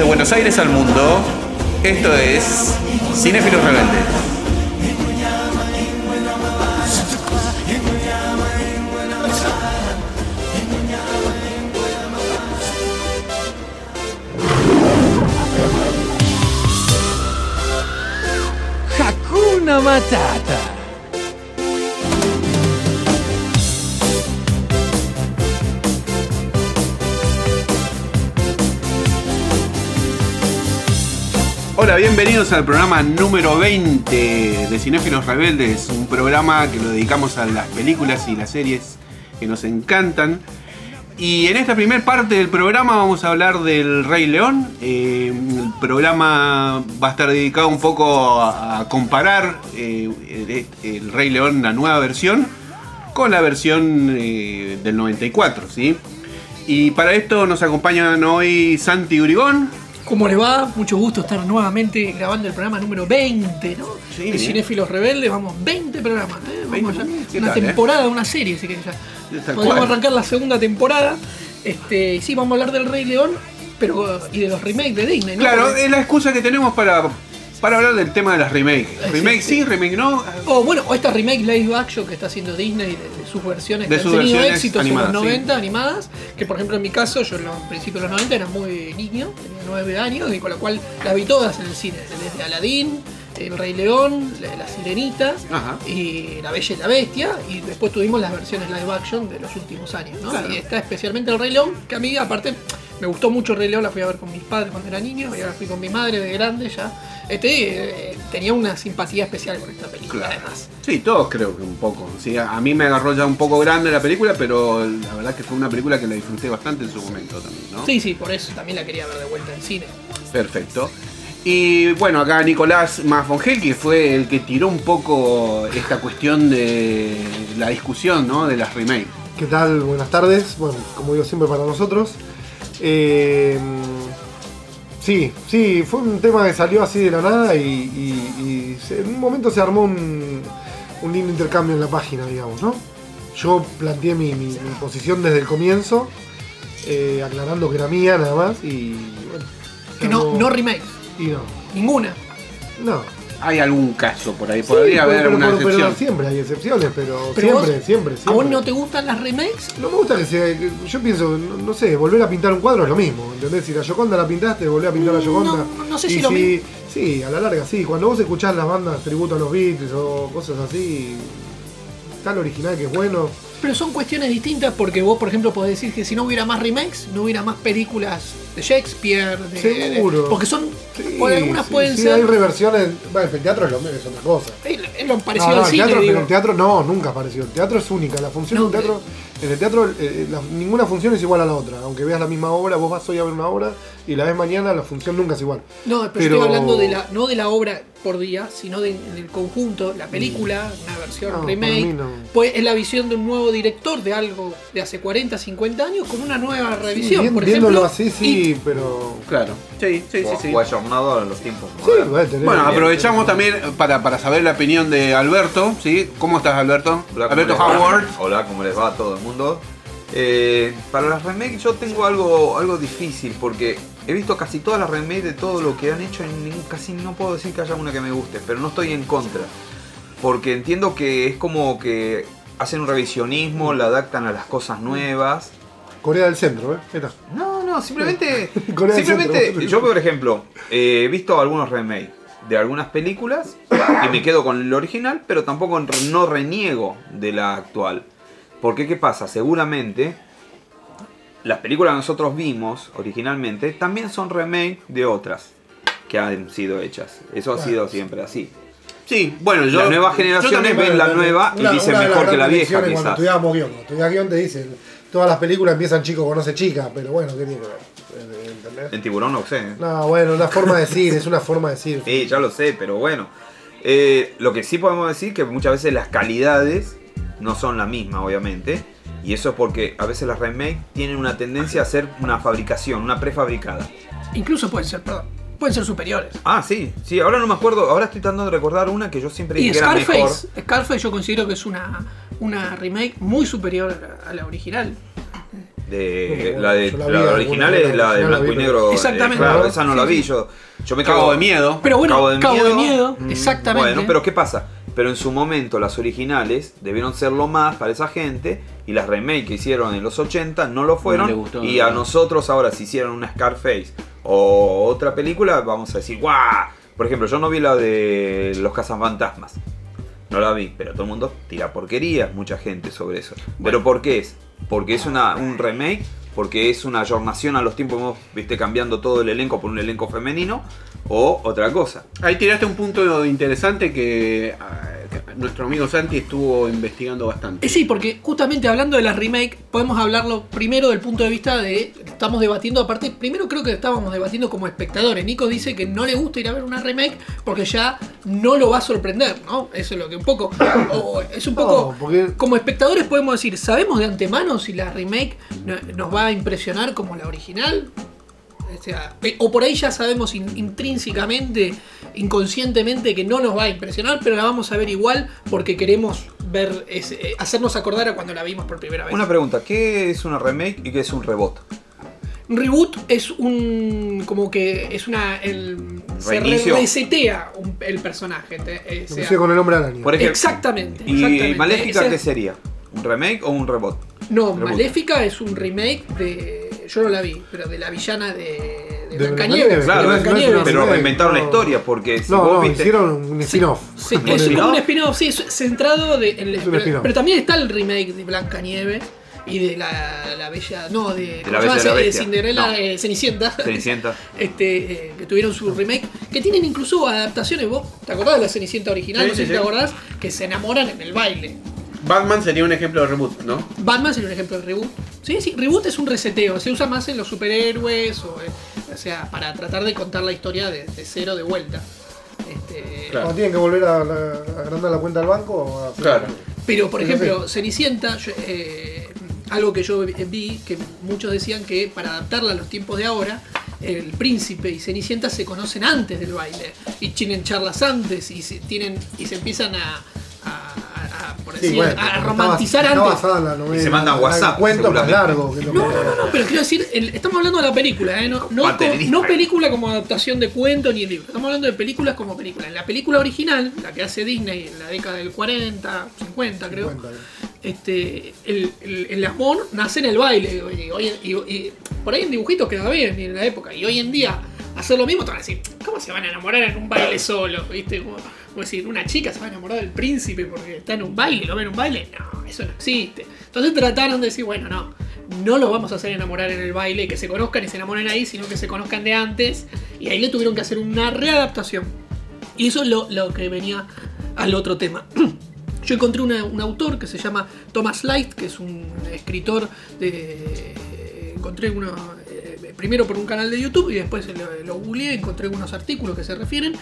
Desde Buenos Aires al mundo, esto es Cinéfilos Rebeldes. Hakuna Matata. Bienvenidos al programa número 20 de Cinéfilos Rebeldes, un programa que lo dedicamos a las películas y las series que nos encantan. Y en esta primera parte del programa vamos a hablar del Rey León. Eh, el programa va a estar dedicado un poco a, comparar eh, el, el Rey León, la nueva versión, con la versión eh, del 94, ¿sí? Y para esto nos acompañan hoy Santi Urigón. ¿Cómo le va? Mucho gusto estar nuevamente grabando el programa número 20, ¿no? Sí. de Cinéfilos Rebeldes, vamos, 20 programas. ¿eh? Vamos 20, ya, ¿qué una tal, eh? temporada, una serie, así que ya cual. arrancar la segunda temporada. Este, y sí, vamos a hablar del Rey León, pero y de los remakes de Disney, ¿no? Claro, Porque- es la excusa que tenemos para, para hablar del tema de las remakes. Remake sí, remake no. O bueno, o esta remake live action que está haciendo Disney de, de sus versiones De que sus han tenido éxitos en los sí. 90 animadas, que por ejemplo en mi caso, yo en los principios de los 90 era muy niño, tenía 9 años, y con lo cual las vi todas en el cine, desde Aladdin, El Rey León, La, la Sirenita Ajá. y La Bella y la Bestia, y después tuvimos las versiones live action de los últimos años, ¿no? Claro. Y está especialmente El Rey León, que a mí aparte me gustó mucho El Rey León, la fui a ver con mis padres cuando era niño, y ahora fui con mi madre de grande ya. Este, eh, tenía una simpatía especial con esta película, Claro. además. Sí, todos creo que un poco. Sí, a a mí me agarró ya un poco grande la película, pero la verdad que fue una película que la disfruté bastante en su momento también, ¿no? Sí, sí, por eso también la quería ver de vuelta en cine. Perfecto. Y bueno, acá Nicolás Mafongel, que fue el que tiró un poco esta cuestión de la discusión, ¿no? De las remakes. ¿Qué tal? Buenas tardes. Bueno, como digo siempre para nosotros. Eh, sí, sí, fue un tema que salió así de la nada y, y- y se- en un momento se armó un, un lindo intercambio en la página, digamos, ¿no? Yo planteé mi, mi- mi posición desde el comienzo, eh, aclarando que era mía nada más y bueno. Que no, no remakes, Y no, ninguna. no. Hay algún caso por ahí, Sí, podría haber pero, una pero- pero excepción. siempre hay excepciones, pero, Pero siempre, vos- siempre, ¿A siempre. vos no te gustan las remakes? No me gusta que sea. Yo pienso, no, no sé, volver a pintar un cuadro es lo mismo. ¿Entendés? Si la Yoconda la pintaste, volver a pintar la Mm, Yoconda. no- no sé Y si lo mismo. Sí, a la larga sí. Cuando vos escuchás las bandas tributo a los Beatles o cosas así, está el original que es bueno. Pero son cuestiones distintas porque vos, por ejemplo, podés decir que si no hubiera más remakes, no hubiera más películas de Shakespeare. De, Seguro. de- porque son. Sí, algunas sí, pueden sí, ser. hay reversiones. Bueno, el teatro es, lo, es otra cosa. Es lo parecido No, no, al el cine, teatro, pero el teatro no, nunca apareció. El teatro es única. La función No, de un teatro, en el teatro, eh, la- ninguna función es igual a la otra. Aunque veas la misma obra, vos vas hoy a ver una obra y la ves mañana, la función nunca es igual. No, pero, Pero- estoy hablando de la, no de la obra por día, sino de- del conjunto, la película, una versión No, remake. no. Pues es la visión de un nuevo director de algo de hace 40, 50 años con una nueva revisión. Bien- por viéndolo ejemplo, así, sí, pero. Claro. Sí, sí, sí, o, sí. o ayornado a los tiempos Sí, modernos. bueno, aprovechamos también para, para saber la opinión de Alberto, ¿sí? ¿Cómo estás, Alberto? Hola, ¿cómo Alberto les va? Howard. Hola, ¿cómo les va a todo el mundo? Eh, para las remakes yo tengo algo, algo difícil porque he visto casi todas las remakes de todo lo que han hecho y ningún- casi no puedo decir que haya una que me guste, pero no estoy en contra. Porque entiendo que es como que hacen un revisionismo, la adaptan a las cosas nuevas. Corea del Centro, ¿eh? Está. No, no, simplemente. Corea del simplemente, Centro. yo por ejemplo, eh, he visto algunos remakes de algunas películas y me quedo con el original, pero tampoco no reniego de la actual. Porque, ¿qué pasa? Seguramente las películas que nosotros vimos originalmente también son remake de otras que han sido hechas. Eso ha sido siempre así. Sí, bueno, yo. Las nuevas generaciones ven la nueva y dicen las mejor que la vieja, lecciones Cuando quizás. estudiábamos guion, cuando guion te dicen, todas las películas empiezan chico conoce chica, pero bueno, ¿qué tiene que ver? ¿Entendés? En tiburón no sé. ¿eh? No, bueno, una forma de decir, es una forma de decir. Sí, ya lo sé, pero bueno. Eh, lo que sí podemos decir que muchas veces las calidades no son la misma, obviamente. Y eso es porque a veces las remakes tienen una tendencia a ser una fabricación, una prefabricada. Incluso pueden ser, perdón, pueden ser superiores. Ah, sí, sí, ahora no me acuerdo, ahora estoy tratando de recordar una que yo siempre Y dije que era mejor. Scarface, Scarface yo considero que es una una remake muy superior a la, a la original. De, la, de, la original es la de la blanco y negro. eh, Exactamente. claro, esa no Sí, la sí. vi. Yo, yo me cago de miedo. Pero bueno, Cabo de Cabo de Miedo. Miedo, Mm, exactamente. Bueno, pero ¿qué pasa? Pero en su momento las originales debieron ser lo más para esa gente y las remake que hicieron en los 80 no lo fueron. gustó, y no. a nosotros ahora si hicieran una Scarface o otra película vamos a decir ¡guau! Por ejemplo, yo no vi la de Los Cazafantasmas. No la vi, pero todo el mundo tira porquerías, mucha gente sobre eso. Pero ¿por qué es? Porque es una, un remake, porque es una ayornación a los tiempos, viste, cambiando todo el elenco por un elenco femenino, o otra cosa. Ahí tiraste un punto interesante que, ah, que nuestro amigo Santi estuvo investigando bastante. Eh, Sí, porque justamente hablando de las remake, podemos hablarlo primero del punto de vista de. Estamos debatiendo, aparte, primero creo que estábamos debatiendo como espectadores. Nico dice que no le gusta ir a ver una remake porque ya no lo va a sorprender, ¿no? Eso es lo que un poco. o es un poco. No, porque- Como espectadores podemos decir, ¿sabemos de antemano si la remake no- nos va a impresionar como la original? O, sea, o por ahí ya sabemos in- intrínsecamente, inconscientemente que no nos va a impresionar, pero la vamos a ver igual porque queremos ver, ese- eh, hacernos acordar a cuando la vimos por primera vez. Una pregunta, ¿qué es una remake y qué es un reboot? Un Reboot es un. como que es una. El, se resetea un- el personaje. te- eh, sea- con el hombre araña. Por ejemplo, exactamente. ¿Y exactamente. Maléfica qué sería? ¿Un remake o un reboot? No, Reboot. Maléfica es un remake de. Yo no la vi, pero de la villana de, de De Blancanieves. Claro, es- Blancanieves. no Pero reinventaron la no. historia porque si No, vos no, viste... hicieron un spin-off. Sí, ¿Un es como spin-off? un spin-off, sí, es centrado de, en- un pero, spin-off. pero también está el remake de Blancanieves y de la, la bella, no, de, ¿cómo La? Bella y la De Bestia. Cinderella, No. eh, Cenicienta, Cenicienta. este, eh, que tuvieron su remake, que tienen incluso adaptaciones, vos, ¿te acordás de la Cenicienta original? Sí, no sé sí, si sí. te acordás, que se enamoran en el baile. Batman sería un ejemplo de reboot, ¿no? Batman sería un ejemplo de reboot. Sí, sí, reboot es un reseteo, se usa más en los superhéroes, o, eh, o sea, para tratar de contar la historia de, de cero de vuelta. Este, Claro. Cuando tienen que volver a, agrandar la cuenta del banco. o a- Claro. Pero, por ejemplo, Cenicienta, yo, eh, algo que yo vi, que muchos decían que para adaptarla a los tiempos de ahora, el príncipe y Cenicienta se conocen antes del baile y tienen charlas antes y se, tienen, y se empiezan a, a- a- a, por Sí, decir, bueno, a romantizar está antes. basada en la novela. Y se mandan WhatsApp, cuento más largo. Que lo No, que- no, no, no, pero quiero decir, el- estamos hablando de la película, ¿eh? no, no, co- no película como adaptación de cuento ni libro. Estamos hablando de películas como película. En la película original, la que hace Disney en la década del 40, 50 creo, 50, este, el, el, el amor nace en el baile. Y, y- y por ahí en dibujitos quedaba bien y en la época. Y hoy en día, hacer lo mismo, te van a decir, ¿cómo se van a enamorar en un baile solo? ¿Viste? Como, como decir, una chica se va a enamorar del príncipe porque está en un baile, lo ve en un baile. No, eso no existe. Entonces trataron de decir, bueno, no, no los vamos a hacer enamorar en el baile, que se conozcan y se enamoren ahí, sino que se conozcan de antes. Y ahí le tuvieron que hacer una readaptación. Y eso es lo, lo que venía al otro tema. Yo encontré un autor que se llama Thomas Light, que es un escritor de. Encontré uno. Primero por un canal de YouTube y después lo, lo googleé, encontré unos artículos que se refieren.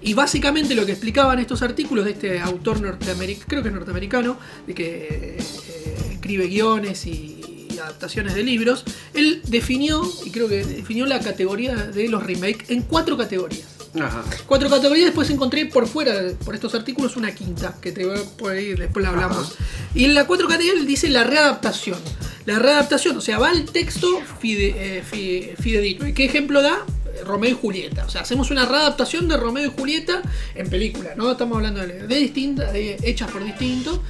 Y básicamente lo que explicaban estos artículos de este autor norteamericano, creo que es norteamericano, de que eh, escribe guiones y, y adaptaciones de libros, él definió, y creo que definió la categoría de los remakes en cuatro categorías. Ajá. Cuatro categorías, después encontré por fuera, por estos artículos, una quinta, que te voy a ahí, después la hablamos. Y en la cuatro categorías dice la readaptación. La readaptación, o sea, va el texto fide- eh, fi- fidedigno. ¿Y qué ejemplo da? Eh, Romeo y Julieta. O sea, hacemos una readaptación de Romeo y Julieta en película, ¿no? Estamos hablando de, de distintas, de- hechas por distintos.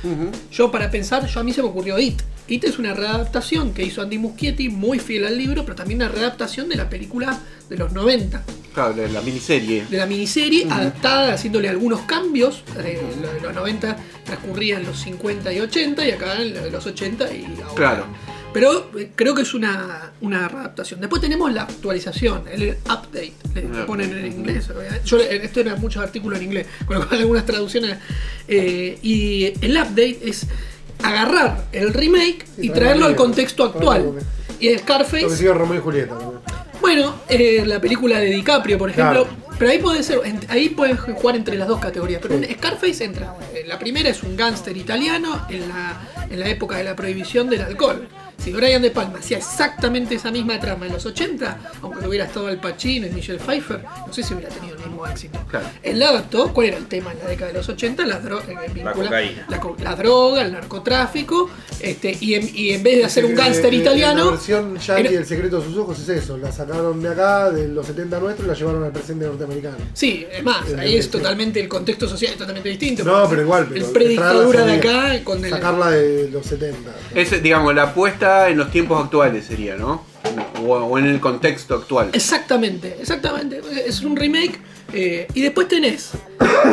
Yo para pensar, yo a mí se me ocurrió It. It es una readaptación que hizo Andy Muschietti, muy fiel al libro, pero también una readaptación de la película de los 90 Claro, de la miniserie. de la miniserie, adaptada, haciéndole algunos cambios. Eh, lo de los 90 transcurría en los 50 y 80, y acá en lo de los 80 y ahora. Claro. Pero eh, creo que es una, una readaptación. Después tenemos la actualización, el update, le Ah. ponen en inglés. Yo, eh, esto eran muchos artículos en inglés, con lo cual algunas traducciones. eh, y el update es agarrar el remake y traerlo al contexto actual. Y Scarface Lo que sigue Romeo y Julieta. también. bueno, eh, la película de DiCaprio, por ejemplo. Claro. Pero ahí puede ser, en- ahí puedes jugar entre las dos categorías. Pero un Scarface entra. eh, La primera es un gángster italiano en la, en la época de la prohibición del alcohol. Si Brian De Palma hacía exactamente esa misma trama en los 80, aunque no hubiera estado Al Pacino y Michelle Pfeiffer, no sé si hubiera tenido el mismo éxito. Claro. Él la adaptó, ¿cuál era el tema en la década de los 80? La, dro- eh, vincula- cocaína. La, la droga, el narcotráfico, este, y, en, y en vez de hacer un gángster italiano, La versión yankee era- del secreto de sus ojos es eso. La sacaron de acá, de los 70 nuestros, y la llevaron al presente norteamericano. Sí, es más, El- ahí es totalmente el contexto social es totalmente distinto. No, pero igual. Pero el predictadura de acá sería con el. Sacarla de los 70. Es, digamos, la apuesta en los tiempos actuales sería, ¿no? O, o en el contexto actual. Exactamente, exactamente. Es un remake. Eh, y después tenés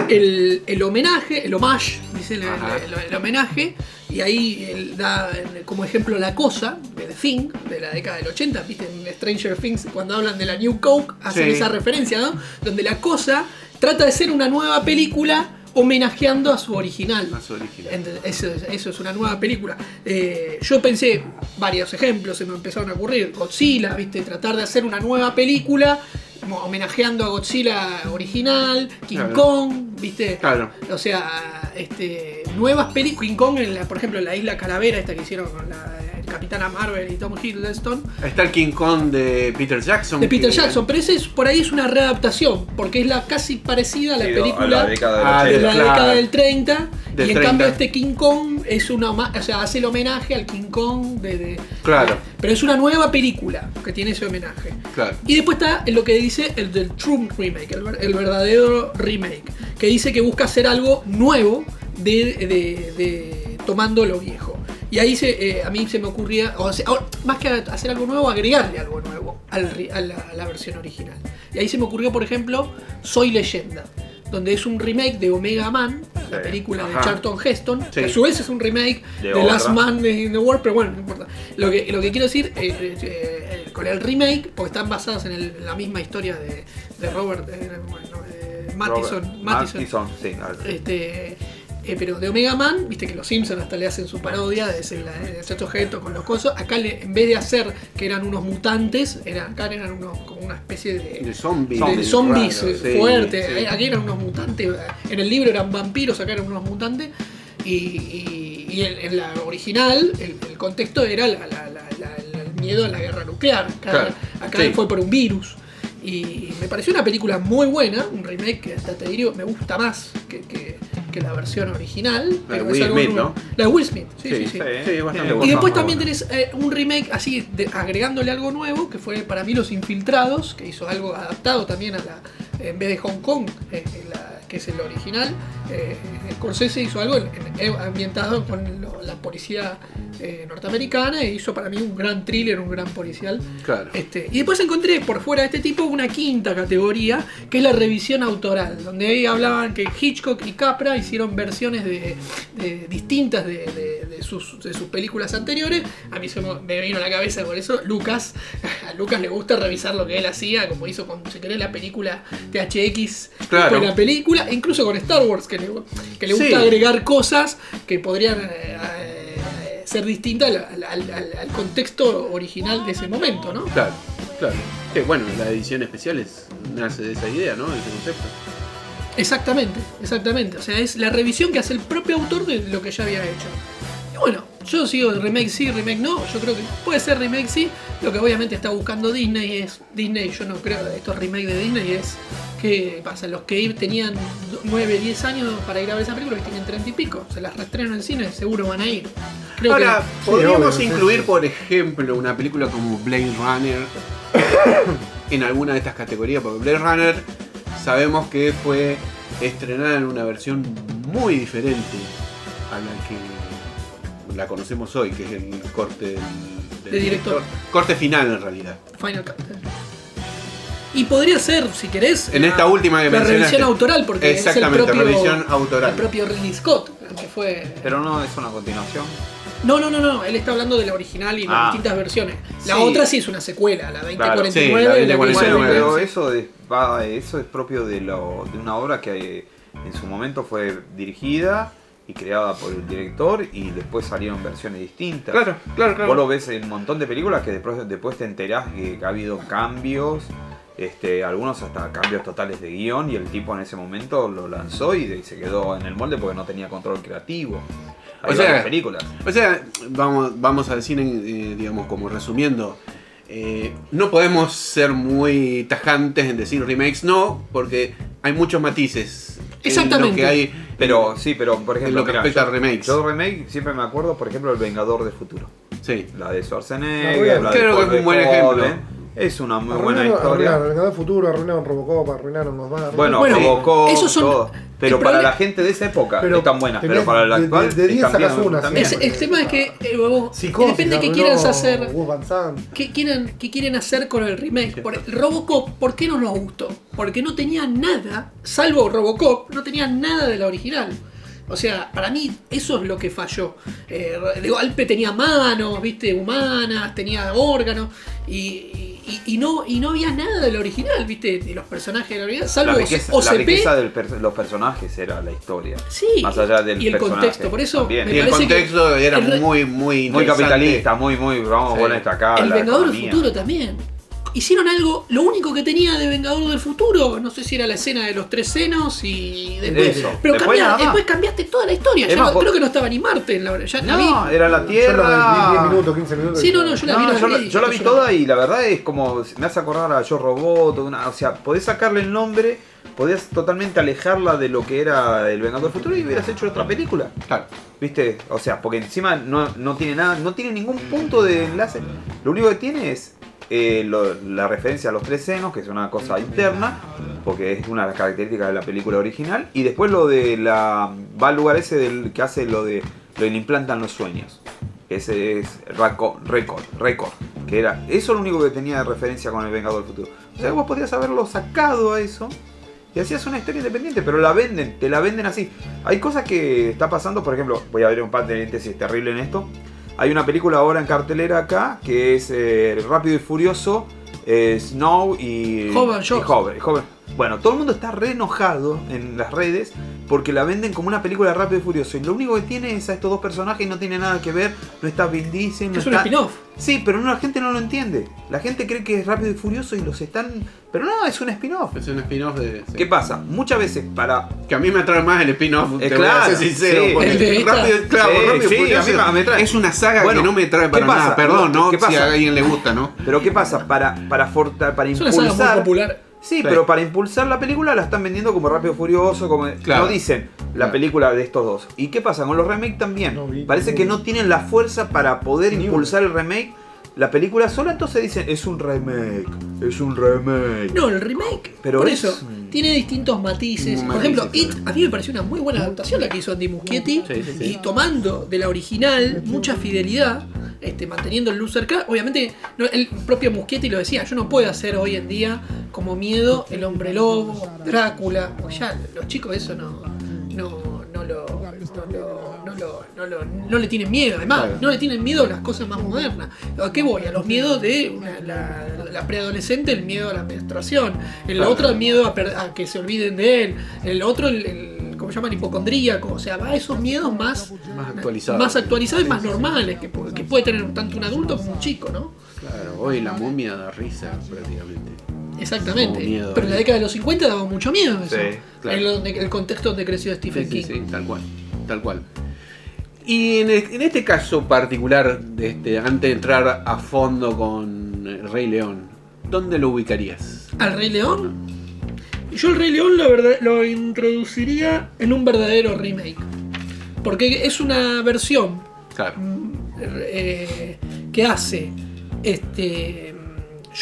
el, el homenaje, el homage, dice el, Ajá. el- el homenaje. Y ahí él da como ejemplo La Cosa, de The Thing, de la década del 80. ¿Viste? En Stranger Things, cuando hablan de la New Coke, hacen Sí. esa referencia, ¿no? Donde La Cosa trata de ser una nueva película homenajeando a su original. A su original. Eso, es- eso es una nueva película. Eh, yo pensé varios ejemplos, se me empezaron a ocurrir. Godzilla, ¿viste? Tratar de hacer una nueva película como homenajeando a Godzilla original, King Claro. Kong, ¿viste? Claro. O sea, este, nuevas películas. King Kong, en la, por ejemplo, en la isla Calavera, esta que hicieron con la el Capitana Marvel y Tom Hiddleston. Está el King Kong de Peter Jackson. De Peter que- Jackson, pero ese es, por ahí es una readaptación, porque es la casi parecida a la Sí, película a la década del Ah, de la 80. década del 30 Del y en 30. cambio este King Kong es una o sea, hace el homenaje al King Kong de, de- Claro. pero es una nueva película que tiene ese homenaje. Claro. Y después está lo que dice el del True Remake, el, el verdadero remake, que dice que busca hacer algo nuevo de, de- de- tomando lo viejo. Y ahí se, eh, a mí se me ocurría, o sea, más que hacer algo nuevo, agregarle algo nuevo al a, la, a la versión original. Y ahí se me ocurrió, por ejemplo, Soy Leyenda, donde es un remake de Omega Man, la película de. Charlton Heston, Sí. que a su vez es un remake De. Last Man in the World, pero bueno, no importa. Lo que, lo que quiero decir, eh, eh, eh, con el remake, porque están basadas en, el- en la misma historia de, de Robert eh, bueno, eh, Mattison, Mattison. Mattison, sí. Este, eh, pero de Omega Man, viste que los Simpsons hasta le hacen su parodia de ese de Chacho Geto con los cosos. Acá le- en vez de hacer que eran unos mutantes, eran, acá eran unos, como una especie de, De zombies. de zombies raros, eh, sí, fuertes. sí. Eh, Aquí eran unos mutantes. En el libro eran vampiros, acá eran unos mutantes. Y, y- y en, en la original, el, el contexto era la- la- la- la- el miedo a la guerra nuclear. Acá, Claro, acá sí. fue por un virus. Y me pareció una película muy buena, un remake que hasta te digo, me gusta más que, que- que la versión original. La de Will Smith. ¿no? La de Will Smith, sí, sí, sí. Sí, sí, es bastante bueno. Y después también muy tenés eh, un remake así, de- agregándole algo nuevo, que fue para mí Los Infiltrados, que hizo algo adaptado también a la. En vez de Hong Kong, eh, la- que es el original, eh, Scorsese hizo algo en- en- ambientado con lo- la policía eh, norteamericana e hizo para mí un gran thriller, un gran policial. Claro. Este, y después encontré por fuera de este tipo una quinta categoría, que es la revisión autoral, donde ahí hablaban que Hitchcock y Capra hicieron versiones de, de- distintas de, de- de sus, de sus películas anteriores. A mí se me, vino a la cabeza por eso Lucas. A Lucas le gusta revisar lo que él hacía, como hizo con, si querés, la película THX, Claro. la película, incluso con Star Wars, que le, que le Sí. gusta agregar cosas que podrían... eh, eh, ser distintas al, al- al- al contexto original de ese momento, ¿no? Claro, claro. Que bueno, la edición especial es, nace de esa idea, ¿no? De ese concepto. Exactamente, exactamente. O sea, es la revisión que hace el propio autor de lo que ya había hecho. Y bueno, yo sigo remake sí, remake no. Yo creo que puede ser remake sí. Lo que obviamente está buscando Disney es. Disney, yo no creo, estos remakes de Disney es. ¿Qué pasa? Los que tenían 9, 10 años para ir a ver esa película, que tienen 30 y pico, se las reestrenan en cine, seguro van a ir. Creo Ahora, que. podríamos obvio, incluir, sí. por ejemplo, una película como Blade Runner en alguna de estas categorías, porque Blade Runner sabemos que fue estrenada en una versión muy diferente a la que la conocemos hoy, que es el corte del, del De director. Corte final en realidad. Final Cut. Y podría ser, si querés, En la- esta última que la revisión autoral, porque es el Exactamente, propio, revisión autoral. el propio Ridley Scott, que fue. Pero no es una continuación. No, no, no, no, él está hablando de la original y las Ah. distintas versiones. La Sí. otra sí es una secuela, la 2049. sí, la la 2049. Bueno, 2049. pero eso es, va- eso es propio de, lo, de una obra que en su momento fue dirigida y creada por el director y después salieron versiones distintas. Claro, claro, claro. Vos lo ves en un montón de películas que después, después te enterás que ha habido cambios Este, algunos hasta cambios totales de guion y el tipo en ese momento lo lanzó y, se quedó en el molde porque no tenía control creativo. Hay O sea, películas. O sea, vamos, vamos a decir, eh, digamos, como resumiendo, eh, no podemos ser muy tajantes en decir remakes, no, porque hay muchos matices. en lo Exactamente. que hay, Pero sí, pero por en ejemplo, lo que mirá, respecta yo- a remakes. Yo remake siempre me acuerdo, por ejemplo, El Vengador del Futuro. Sí. La de Schwarzenegger, la de Creo que es un buen ejemplo. Es una muy buena Arruinaron- historia. Arruinaron el Vengador Futuro, arruinaron Robocop, arruinaron nos van a Bueno, Bueno, provocó esos son- todo. Pero para problema- la gente de esa época Pero están buenas, tenés pero para la de- actual de- de 10 están sacas bien una, también. Es- el tema es que eh, vos- Psicosis, depende de qué quieran hacer. ¿Qué quieren, qué quieren hacer con el remake? Por Robocop, ¿por qué no nos gustó? Porque no tenía nada, salvo Robocop, no tenía nada de la original. O sea, para mí eso es lo que falló. Eh, de golpe tenía manos, viste, humanas, tenía órganos, y, y- y no, y no había nada de la original, viste, de los personajes de la original, salvo La riqueza, la OCP. riqueza de los personajes era la historia. Sí, Más allá del y el personaje contexto, por eso me Y el que contexto era el muy, muy Muy capitalista, muy, muy, vamos Sí. a poner esta acá. El Vengador del. Futuro también. Hicieron algo, lo único que tenía de Vengador del Futuro, no sé si era la escena de los tres senos y después. Eso. Pero Después cambia- nada más. después cambiaste toda la historia. Es Ya más, no- creo que no estaba ni Marte en la ya la No, vi. era la Tierra. 10 minutos, 15 minutos. Sí, no, no, yo la vi, No, yo, la, vi, yo la vi toda y la verdad es como me hace acordar a Yo Robot, una- o sea, podés sacarle el nombre, podías totalmente alejarla de lo que era el Vengador del Futuro y hubieras hecho otra película. Claro. ¿Viste? O sea, porque encima no, no tiene nada, no tiene ningún punto de enlace. Lo único que tiene es eh, la referencia a los tres senos, que es una cosa interna, porque es una de las características de la película original. Y después lo de la. va al lugar ese del que hace lo de. lo le implantan los sueños. Ese es Record, Record. Que era. Eso es lo único que tenía de referencia con el Vengador del Futuro. O sea, vos podrías haberlo sacado a eso. Y hacías una historia independiente, pero la venden, te la venden así. Hay cosas que está pasando, por ejemplo, voy a abrir un paréntesis terrible en esto. Hay una película ahora en cartelera acá que es eh, Rápido y Furioso, eh, Snow y. Hover, y Hover. Bueno, todo el mundo está re enojado en las redes porque la venden como una película de Rápido y Furioso. Y lo único que tiene es a estos dos personajes y no tiene nada que ver. No está Vin Diesel, no Es un está... spin-off. Sí, pero no, la gente no lo entiende. La gente cree que es Rápido y Furioso y los están... Pero no, es un spin-off. Es un spin-off de. sí. ¿Qué pasa? Muchas veces para Que a mí me atrae más el spin-off, Eh, te voy a claro, ser sincero. sí. porque rápido, claro, Sí, Rápido y Furioso a mí me- me trae. es una saga Bueno, que no me trae ¿qué para pasa? nada. Perdón, ¿no? ¿Qué Si pasa? a alguien le gusta, ¿no? Pero ¿qué pasa? Para, para, forta- para Es una saga muy impulsar. popular. Sí, Sí. pero para impulsar la película la están vendiendo como Rápido Furioso, como Claro. no dicen la Claro. película de estos dos. ¿Y qué pasa? Con los remakes también. No vi Parece que no tienen la fuerza para poder Ni impulsar el remake. La película sola entonces dicen, es un remake, es un remake. No, el remake. Pero por es- eso, tiene distintos matices. Por Matices, ejemplo, It, a mí me pareció una muy buena adaptación la que hizo Andy Muschietti. Sí, sí, sí. Y tomando de la original mucha fidelidad, este, manteniendo el loser cerca. Obviamente, no, el propio Muschietti lo decía: Yo no puedo hacer hoy en día como miedo el hombre lobo, Drácula. O ya, los chicos eso no, no, no lo. No, lo- no lo- no lo- no le tienen miedo, además, Claro. no le tienen miedo a las cosas más modernas. ¿A qué voy? A los miedos de una- la, la preadolescente, el miedo a la menstruación, el Claro. otro el miedo a, per- a que se olviden de él, el otro el, el- ¿cómo se llama? El hipocondríaco, o sea, va a esos miedos más, Más actualizados. más actualizados y más normales que, pu- que puede tener tanto un adulto como un chico, ¿no? Claro, hoy la momia da risa prácticamente. Exactamente. Como miedo, Pero en la década de los 50 daba mucho miedo eso. Sí, claro. En donde- el contexto donde creció Stephen Sí, sí, King. sí, tal cual, tal cual. Y en, el- en este caso particular, de este, antes de entrar a fondo con el Rey León, ¿dónde lo ubicarías? ¿Al Rey León? Yo el Rey León lo, verdad- lo introduciría en un verdadero remake. Porque es una versión Claro. eh, que hace este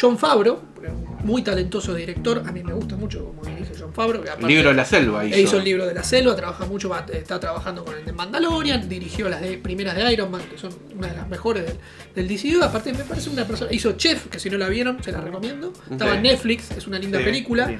John Favreau, muy talentoso director, a mí me gusta mucho como dirige John Favreau. Que aparte- libro de la selva hizo. hizo el libro de la selva, trabaja mucho, está trabajando con el de Mandalorian, dirigió las de, primeras de Iron Man, que son una de las mejores del, del DCU. Aparte, me parece una persona. Hizo Chef, que si no la vieron, se la recomiendo. Estaba en Netflix, es una linda Sí, película.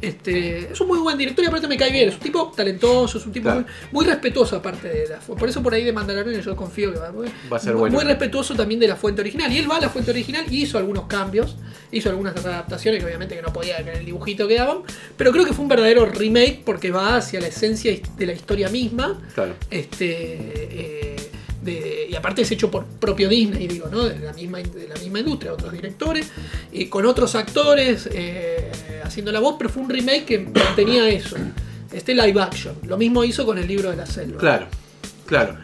Este, es un muy buen director y aparte me cae bien. Es un tipo talentoso, es un tipo Claro. muy, muy respetuoso, aparte de la fu- Por eso por ahí de Mandalorian yo confío que va, Va a ser muy, bueno. muy respetuoso también de la fuente original. Y él va a la fuente original y hizo algunos cambios, hizo algunas adaptaciones que obviamente que no podía en el dibujito que daban. Pero creo que fue un verdadero remake porque va hacia la esencia de la historia misma. Claro. Este, eh, de- y aparte es hecho por propio Disney, digo, ¿no? De la misma, de la misma industria, otros directores, y con otros actores. eh, haciendo la voz, pero fue un remake que mantenía eso. Este live action. Lo mismo hizo con el libro de la selva. Claro, claro.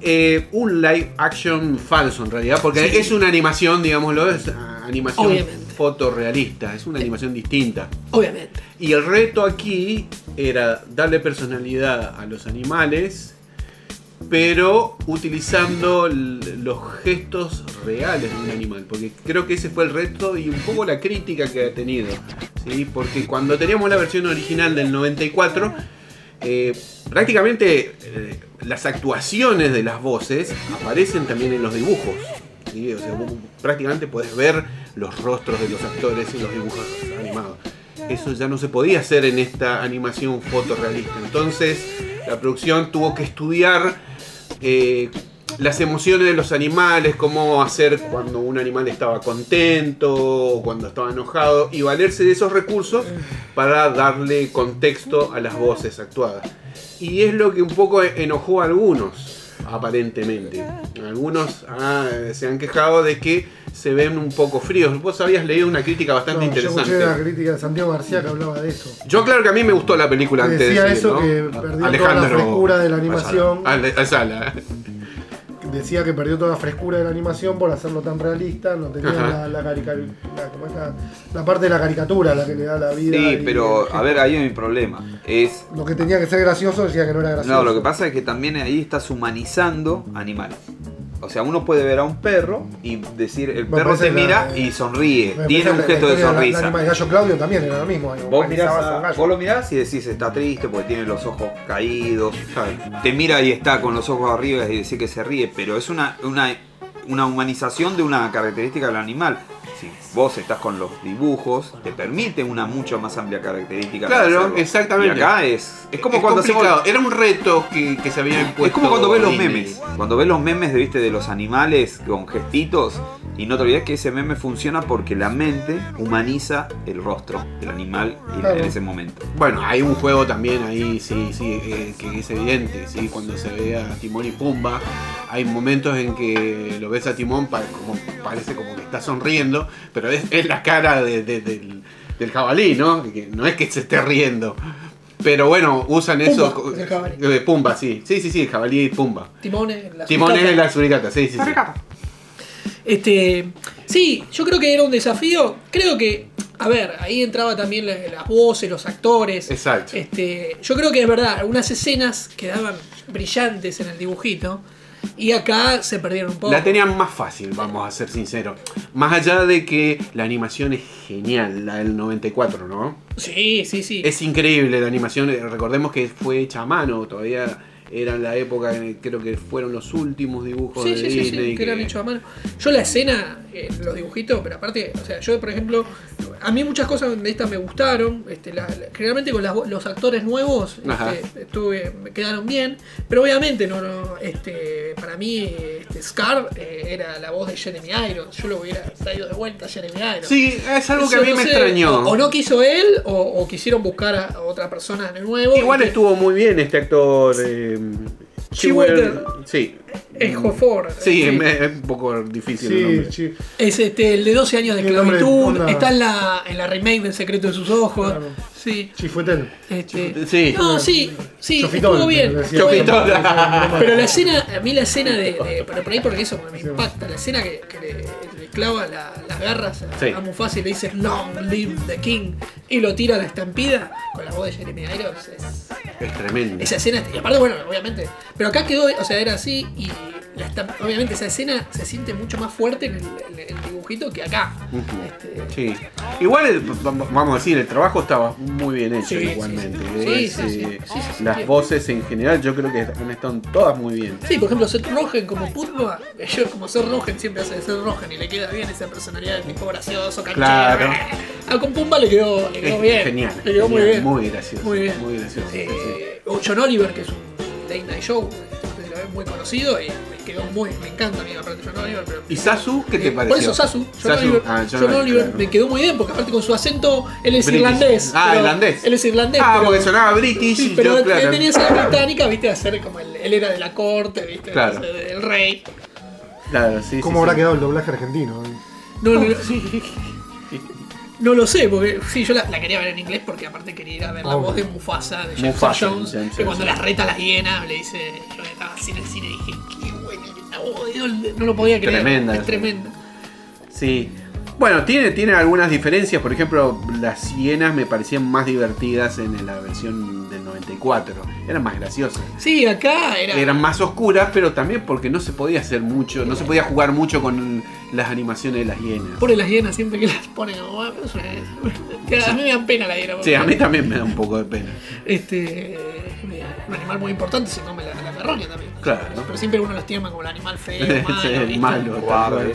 Eh, un live action falso en realidad, porque Sí. es una animación, digámoslo, es ah, animación Obviamente. Fotorrealista, es una animación distinta. Obviamente. Y el reto aquí era darle personalidad a los animales, pero utilizando los gestos reales de un animal. Porque creo que ese fue el reto y un poco la crítica que ha tenido. ¿sí? Porque cuando teníamos la versión original del 94, eh, prácticamente eh, las actuaciones de las voces aparecen también en los dibujos. ¿sí? O sea, vos prácticamente podés ver los rostros de los actores en los dibujos animados. Eso ya no se podía hacer en esta animación fotorrealista. Entonces la producción tuvo que estudiar eh, las emociones de los animales, cómo hacer cuando un animal estaba contento o cuando estaba enojado y valerse de esos recursos para darle contexto a las voces actuadas. Y es lo que un poco enojó a algunos, aparentemente. Algunos ah, se han quejado de que se ven un poco fríos. Vos habías leído una crítica bastante No, yo interesante. escuché la crítica de Santiago García que hablaba de eso. Yo claro que a mí me gustó la película Que antes decía de eso, ¿no? que perdió toda la frescura de la animación. Ayala. Ale- Ayala. Decía que perdió toda la frescura de la animación por hacerlo tan realista, no tenía la, la, carica- la- ¿cómo es la- parte de la caricatura la que le da la vida. Sí, pero a ver, ahí hay un problema. Es. Lo que tenía que ser gracioso decía que no era gracioso. No, lo que pasa es que también ahí estás humanizando animales. O sea, uno puede ver a un perro y decir, el perro te la- mira y sonríe. Tiene un gesto de sonrisa. de Gallo Claudio también era lo mismo. Vos, mirás a vos lo mirás y decís está triste porque tiene los ojos caídos. Te mira y está con los ojos arriba y decís que se ríe, pero es una, una, una humanización de una característica del animal. Si vos estás con los dibujos, te permite una mucho más amplia característica. Claro, exactamente. Y acá es, es como cuando hacemos. Era un reto que, que se había impuesto. es como cuando ves los memes. Cuando ves los memes de, ¿viste, de los animales con gestitos. Y no te olvides que ese meme funciona porque la mente humaniza el rostro del animal en- Claro. en ese momento. Bueno, hay un juego también ahí, sí, sí, eh, que es evidente, sí, cuando se ve a Timón y Pumba, hay momentos en que lo ves a Timón, como, parece como que está sonriendo, pero es, es la cara de- de- del, del jabalí, ¿no? Que no es que se esté riendo. Pero bueno, usan eso. Pumba, es el jabalí. Eh, Pumba, sí. Sí, sí, sí, jabalí y Pumba. Timones, la Timón suricata. es la suricata, sí, sí, sí. Este, sí, yo creo que era un desafío. Creo que, a ver, ahí entraba también la- las voces, los actores. Exacto. Este, yo creo que es verdad, algunas escenas quedaban brillantes en el dibujito y acá se perdieron un poco. La tenían más fácil, vamos a ser sinceros. Más allá de que la animación es genial, la del 94, ¿no? Sí, sí, sí. Es increíble la animación, recordemos que fue hecha a mano, todavía era la época, en creo que fueron los últimos dibujos Sí, de sí, sí, sí, Disney. que eran hechos a mano. Yo la escena, eh, los dibujitos, pero aparte, o sea, yo por ejemplo, a mí muchas cosas de estas me gustaron. Este, la- la- generalmente con las los actores nuevos este, estuve, me quedaron bien, pero obviamente no, no, este, para mí este, Scar eh, era la voz de Jeremy Irons. Yo lo hubiera traído de vuelta a Jeremy Irons. Sí, es algo que a mí no me sé, extrañó. O, o no quiso él, o, o quisieron buscar a, otra persona de nuevo. Igual que- estuvo muy bien este actor. Eh, Chiwetel. Chiwetel- Sí. Es Jofor. Sí, Sí. es, es un poco difícil el Sí, nombre. sí. Es este, el de 12 años de esclavitud. Está en la, en la remake del secreto de sus ojos. Claro. Sí. Chifuetel. Este, Sí. No, sí, sí, Chofitón, estuvo bien. Chofitón. Pero la escena, a mí la escena de. de- pero por ahí porque eso me impacta. La escena que, que le clava la- las garras a, Sí. a Mufasa y le dice Long live the king. Y lo tira a la estampida con la voz de Jeremy Irons. Es, Es tremendo. esa escena, y aparte, bueno, obviamente. Pero acá quedó, o sea, era así y la obviamente esa escena se siente mucho más fuerte en el, dibujito que acá. Este, Sí. Igual, el- vamos a decir, el trabajo estaba muy bien hecho Sí, igualmente. eh, las voces en general yo creo que han estado todas muy bien. Sí, por ejemplo, Seth Rogen como Putba, yo como Seth Rogen siempre hace de Seth Rogen y le queda bien esa personalidad de tipo gracioso, canchero. Claro. A con Pumba le quedó, le quedó bien. genial. Le quedó muy bien. Muy gracioso. Muy bien. Muy gracioso. sí. Eh, John Oliver, que es un late night show, muy conocido y me quedó muy, me encanta a mí aparte John Oliver, pero ¿Y Sasu qué te Eh, pareció? Por eso Sasu, John Sasu, Oliver, ah, John Oliver claro. me quedó muy bien, porque aparte con su acento, él es British. irlandés. Ah, pero- irlandés. Él es irlandés. Ah, pero- porque sonaba British. Sí, y pero yo, él tenía esa británica, viste, de ser como el, él era de la corte, viste, Claro. del rey. Claro, sí, ¿Cómo sí, habrá sí. quedado el doblaje argentino? No, no, no. No lo sé, porque sí, yo la, la quería ver en inglés porque aparte quería ir a ver la Obvio. voz de Mufasa, de Jackson Mufasa, Jones, James que cuando las reta las hienas le dice, yo estaba así en el cine y dije, qué buena la voz de Dios", no lo podía creer. Tremenda. Es tremenda. Sí. Bueno, tiene, tiene algunas diferencias. Por ejemplo, las hienas me parecían más divertidas en la versión del 94. Eran más graciosas. Sí, acá era. Eran más oscuras, pero también porque no se podía hacer mucho, no se podía jugar mucho con las animaciones de las hienas. Pobre las hienas siempre que las ponen como, "Ah, a mí me dan pena la hiena. Sí, a mí también me da un poco de pena. Este. Un animal muy importante se come la, la perronia también. Claro. Pero siempre uno los tiene como el animal feo, malo. Sí, malo. Cobarde.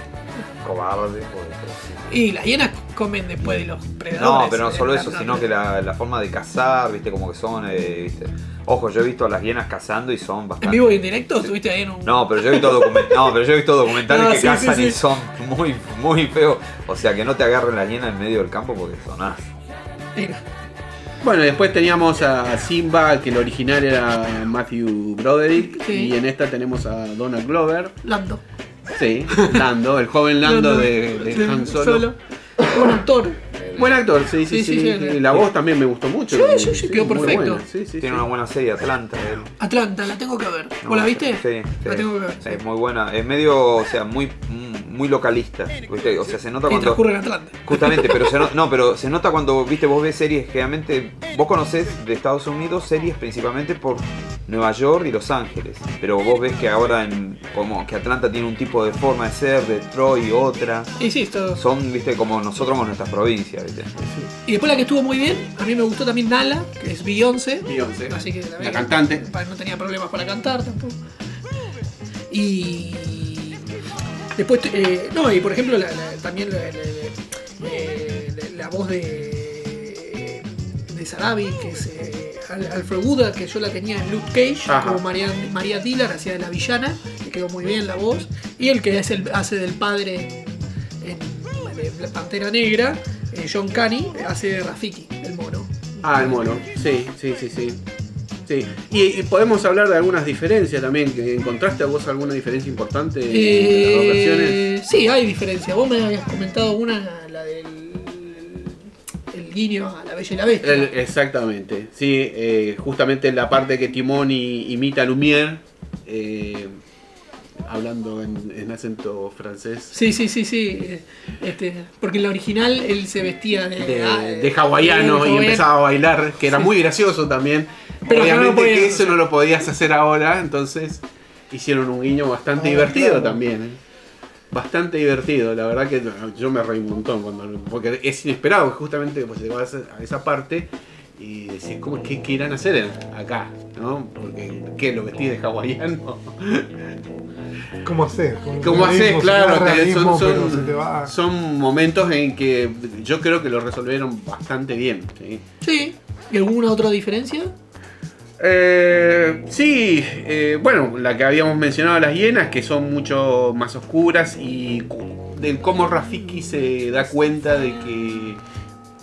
Cobarde. joder. Y las hienas comen después de los predadores. No, pero no eh, solo eso, sino que la, la forma de cazar, viste, como que son, eh, viste. Ojo, yo he visto a las hienas cazando y son ¿En bastante. vivo y en directo? ¿Estuviste ahí en un.? No, pero yo he visto, document- no, pero yo he visto documentales No, que sí, cazan sí. y son muy, muy feos. O sea, que no te agarren la hiena en medio del campo porque sonás. Mira, Bueno, después teníamos a Simba, que el original era Matthew Broderick, Sí. y en esta tenemos a Donald Glover. Lando. Sí, Lando, el joven Lando de, de Han Solo. Buen actor. Buen actor, sí, sí, Sí, sí. sí, sí. Y la voz también me gustó mucho. Sí, sí, sí, quedó perfecto. Tiene una buena serie, Atlanta. él. Atlanta, la tengo que ver. No, ¿Vos la viste? Sí, sí. La tengo que ver. Sí, muy buena. Es medio, o sea, muy, muy localista. ¿viste? O sea, se nota Y cuando. transcurre en Atlanta. Justamente, pero se no, no, pero se nota cuando, viste, vos ves series, generalmente, vos conocés de Estados Unidos series principalmente por Nueva York y Los Ángeles, pero vos ves que ahora en, como que Atlanta tiene un tipo de forma de ser, Detroit otra, Y sí, esto. son, viste, como nosotros con nuestras provincias, viste. Y después la que estuvo muy bien, a mí me gustó también Nala, que es Beyoncé. Beyoncé, Así que también la cantante. No tenía problemas para cantar tampoco. Y. Después, eh, no, y por ejemplo, la- la- también la, la- la- la- la voz de. de Sarabi, que es eh, Al- Alfred Buda, que yo la tenía en Luke Cage, Ajá. como María, María Dillard, hacía de la villana, que quedó muy bien la voz. Y el que es el, hace del padre en, Pantera Negra, eh, John Canny, hace Rafiki, el mono. Ah, el mono. Sí, sí, sí, sí. Sí. Y, y podemos hablar de algunas diferencias también. que ¿Encontraste a vos alguna diferencia importante entre las dos versiones? Eh, sí, hay diferencia. Vos me habías comentado una, la del el guiño a la Bella y la Bestia. El- exactamente. Sí, eh, justamente en la parte que Timón y- imita a Lumière, eh, hablando en, en acento francés. Sí, sí, sí, sí. eh, Este, porque en la original él se vestía de, De, ah, de hawaiano de y empezaba a bailar, que era muy gracioso también. Pero no Obviamente podías que eso no lo podías hacer ahora, entonces hicieron un guiño bastante Ah, divertido claro. también. ¿eh? Bastante divertido, la verdad que yo me reí un montón cuando porque es inesperado justamente pues llegabas a esa parte y decís, ¿cómo, qué, qué irán a hacer acá? ¿no? Porque, ¿qué? ¿Lo vestís de hawaiano? ¿Cómo haces? Con ¿Cómo haces? realismo, Claro, realismo, son, momentos en que yo creo que lo resolvieron bastante bien. ¿sí? Sí. ¿Y alguna otra diferencia? Eh, sí, eh, bueno, la que habíamos mencionado, las hienas, que son mucho más oscuras y del cómo Rafiki se da cuenta de que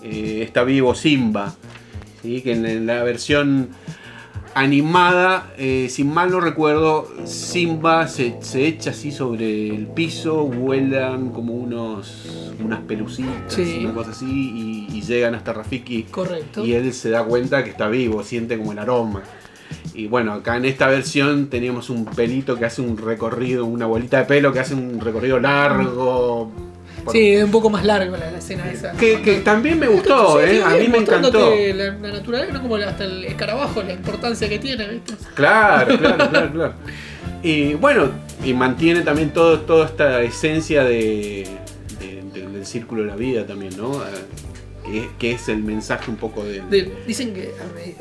eh, está vivo Simba. ¿Sí? Que en, la versión animada, eh, si mal no recuerdo, Simba se, se echa así sobre el piso, vuelan como unos unas pelucitas, Sí. una cosa así, y, y llegan hasta Rafiki. Correcto. Y él se da cuenta que está vivo, siente como el aroma. Y bueno, acá en esta versión teníamos un pelito que hace un recorrido, una bolita de pelo que hace un recorrido largo. Por- Sí, es un poco más largo la, la escena esa. Que, que también me gustó, Sí, ¿eh? a mí me encantó. La, la naturaleza, no como hasta el escarabajo, la importancia que tiene, ¿viste? Claro, claro, claro, claro. Y bueno, y mantiene también todo, toda esta esencia de, de- de- del círculo de la vida también, ¿no? Ah, Que, es- que es el mensaje un poco del... De- dicen que,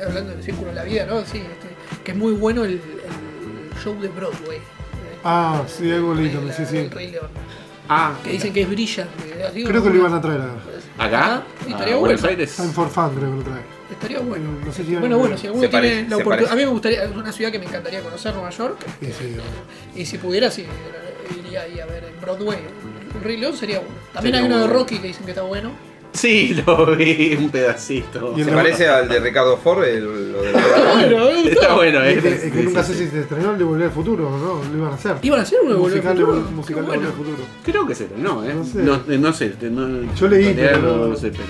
hablando del círculo de la vida, ¿no? Sí, este, que es muy bueno el, el show de Broadway. Ah, sí, algo también, sí, sí. el Rey León. Ah, Que dicen que es. Digo, Creo que lo iban a traer acá. acá, Ah, y estaría a Buenos bueno. Aires. Time for Fun creo que lo trae. Estaría bueno. No sé si Bueno, bueno, si alguno tiene parece, la oportunidad. A mí me gustaría, es una ciudad que me encantaría conocer, Nueva York. Sí, sí. Y si pudiera, sí, iría ahí a ver en Broadway. El Rey León sería bueno. También Sería hay uno de bueno. Rocky que dicen que está bueno. Sí, lo vi un pedacito. Se parece al de Ricardo Ford, el- lo de Está bueno. Está bueno, eh. es que, es que Sí, nunca sí, sé sí. si se estrenó el de Volver al Futuro no, lo iban a hacer. ¿Iban a hacer uno de Volver al musical, Futuro? de, musical de bueno. Volver al Futuro. Creo que se no, ¿eh? No sé. No, eh, no sé. no- Yo leí, pero no, no- no sé, pero.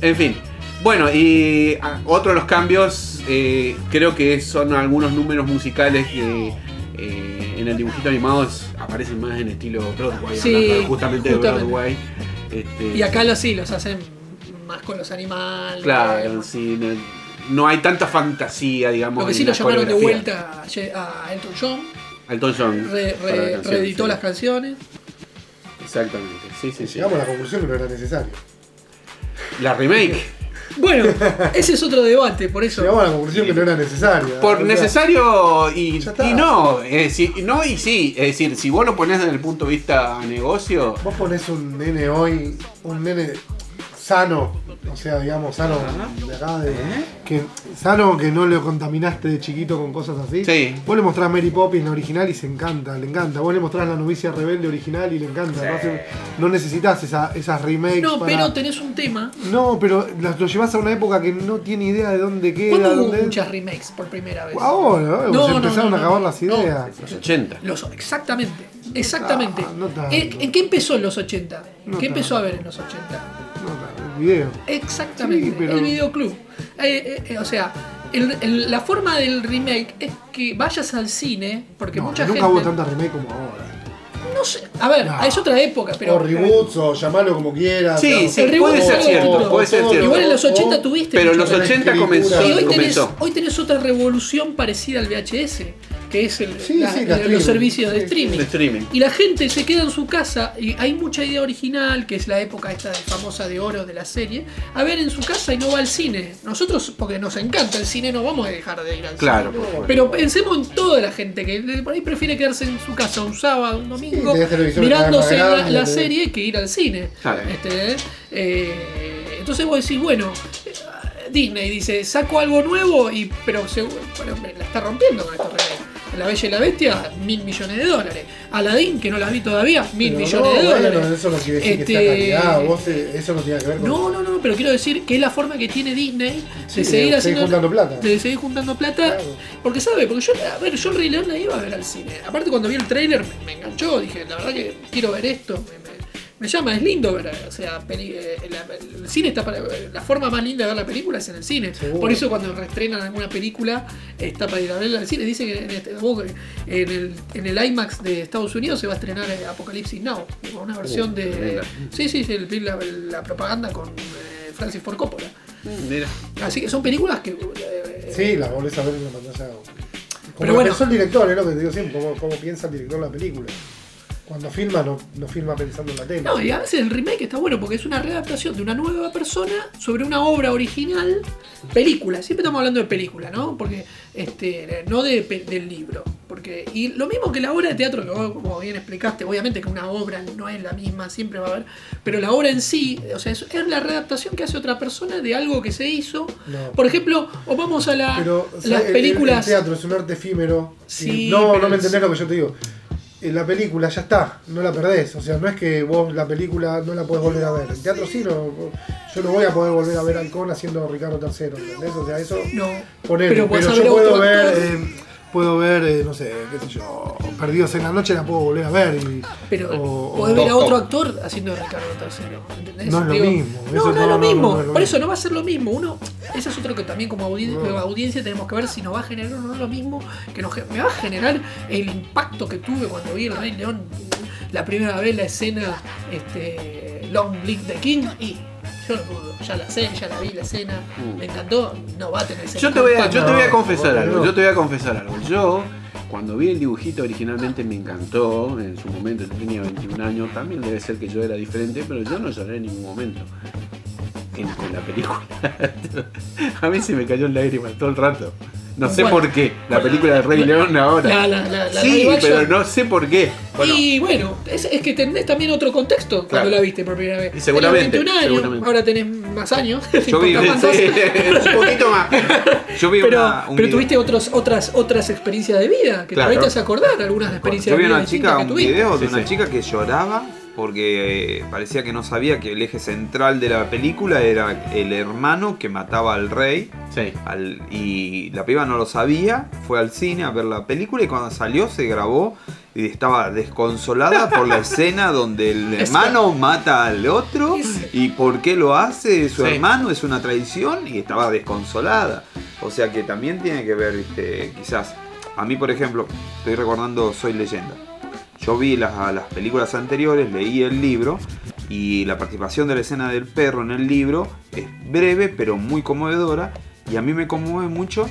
En fin. Bueno, y ah, otro de los cambios, eh, creo que son algunos números musicales que eh, en el dibujito animado aparecen más en estilo Broadway, Sí, justamente, justamente. de Broadway. Este, Y acá los sí, los hacen más con los animales. Claro, sí, no, no hay tanta fantasía, digamos. Lo que sí lo la llamaron de vuelta a Elton John, Elton John. re- la reeditó sí. las canciones. Exactamente, sí, sí, sí. Llegamos a la conclusión que no era necesario. La remake. Bueno, ese es otro debate, por eso. Llegamos a la conclusión que no era necesario. Por sea, necesario y, y no, es decir, no y sí, es decir, si vos lo ponés desde el punto de vista negocio, Vos ponés un nene hoy, un nene sano, o sea, digamos, sano de acá, de, que, sano que no lo contaminaste de chiquito con cosas así. Sí. Vos le mostrás Mary Poppins la original y se encanta, le encanta. Vos le mostrás la novicia rebelde original y le encanta. No, hace- no necesitas esa- esas remakes. No, para- pero tenés un tema. No, pero lo llevas a una época que no tiene idea de dónde queda. ¿Cuándo hubo dónde... muchas remakes por primera vez? Ahora, ¿no? No, se no, empezaron no, a acabar no, las no. ideas. los 80. Los, exactamente, exactamente. Ah. ¿En, en qué empezó en los 80? No ¿Qué empezó a ver en los 80? No, el video. Exactamente, Sí, pero- el videoclub. Eh, eh, eh, o sea, el- el- la forma del remake es que vayas al cine, porque No, mucha nunca gente. hubo tanta remake como ahora. No sé, a ver, No. es otra época, pero. o reboots, o llamarlo como quieras. Sí, o- sí, El reboot puede es ser algo cierto, puede ser Todo, cierto. Igual en los o- 80 tuviste. Pero en los remake. 80 escritura. comenzó. Y hoy tenés, comenzó. hoy tenés otra revolución parecida al VHS, que es el, Sí, la- sí, la los servicios de streaming. De streaming. Y la gente se queda en su casa y hay mucha idea original, que es la época esta famosa de oro de la serie, a ver en su casa y no va al cine. Nosotros, porque nos encanta el cine, no vamos a dejar de ir al Claro. cine. Pero pensemos en toda la gente que por ahí prefiere quedarse en su casa un sábado, un domingo, mirándose la, serie que ir al cine. Claro. Este, eh, entonces vos decís, bueno, Disney dice, saco algo nuevo, y pero, se- bueno, la está rompiendo con estos remakes. La Bella y la Bestia, mil millones de dólares. Aladdin, que no la vi todavía, mil Pero millones no, de bueno, dólares. eso no quiere decir que sea calidad. Vos, eso no tiene que ver con. No, no, no, pero quiero decir que es la forma que tiene Disney Sí, de seguir de haciendo. juntando plata. De seguir juntando plata. Claro. Porque sabe, porque yo, a ver, yo el Rey León la iba a ver al cine. Aparte cuando vi el trailer me, me enganchó, dije, la verdad que quiero ver esto. Me, me- llama, es lindo ver, o sea, peli- eh, la- el cine está para. La forma más linda de ver la película es en el cine. Seguro. Por eso cuando reestrenan alguna película, está para ir a verla al cine. Dice que en, este- vos, en el, en el IMAX de Estados Unidos se va a estrenar eh, Apocalipsis Now, una versión de. tremenda. Sí, sí, sí, el- la, la propaganda con eh, Francis Ford Coppola. Mira. Así que son películas que. eh, Sí, la volvés a ver en la pantalla. Como Pero bueno. pensó el director, es lo que te digo siempre, cómo, cómo piensa el director la película. Cuando filma, no, no filma pensando en la tele. No, y a veces el remake está bueno porque es una readaptación de una nueva persona sobre una obra original, película. Siempre estamos hablando de película, ¿no? Porque este, no de, del libro. Porque, y lo mismo que la obra de teatro, que vos, como bien explicaste, obviamente que una obra no es la misma, siempre va a haber, pero la obra en sí, o sea, es, es la readaptación que hace otra persona de algo que se hizo. No. Por ejemplo, o vamos a la, Pero las el- el- películas. El, teatro es un arte efímero. Sí, y no, no me entendés lo que yo te digo. En la película ya está, no la perdés. O sea, no es que vos la película no la podés volver a ver. El teatro sí, no, yo no voy a poder volver a ver Halcón haciendo Ricardo III, ¿entendés? O sea, eso. no, pero yo puedo ver, eh, puedo ver, eh, no sé, qué sé yo, Perdidos en la noche la puedo volver a ver. Y, Pero o- o- podés ver a otro top. actor haciendo de Ricardo III. ¿entendés? No es lo Digo, mismo, No, eso no, es lo no, mismo. no, no Por eso no va a ser lo mismo. Uno, eso es otro que también como audiencia tenemos que ver si nos va a generar o no lo mismo. Que nos, me va a generar el impacto que tuve cuando vi el Rey León la primera vez la escena este, Long Live the King y yo no dudo, ya la sé, ya la vi la escena, me encantó, no va a tener ese Yo te voy a, yo te voy a confesar algo, yo te voy a confesar algo. Yo, cuando vi el dibujito originalmente me encantó, en su momento yo tenía 21 años, también debe ser que yo era diferente, pero yo no lloré en ningún momento en, con la película. a mí se me cayó el lágrima todo el rato. No sé Bueno. por qué, la película de Rey León ahora. La- la- la- la sí, pero no sé por qué. Bueno, Y bueno, es, es que tenés también otro contexto cuando la viste por primera vez. Y seguramente, Tenías 21 años, seguramente. ahora tenés más años. Yo vi- sí, un poquito más. Yo vi Pero, una, un pero video- tuviste otros, otras, otras experiencias de vida que Claro. te hace acordar algunas experiencias Yo vi de vida una chica, distintas un que tuviste. video de Sí, una sí. chica que lloraba porque eh, parecía que no sabía que el eje central de la película era el hermano que mataba al rey. Sí. al- y la piba no lo sabía, fue al cine a ver la película y cuando salió se grabó y estaba desconsolada por la escena donde el hermano mata al otro y por qué lo hace su Sí. hermano, es una traición y estaba desconsolada. O sea que también tiene que ver, viste, quizás. A mí, por ejemplo, estoy recordando Soy leyenda. Yo vi las, las películas anteriores, leí el libro y la participación de la escena del perro en el libro es breve pero muy conmovedora y a mí me conmueve mucho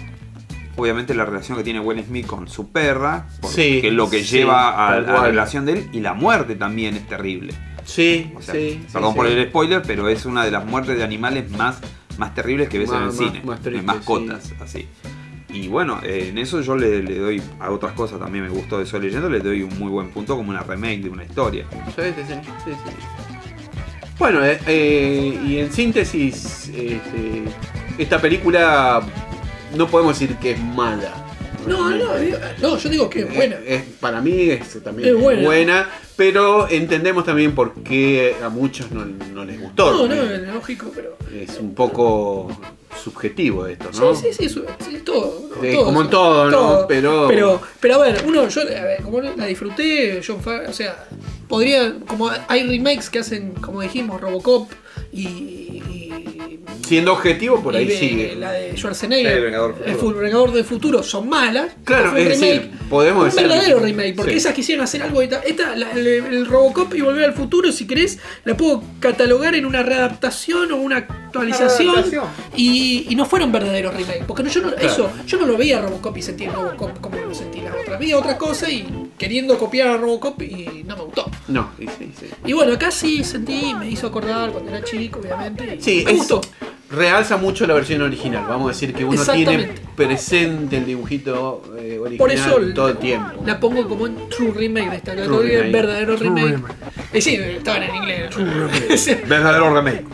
obviamente la relación que tiene Will Smith con su perra, Sí, es lo que sí, lleva a, la relación de él y la muerte también es terrible. Sí, O sea, sí. perdón por el spoiler, pero es una de las muertes de animales más, más terribles que ves en el Más- cine, de mascotas, así. Y bueno, eh, en eso yo le, le doy a otras cosas también me gustó de Soy Leyendo, le doy un muy buen punto como una remake de una historia. Sí, sí, sí, sí, sí. Bueno, eh, eh, y en síntesis, este, esta película no podemos decir que es mala. No, no, digo- no, yo digo que es buena. Es- para mí es también Es es buena. buena. pero entendemos también por qué a muchos no, no les gustó. No, no, es lógico, pero. Es un poco subjetivo esto, ¿no? Sí, sí, sí, sí, todo. Sí, todo, como en todo, ¿no? Pero- pero. Pero a ver, uno, yo, a ver, como la disfruté, John o sea, podría. Como hay remakes que hacen, como dijimos, Robocop y. Siendo objetivo, por ahí de- sigue. La de Schwarzenegger, el Vengador del el Vengador del Futuro, son malas. Claro, un es decir, podemos un decir- verdadero remake, porque Sí. esas quisieron hacer algo. de ta- Esta, la- el, el Robocop y Volver al Futuro, si querés, la puedo catalogar en una readaptación o una actualización. readaptación. Y, y no fueron verdaderos remakes. Porque no, yo, no, eso, yo no lo veía a Robocop y sentí Robocop como lo sentí la otra. Veía otra cosa y queriendo copiar a Robocop y no me gustó. No, y sí, sí. Y bueno, acá sí sentí, me hizo acordar cuando era chico, obviamente. y Sí, me es- gustó. realza mucho la versión original. Vamos a decir que uno tiene presente el dibujito eh, original Por eso todo el tiempo. la pongo como un true remake de esta True categoría, remake. verdadero True remake. remake. Y sí, estaban en inglés. Sí. Verdadero remake.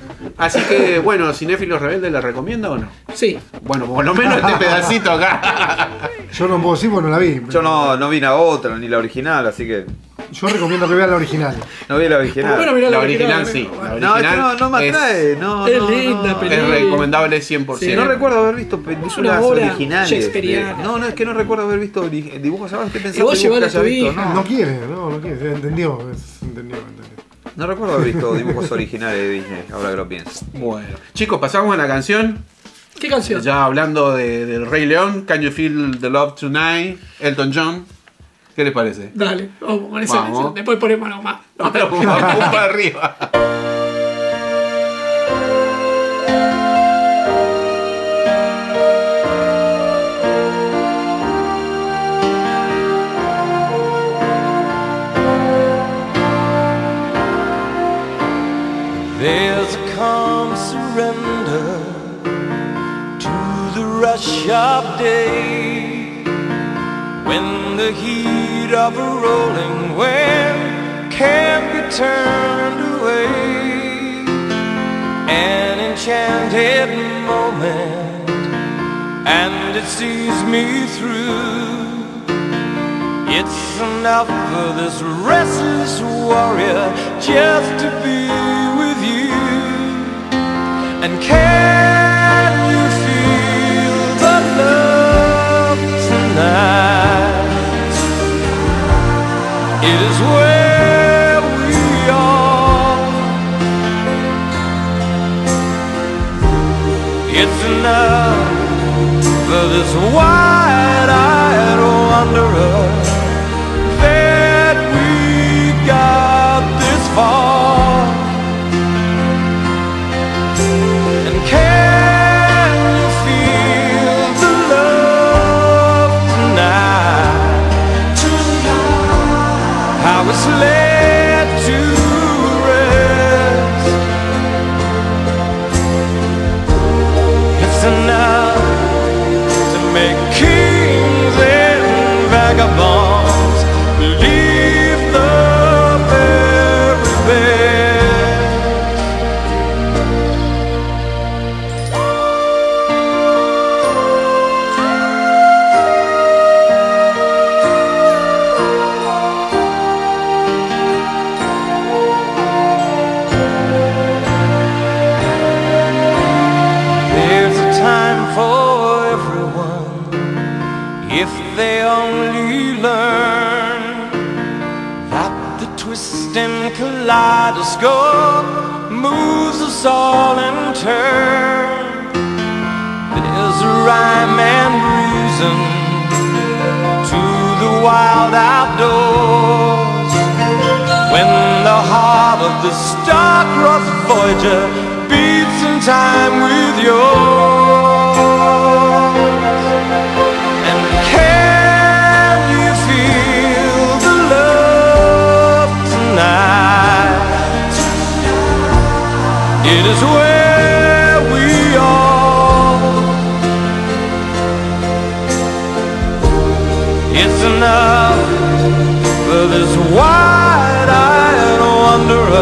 Así que, bueno, Cinéfilos Rebeldes, ¿la recomiendo o no? sí. Bueno, por lo menos este pedacito acá. Yo no puedo decir porque no la vi. Yo no, no vi la otra ni la original, así que Yo recomiendo que vean la original. no vi la original. Bueno, mirá La la original original, sí. La no, original no, no me es- atrae. No, es no, linda no. película. Es recomendable 100%. Sí, no recuerdo haber visto películas una obra originales. de- no, no, es que no recuerdo haber visto dibujos. ¿Sabes qué pensaba? vos que haya visto? No, No quiere, no, no quiere. Entendió. Es entendió, entendió. No recuerdo haber visto dibujos originales de Disney, ahora que lo pienso. Bueno, chicos, pasamos a la canción. ¿Qué canción? Ya hablando de- del Rey León, Can You Feel the Love Tonight, Elton John. ¿Qué les parece? Dale, vamos con esa Vamos. canción. Después ponemos algo más. Vamos vamos para arriba. Surrender to the rush of day when the heat of a rolling wave can't be turned away. An enchanted moment, and it sees me through. It's enough for this restless warrior just to be. And can you feel the love tonight? It is where we are. It's enough for this wide-eyed wanderer kaleidoscope moves us all in turn. There's a rhyme and reason to the wild outdoors. When the heart of the star-crossed Voyager beats in time with yours.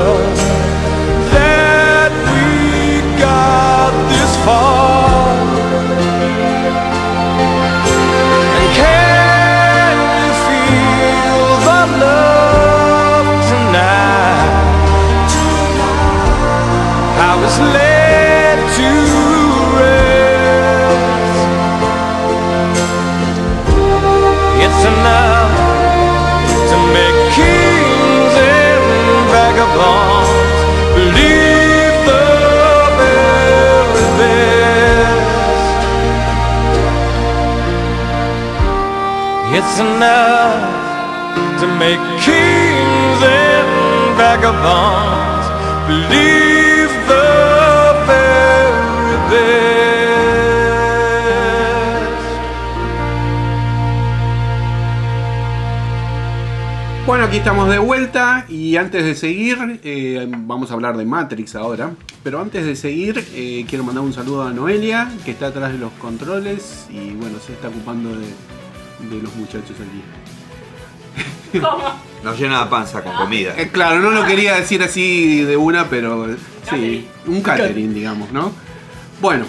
Oh. Bueno, aquí estamos de vuelta y antes de seguir, eh, vamos a hablar de Matrix ahora. Pero antes de seguir, eh, quiero mandar un saludo a Noelia, que está atrás de los controles y bueno, se está ocupando de, de los muchachos aquí. Nos llena la panza con comida. Eh, claro, no lo quería decir así de una, pero sí, un catering, digamos, ¿no? Bueno,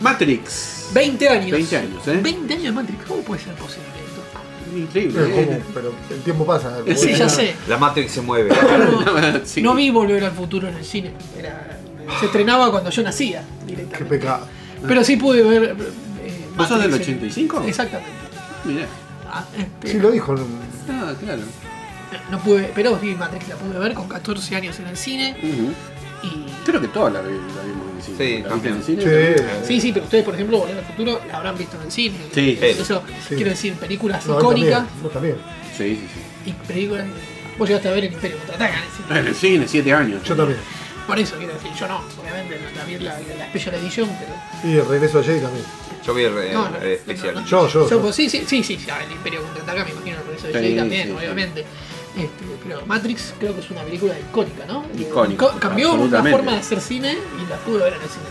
Matrix. 20 años. 20 años, ¿eh? 20 años de Matrix. ¿Cómo puede ser posible esto? Increíble. Pero, ¿eh? ¿cómo? Pero el tiempo pasa. Sí, ya sé. La Matrix se mueve. No, Sí. no vi Volver al Futuro en el cine. Era- se estrenaba cuando yo nacía Qué directamente. pecado. Pero sí pude ver. eh, ¿Vos sos del Matrix en- 85? Exactamente. Mirá. Ah, este, Sí, lo dijo. ¿no? Ah, claro. No pude, pero sí, Matrix la pude ver con 14 años en el cine. Y. Creo que todas la, vi- la vimos en el cine. Sí, ¿La viste también. en el cine? Sí. Sí, sí, pero ustedes, por ejemplo, Volver al Futuro la habrán visto en el cine. Sí, sí. Eso, Sí. quiero decir, películas No, icónicas también. Vos también. Sí, sí, sí. y películas. Vos llegaste a ver el Imperio Contraataca en el cine. En el cine, 7 años. Yo también. Por eso quiero decir, yo no, obviamente, la vi en la, la Special Edition, pero. Y el regreso a Jay también. Yo vi el, el- No, no, especial. no, no. Yo, yo. Yo, yo. pues, sí, sí, sí, sí, ya el Imperio Contraataca me imagino el regreso de Sí, Jay también, sí, sí. obviamente. Este, pero Matrix creo que es una película icónica, ¿no? Icónica, Co- cambió una absolutamente. forma de hacer cine y la pude ver en el cine.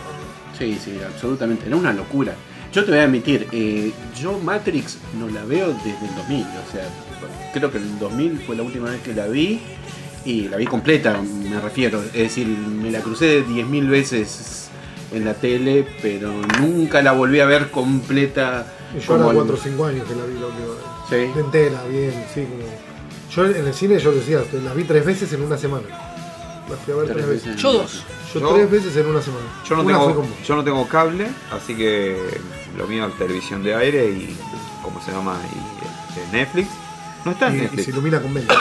Sí, sí, absolutamente. Era una locura. Yo te voy a admitir, eh, yo Matrix no la veo desde el 2000. O sea, creo que el 2000 fue la última vez que la vi. Y la vi completa, me refiero. Es decir, me la crucé 10.000 veces en la tele, pero nunca la volví a ver completa. Y yo como ahora el- 4 o 5 años que la vi la última vez. Sí. Entera, bien, sí, como. Yo en el cine, yo decía, la vi tres veces en una semana. La fui a ver tres, veces. Yo dos. Yo, Yo- tres veces en una semana. Yo no, una tengo, yo no tengo cable, así que lo mío es televisión de aire y, ¿cómo se llama? Y, eh, Netflix. No está en Y, y Netflix. se ilumina con venta.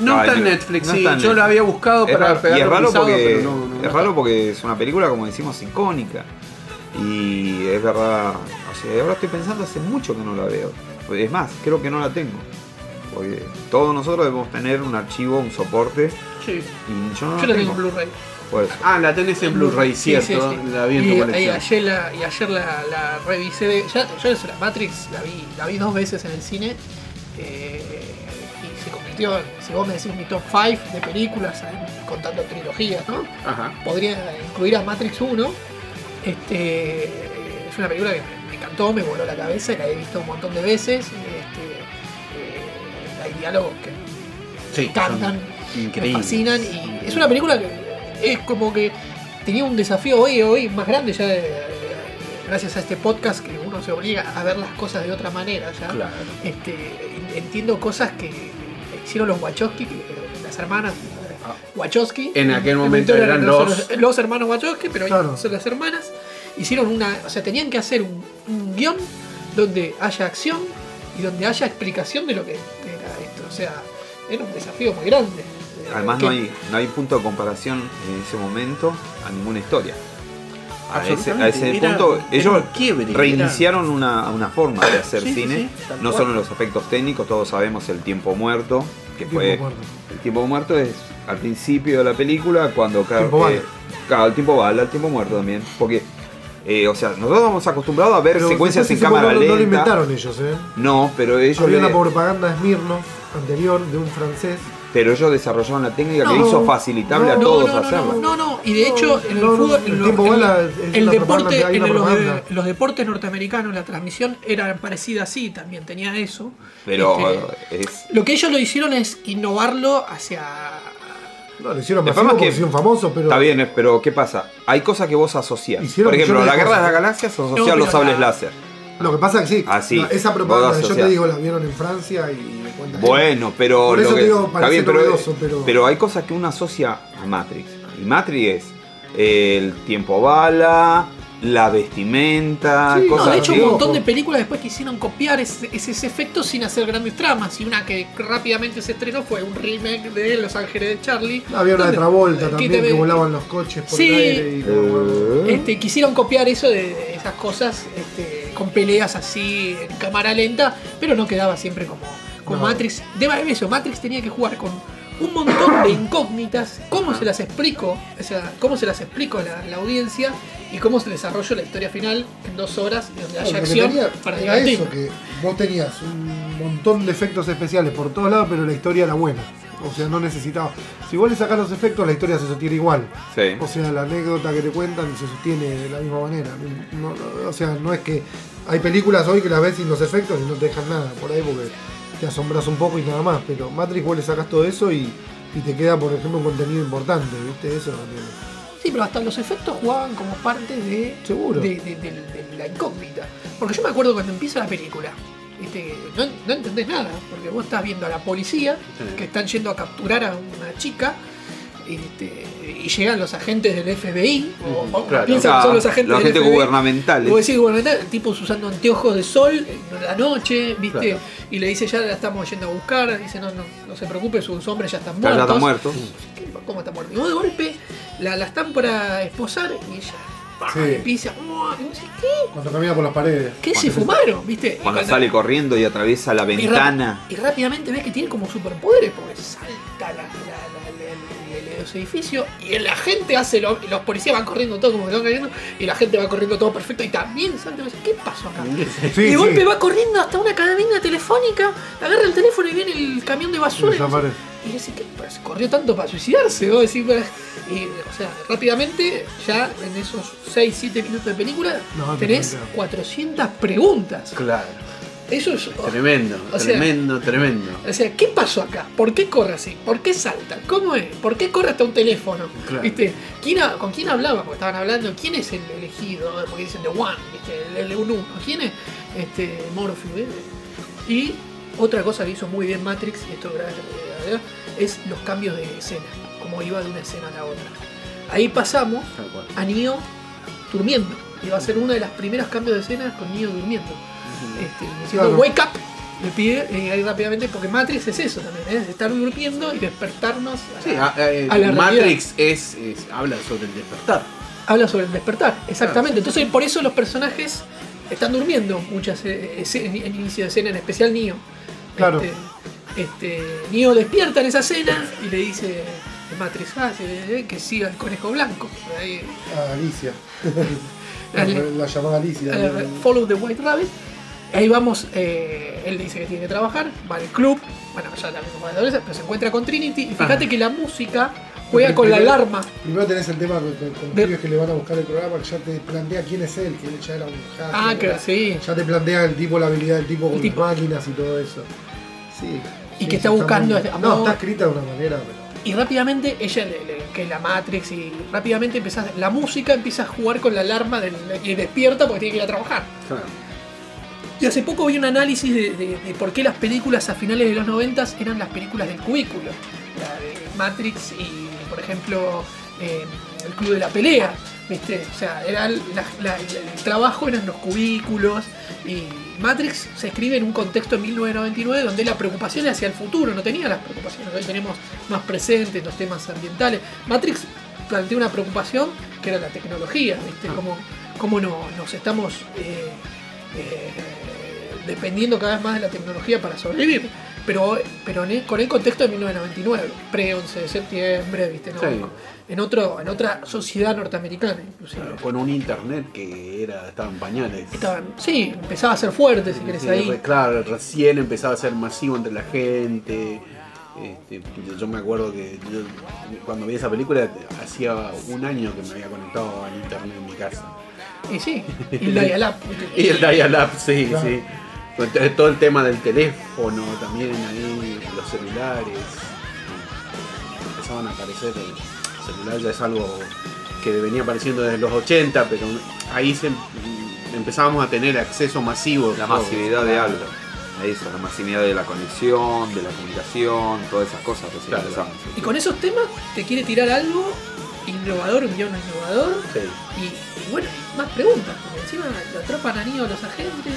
No Ay, está en Netflix, no sí. está en Yo Netflix. la había buscado Es para pegarlo es raro, pisado, porque, pero no- no es raro porque es una película, como decimos, icónica. Y es verdad, o sea, ahora estoy pensando, hace mucho que no la veo. Es más, creo que no la tengo. Porque todos nosotros debemos tener un archivo, un soporte. Sí. Y yo no Yo la tengo en Blu-ray. Ah, la tenés en Blu-ray, cierto. sí, sí. La vi en tu y, y colección. ayer, la, y ayer la, la revisé. De, ya, yo la Matrix la vi, la vi dos veces en el cine. eh, si vos me decís mi top 5 de películas, contando trilogías, ¿no? Ajá. Podría incluir a Matrix 1. Este, es una película que me, encantó, me voló la cabeza y la he visto un montón de veces. Este, eh, hay diálogos que Sí, me fascinan y es una película que es como que tenía un desafío hoy hoy más grande ya eh, gracias a este podcast que uno se obliga a ver las cosas de otra manera ya Claro. este, entiendo cosas que hicieron los Wachowski que- las hermanas Ah. Wachowski En aquel el momento eran los, los- los hermanos Wachowski pero Claro. son las hermanas hicieron una o sea tenían que hacer un, un guion donde haya acción y donde haya explicación de lo que era esto. O sea, era un desafío muy grande. Además Que- no hay, no hay punto de comparación en ese momento a ninguna historia. A ese, a ese Absolutamente, era- punto ellos quiebre, reiniciaron una, una forma de hacer Sí, cine, sí, no cual. solo en los aspectos técnicos, todos sabemos el tiempo muerto, que Tiempo fue muerto. el tiempo muerto es al principio de la película cuando claro, Tiempo eh, claro, el tiempo bala, el tiempo muerto también, porque eh, o sea, nosotros estamos acostumbrados a ver Pero secuencias en cámara no, no lo lenta. inventaron ellos, ¿eh? No, pero ellos Había le- una propaganda Smirnoff anterior de un francés. Pero ellos desarrollaron la técnica que No, hizo facilitable a todos no, no, hacerlo. no, no, no, y de hecho en el fútbol, el en una deporte, en una los, propaganda. de- los deportes norteamericanos, la transmisión era parecida así, también tenía eso. Pero Este, es lo que ellos lo hicieron es innovarlo hacia No, lo hicieron masivo porque que- hicieron famoso, pero. Está bien, eh, pero ¿qué pasa? Hay cosas que vos asociás. Por ejemplo, la guerra de las galaxias asocia No, a los sables la- láser. Lo que pasa es que sí. Ah, sí. no, esa propaganda, yo te digo, la vieron en Francia y me cuentan. Bueno, pero Por eso te digo, parece bien, pero, novedoso, pero- hay cosas que uno asocia a Matrix. Y Matrix es el tiempo bala, la vestimenta, Sí, No, cosas de hecho, así. un montón de películas después quisieron copiar ese, ese, ese efecto sin hacer grandes tramas. Y una que rápidamente se estrenó fue un remake de Los Ángeles de Charlie. Había una de Travolta que también te que volaban los coches por Sí. el aire y Eh. Este, quisieron copiar eso de, de esas cosas este, con peleas así en cámara lenta, pero no quedaba siempre como, como No. Matrix. De eso, Matrix tenía que jugar con un montón de incógnitas. ¿Cómo se las explico? O sea, ¿cómo se las explico a la, la audiencia? Y cómo se desarrolló la historia final en dos horas y donde haya acción tenía para era eso, que vos tenías un montón de efectos especiales por todos lados, pero la historia era buena. O sea, no necesitaba. Si vos le sacás los efectos, la historia se sostiene igual. Sí. O sea, la anécdota que te cuentan se sostiene de la misma manera. No- no- o sea, no es que hay películas hoy que las ves sin los efectos y no te dejan nada por ahí porque te asombras un poco y nada más. Pero Matrix vos le sacás todo eso y, y te queda, por ejemplo, un contenido importante, ¿viste? Eso no tiene. Sí, pero hasta los efectos jugaban como parte de, Seguro. de, de- de- de la incógnita. Porque yo me acuerdo cuando empieza la película, ¿viste? no, no entendés nada, porque vos estás viendo a la policía que están yendo a capturar a una chica. este, y llegan los agentes del FBI, o, o Claro. piensan que son los agentes los del FBI. gubernamentales. Vos decís gubernamental, tipos usando anteojos de sol en la noche, ¿viste? Claro. Y le dice, ya la estamos yendo a buscar. Dice, no, no, no se preocupe, sus hombres ya están muertos. está muerto. ¿Qué- ¿Cómo está muerto? Y vos de golpe la, la están para esposar y ella ¡pah! Sí. vos decís, ¿Qué? Cuando camina por las paredes. ¿Qué se fumaron? ¿Viste? Y Cuando cuando- sale corriendo y atraviesa la y ventana. Y, rápidamente ves que tiene como superpoderes porque salta la, la- los edificios y la gente hace lo, y los policías van corriendo todo como que van cayendo y la gente va corriendo todo perfecto y también salta. y decís, ¿Qué pasó acá? Sí, y de sí. golpe va corriendo hasta una cabina telefónica, agarra el teléfono y viene el camión de basura. y vos Desaparece. Y decís, ¿qué pasa? Corrió tanto para suicidarse, vos decís, "Bah". y, o sea, rápidamente, ya en esos 6-7 minutos de película, No, te tenés cuento. 400 preguntas. Claro. Eso es. Tremendo, O sea- tremendo, tremendo. O sea, ¿qué pasó acá? ¿Por qué corre así? ¿Por qué salta? ¿Cómo es? ¿Por qué corre hasta un teléfono? Claro. ¿Viste? ¿Quién ha- ¿Con quién hablaba? Porque estaban hablando, ¿quién es el elegido? Porque dicen The One, ¿viste? el L1. ¿Quién es? Este, Morpheus. ¿eh? Y otra cosa que hizo muy bien Matrix, y esto gracias a Dios, es los cambios de escena. Cómo iba de una escena a la otra. Ahí pasamos a Neo durmiendo. Y va a ser uno de los primeros cambios de escena con Neo durmiendo. Este, Claro. wake up, le pide eh, ahí rápidamente, porque Matrix es eso también, ¿eh? es estar durmiendo y despertarnos. a Sí, la- a- eh, a la Matrix es, es- habla sobre el despertar. habla sobre el despertar, exactamente. Entonces, por eso los personajes están durmiendo muchas eh, en inicio de escena, en especial Neo. Claro. Este, este, Neo despierta en esa escena y le dice Matrix ah, eh, que siga el conejo blanco. Ahí, A Alicia. La llamada Alicia. eh, follow the White Rabbit. Ahí vamos, eh, él dice que tiene que trabajar, va al club, bueno, ya también como adolescente, pero se encuentra con Trinity y fíjate Ajá. que la música juega con la alarma. Primero tenés el tema con, con- los De- pibes que le van a buscar el programa, que ya te plantea quién es él, que él ya era un hacker. Ah, que sí. Ya te plantea el tipo, la habilidad del tipo con tipo. las máquinas y todo eso. Sí. Y sí, que está buscando muy- No, está escrita de una manera, pero. Y rápidamente ella, que es la Matrix, y rápidamente empieza, la música empieza a jugar con la alarma del, y despierta porque tiene que ir a trabajar. Claro. Y hace poco vi un análisis de, de- de por qué las películas a finales de los 90 eran las películas del cubículo. La de Matrix y, ejemplo, eh, El Club de la Pelea. ¿Viste? O sea, era el, trabajo eran los cubículos y Matrix se escribe en un contexto en 1999 donde la preocupación hacia el futuro, no tenía las preocupaciones hoy tenemos más presentes, los temas ambientales. Matrix plantea una preocupación que era la tecnología, ¿viste? Cómo, cómo no, nos estamos eh, eh, dependiendo cada vez más de la tecnología para sobrevivir. Pero, pero en el- con el contexto de 1999, pre-11 de septiembre, ¿viste? ¿no? Sí. En, otro, en otra sociedad norteamericana, inclusive. Con un internet que era, estaba en pañales. Estaban, sí, empezaba a ser fuerte, si querés, Sí, ahí. re- Claro, recién empezaba a ser masivo entre la gente. Este, yo- yo me acuerdo que yo, cuando vi esa película hacía un año que me había conectado al internet en mi casa. Y sí, y el dial-up. Y el dial-up, sí, Claro. sí. T- Todo el tema del teléfono también ahí, los celulares. Empezaban a aparecer. El celular ya es algo que venía apareciendo desde los 80, pero ahí se, empezábamos a tener acceso masivo. La todo. masividad de algo. Eso, la masividad de la conexión, de la comunicación, todas esas cosas Claro. empezaban. Y con esos temas te quiere tirar algo innovador, un guion innovador. Sí. Y, y bueno, más preguntas, encima lo atrapan a Neo a los agentes.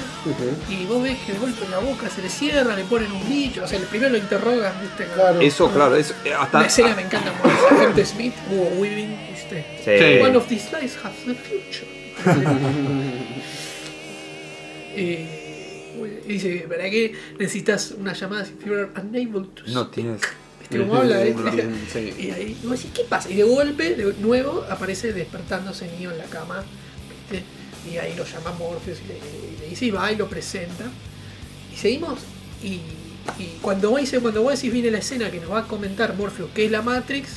Y vos ves que de golpe la boca se le cierra, le ponen un bicho. O sea, el primero lo interrogan, ¿viste? Claro. Eso, claro, eso, eh, hasta. La escena me encanta el agente Smith, Hugo Weaving, ¿viste? Sí. One of these lies has the future. Eh, y dice, ¿para qué necesitas una llamada si you're unable to No tienes. ¿Viste cómo habla? eh? Sí. Y ahí, y vos decís, ¿qué pasa? Y de golpe, de nuevo, aparece despertándose Neo en la cama, ¿viste? Y ahí lo llama Morpheus y le, y le dice, y va y lo presenta. Y seguimos, y, y cuando, vos cuando vos decís viene la escena que nos va a comentar Morpheus, que es la Matrix,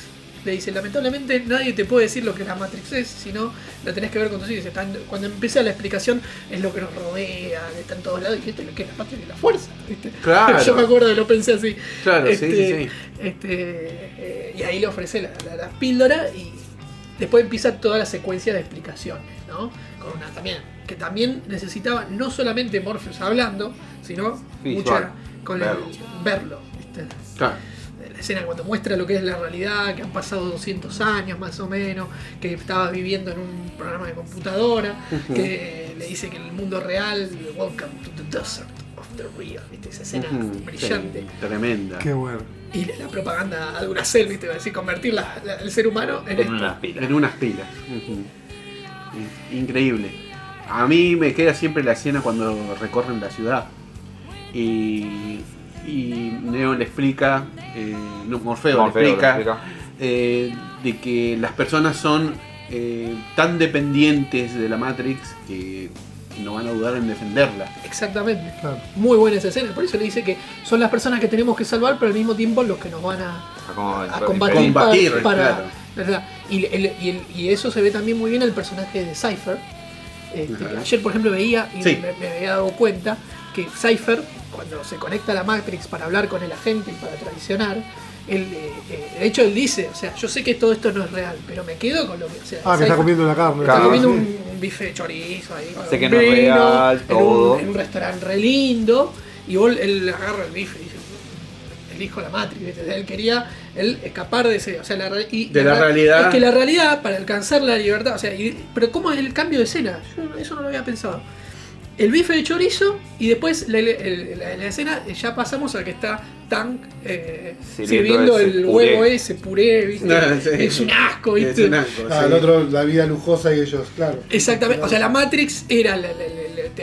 le dice, lamentablemente nadie te puede decir lo que la Matrix es, sino la tenés que ver con tus. Están- Cuando empieza la explicación, es lo que nos rodea, está en todos lados, y esto es lo que es la Matrix y la fuerza, ¿viste? Claro. Yo me acuerdo de lo pensé así. Claro, sí, Este, sí, sí. este, eh, y ahí le ofrece la, la- la píldora y después empieza toda la secuencia de explicaciones, ¿no? También, que también necesitaba no solamente Morpheus hablando, sino Visual, mucha con el- verlo. verlo, ¿viste? Claro. La escena cuando muestra lo que es la realidad, que han pasado 200 años más o menos, que estaba viviendo en un programa de computadora, que le dice que en el mundo real, welcome to the desert of the real, ¿viste? Esa escena brillante. sí, tremenda. Qué bueno. Y la propaganda a Duracell, ¿viste? Va a decir, convertir la- la- el ser humano en En esto. unas pilas. En unas pilas. Ujú. In- Increíble. A mí me queda siempre la escena cuando recorren la ciudad. Y, y Neo le explica, eh, no, Morfeo, Morfeo le le explica, explica. eh, de que las personas son eh, tan dependientes de la Matrix que no van a dudar en defenderla. Exactamente. Claro. Muy buena esa escena. Por eso le dice que son las personas que tenemos que salvar, pero al mismo tiempo los que nos van a, combatir, Combatir, para, para- claro. ¿verdad? Y, el- y el- y eso se ve también muy bien en el personaje de Cypher. Este. Ayer, por ejemplo, veía y Sí. me, me había dado cuenta que Cypher, cuando se conecta a la Matrix para hablar con el agente y para traicionar, él, eh, eh, de hecho él dice, o sea, yo sé que todo esto no es real, pero me quedo con lo que... O sea, Ah, que Cypher- está comiendo la carne. Está Claro, comiendo sí. un, un bife de chorizo ahí. Sé un que no es real, en un- todo. En un, restaurante re lindo. Y vos, él agarra el bife y dice: Elijo la Matrix. Él quería él escapar de ese. O sea, la, y De la re- realidad. Es que la realidad, para alcanzar la libertad. O sea, y- pero ¿cómo es el cambio de escena? Yo eso no lo había pensado. El bife de chorizo y después la, el- la- la escena ya pasamos a que está Tank eh, Sirviendo el puré. huevo ese, puré, ¿viste? Ah, sí. Es un asco, Es ¿viste? un asco, Ah, sí. el otro, la vida lujosa y ellos, claro. Exactamente, o sea, la Matrix era la,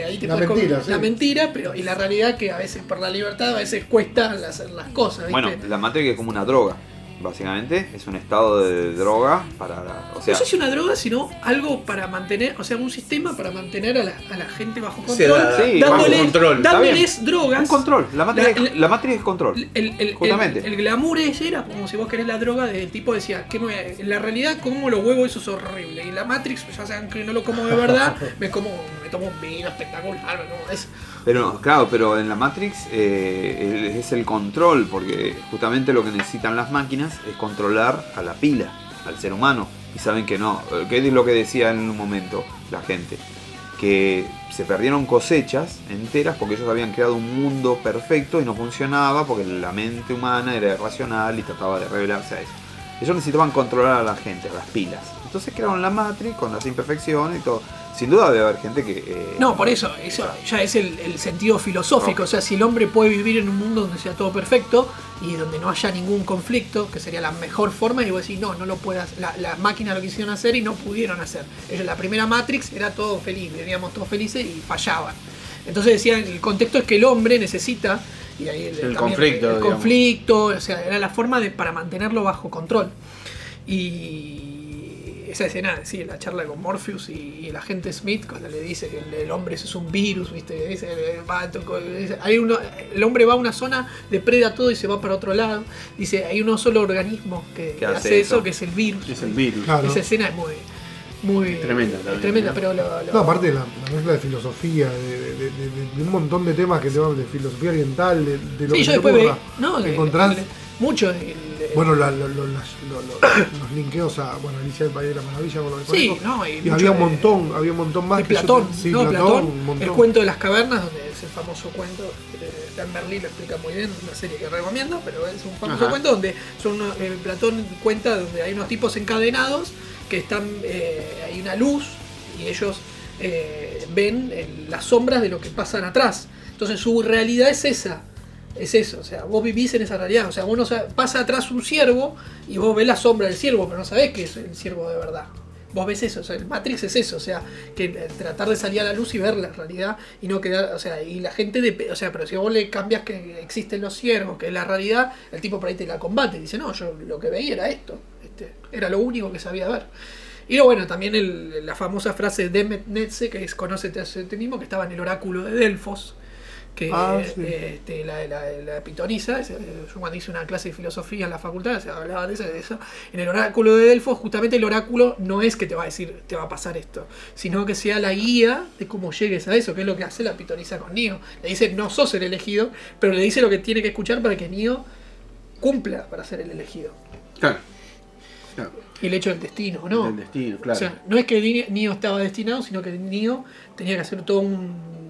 la- la- la- te- ahí te La mentira, sí. la mentira, pero y la realidad que a veces por la libertad a veces cuesta hacer las cosas, ¿viste? Bueno, la Matrix es como una droga, básicamente. Es un estado de droga para. la- O sea, no sé si una droga, sino algo para mantener, o sea, un sistema para mantener a la, a la gente bajo control, sí, bajo dándoles, control. Está dándoles drogas. un control. La Matrix, La- la- es control. El, el- Justamente. el- el glamour ese era como si vos querés la droga del tipo decía que en la realidad como los huevos eso es horrible y la Matrix ya saben que no lo como de verdad me como me tomo un vino espectacular me como eso Pero, claro, pero en la Matrix eh, es el control, porque justamente lo que necesitan las máquinas es controlar a la pila, al ser humano. Y saben que no. Eh, ¿Qué es lo que decía en un momento la gente? Que se perdieron cosechas enteras porque ellos habían creado un mundo perfecto y no funcionaba porque la mente humana era irracional y trataba de revelarse a eso. Ellos necesitaban controlar a la gente, a las pilas. Entonces crearon la Matrix con las imperfecciones y todo. Sin duda debe haber gente que... eh, No, por eso, eso ya es el, el sentido filosófico. O sea, si el hombre puede vivir en un mundo donde sea todo perfecto y donde no haya ningún conflicto, que sería la mejor forma, y vos decís, no, no lo puedas. La, la máquina lo quisieron hacer y no pudieron hacer. Ellos, la primera Matrix era todo feliz, vivíamos todos felices y fallaban. Entonces decían, el contexto es que el hombre necesita. Y ahí el, conflicto, El digamos. conflicto, o sea, era la forma de, para mantenerlo bajo control. Y esa escena, sí, la charla con Morpheus y, y el agente Smith, cuando le dice que el, el hombre es un virus, ¿viste? Dice, eh, va, toco- dice, hay uno, el hombre va a una zona, depreda todo y se va para otro lado. Dice, hay uno solo organismo que, Que hace, hace eso, eso. que es el virus. Es el virus. Claro. Esa escena es muy... muy Tremenda es también, tremenda, ¿no? pero lo, lo- No, aparte de la, la mezcla de filosofía, de, de- de- de- de un montón de temas que te van de filosofía oriental, de, de lo Sí, que yo te después ve, ocurra. no, de- encontrás, de- mucho bueno, la- lo- lo- los linkeos a, bueno, Alicia del País de la Maravilla, con lo que Sí, conozco. no, y había un de- montón, había un montón más. de yo- Platón, sí, ¿no? Platón, el cuento de las cavernas, donde es el famoso cuento, eh, Dan Merlí lo explica muy bien, una serie que recomiendo, pero es un famoso Ajá. cuento donde son unos- eh, Platón cuenta donde hay unos tipos encadenados que están, eh, hay una luz y ellos eh, ven eh, las sombras de lo que pasan atrás. Entonces su realidad es esa. Es eso, o sea, vos vivís en esa realidad. O sea, vos no sabés- pasa atrás un ciervo y vos ves la sombra del ciervo, pero no sabés que es el ciervo de verdad. Vos ves eso, o sea, el Matrix es eso, o sea, que eh, tratar de salir a la luz y ver la realidad y no quedar, o sea, y la gente, de, o sea, pero si vos le cambias que existen los ciervos, que es la realidad, el tipo por ahí te la combate y dice, no, yo lo que veía era esto, este, era lo único que sabía ver. Y luego, bueno, también la famosa frase de Demet Netze, que es conócete a ti mismo, que estaba en el oráculo de Delfos, que Ah, sí. este, la, la, la eh, yo cuando hice una clase de filosofía en la facultad, se hablaba de eso, de eso. En el oráculo de Delfos, justamente el oráculo no es que te va a decir, te va a pasar esto, sino que sea la guía de cómo llegues a eso, que es lo que hace la pitonisa con Neo. Le dice, no sos el elegido, pero le dice lo que tiene que escuchar para que Neo cumpla para ser el elegido. Claro. Claro. Y el hecho del destino, ¿o ¿no? El destino, claro. O sea, no es que Neo estaba destinado, sino que Neo tenía que hacer todo un,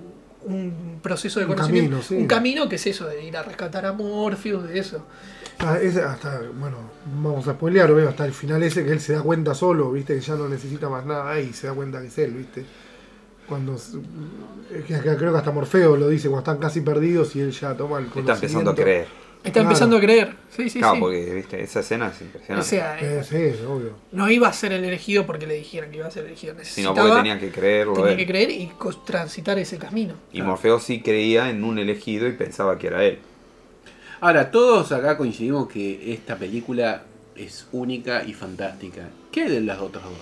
un proceso de Un conocimiento. camino, sí. Un camino que es eso, de ir a rescatar a Morpheus, de eso. Ah, ese hasta, bueno, vamos a spoilear, obvio, hasta el final ese que él se da cuenta solo, viste, que ya no necesita más nada y se da cuenta que es él, viste. Cuando creo que hasta Morfeo lo dice, cuando están casi perdidos y él ya toma el conocimiento. Está empezando a creer. Está Claro. empezando a creer. Sí, sí, claro, sí. porque viste, esa escena es O impresionante. sea, Eh, eh, sí, obvio. no iba a ser el elegido porque le dijeran que iba a ser elegido. Sino Necesitaba, porque tenía que creerlo tenía él. que creer y transitar ese camino. Y Morfeo sí creía en un elegido y pensaba que era él. Ahora, todos acá coincidimos que esta película es única y fantástica. ¿Qué hay de las otras dos?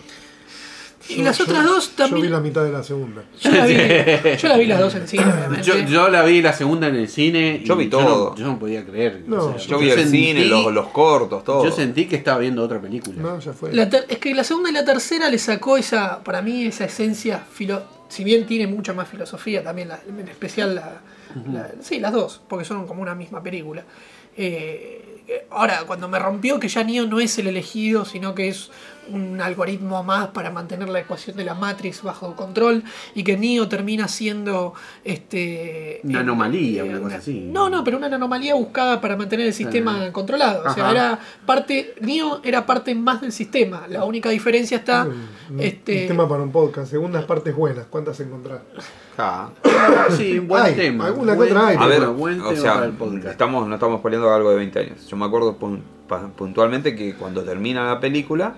Y Yo- las yo- otras dos Yo vi también. la mitad de la segunda. Yo la vi, yo la vi las dos en cine, obviamente. Yo, yo la vi la segunda en el cine. y Yo vi no- todo. Yo no, podía creer. No, Yo vi el sentí- cine, los, los cortos, todo. Yo sentí que estaba viendo otra película. No, ya fue. La ter- es que la segunda y la tercera le sacó esa, para mí, esa esencia, filo si bien tiene mucha más filosofía también, la- en especial la, la- sí, las dos, porque son como una misma película. Eh, ahora, cuando me rompió que ya Neo no es el elegido, sino que es un algoritmo más para mantener la ecuación de la Matrix bajo control y que Neo termina siendo este Una eh, anomalía, eh, una cosa así. No, no, pero una anomalía buscada para mantener el sistema Ah. controlado. O sea, Ajá. era parte, Neo era parte más del sistema. La única diferencia está. Un, este, un tema para un podcast. Segundas partes buenas. ¿Cuántas encontrás? Ja. Sí, buen Hay, tema. alguna que buen otra hay, tema, A ver, buen o tema sea, para el podcast. estamos, no estamos peleando algo de 20 años. Yo me acuerdo puntualmente que cuando termina la película,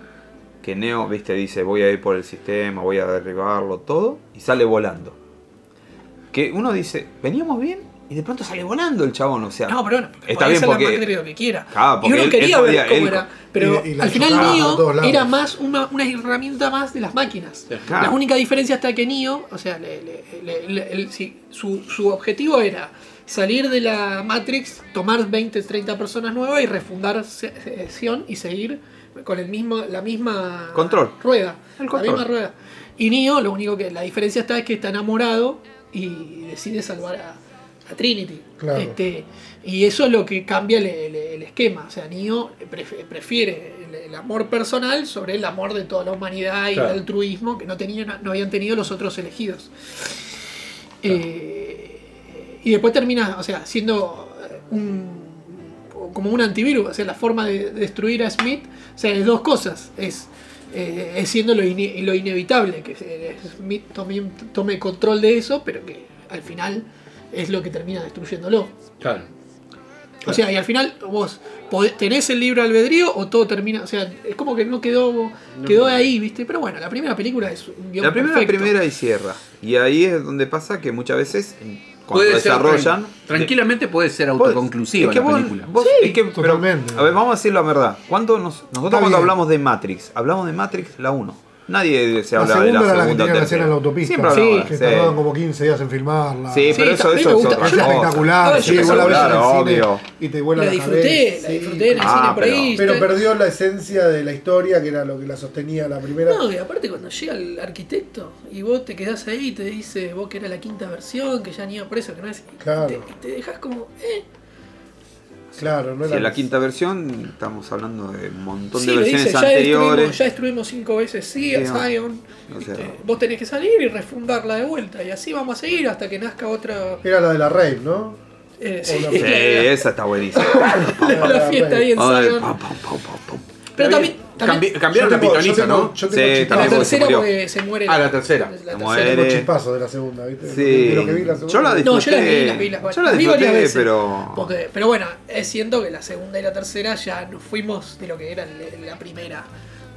que Neo, viste, dice voy a ir por el sistema, voy a derribarlo, todo, y sale volando. Que uno dice, veníamos bien, y de pronto sale volando el chabón, o sea. No, pero bueno, está bien ser la porque. Lo que quiera. Claro, y porque uno él- quería él ver cómo él- era. Pero y- y la al final Neo era más una, una herramienta más de las máquinas. Claro. La única diferencia está que Neo, o sea, le- le- le- le- el- sí, su, su objetivo era salir de la Matrix, tomar 20, 30 personas nuevas y refundar Sion y seguir con el mismo, la misma Control. rueda. El la misma rueda. Y Neo, lo único que la diferencia está es que está enamorado y decide salvar a, a Trinity. Claro. Este, y eso es lo que cambia el, el- el esquema. O sea, Neo pref- prefiere el, el amor personal sobre el amor de toda la humanidad y Claro. el altruismo que no, tenían, no habían tenido los otros elegidos. Eh, y después termina, o sea, siendo un, como, como un antivirus. O sea, la forma de, de destruir a Smith, o sea, es dos cosas. Es, eh, es siendo lo, ine- lo inevitable, que eh, Smith tome, tome control de eso, pero que al final es lo que termina destruyéndolo. Claro. O sea, y al final vos tenés el libro albedrío o todo termina. O sea, es como que no quedó, quedó ahí, ¿viste? Pero bueno, la primera película es un guion La primera, perfecto. primera y cierra. Y ahí es donde pasa que muchas veces cuando Puede desarrollan. tran- tranquilamente puede ser autoconclusiva es que la vos- película. vos- es que- pero, a ver, vamos a decir la verdad. ¿Cuánto nos- nosotros cuando bien. hablamos de Matrix, hablamos de Matrix la 1. Nadie se La habla de segunda la era la que segunda. tenían que hacer en la autopista. Siempre Que sí. tardaban como 15 días en filmarla. Sí, pero Sí, eso, eso me es gusta. otra espectacular, Ah, sí, vos la ves en el cine y te vuela La la disfruté, cabeza, la sí. disfruté en el Ah, cine por pero- ahí. Pero perdió la esencia de la historia, que era lo que la sostenía la primera. No, y aparte cuando llega el arquitecto y vos te quedás ahí y te dice vos que era la quinta versión, que ya ni iba por eso, que no es. y Claro. te, y te dejas como, eh. Claro, no Si era. en la quinta versión estamos hablando de un montón Sí, de versiones dice, ya destruimos, anteriores. ya destruimos cinco veces sí, no. Zion. Vos tenés que salir y refundarla de vuelta. Y así vamos a seguir hasta que nazca otra. Era la de la rave, ¿no? eh, sí, la- Sí, la, esa está buenísima. la- la fiesta ahí en Zion. Pero también. También cambiaron la tengo- ¿no? Yo tengo Sí, la se tercera murió. porque se muere. Ah, la tercera. La Se tercera. muere. tengo chispazos de la segunda, ¿viste? Sí. De lo que vi la segunda. Yo la No, yo las vi, disfruté. las vi, las Yo la las vi varias disfruté, veces. pero. Porque, pero bueno, es cierto que la segunda y la tercera ya nos fuimos de lo que era el- la primera.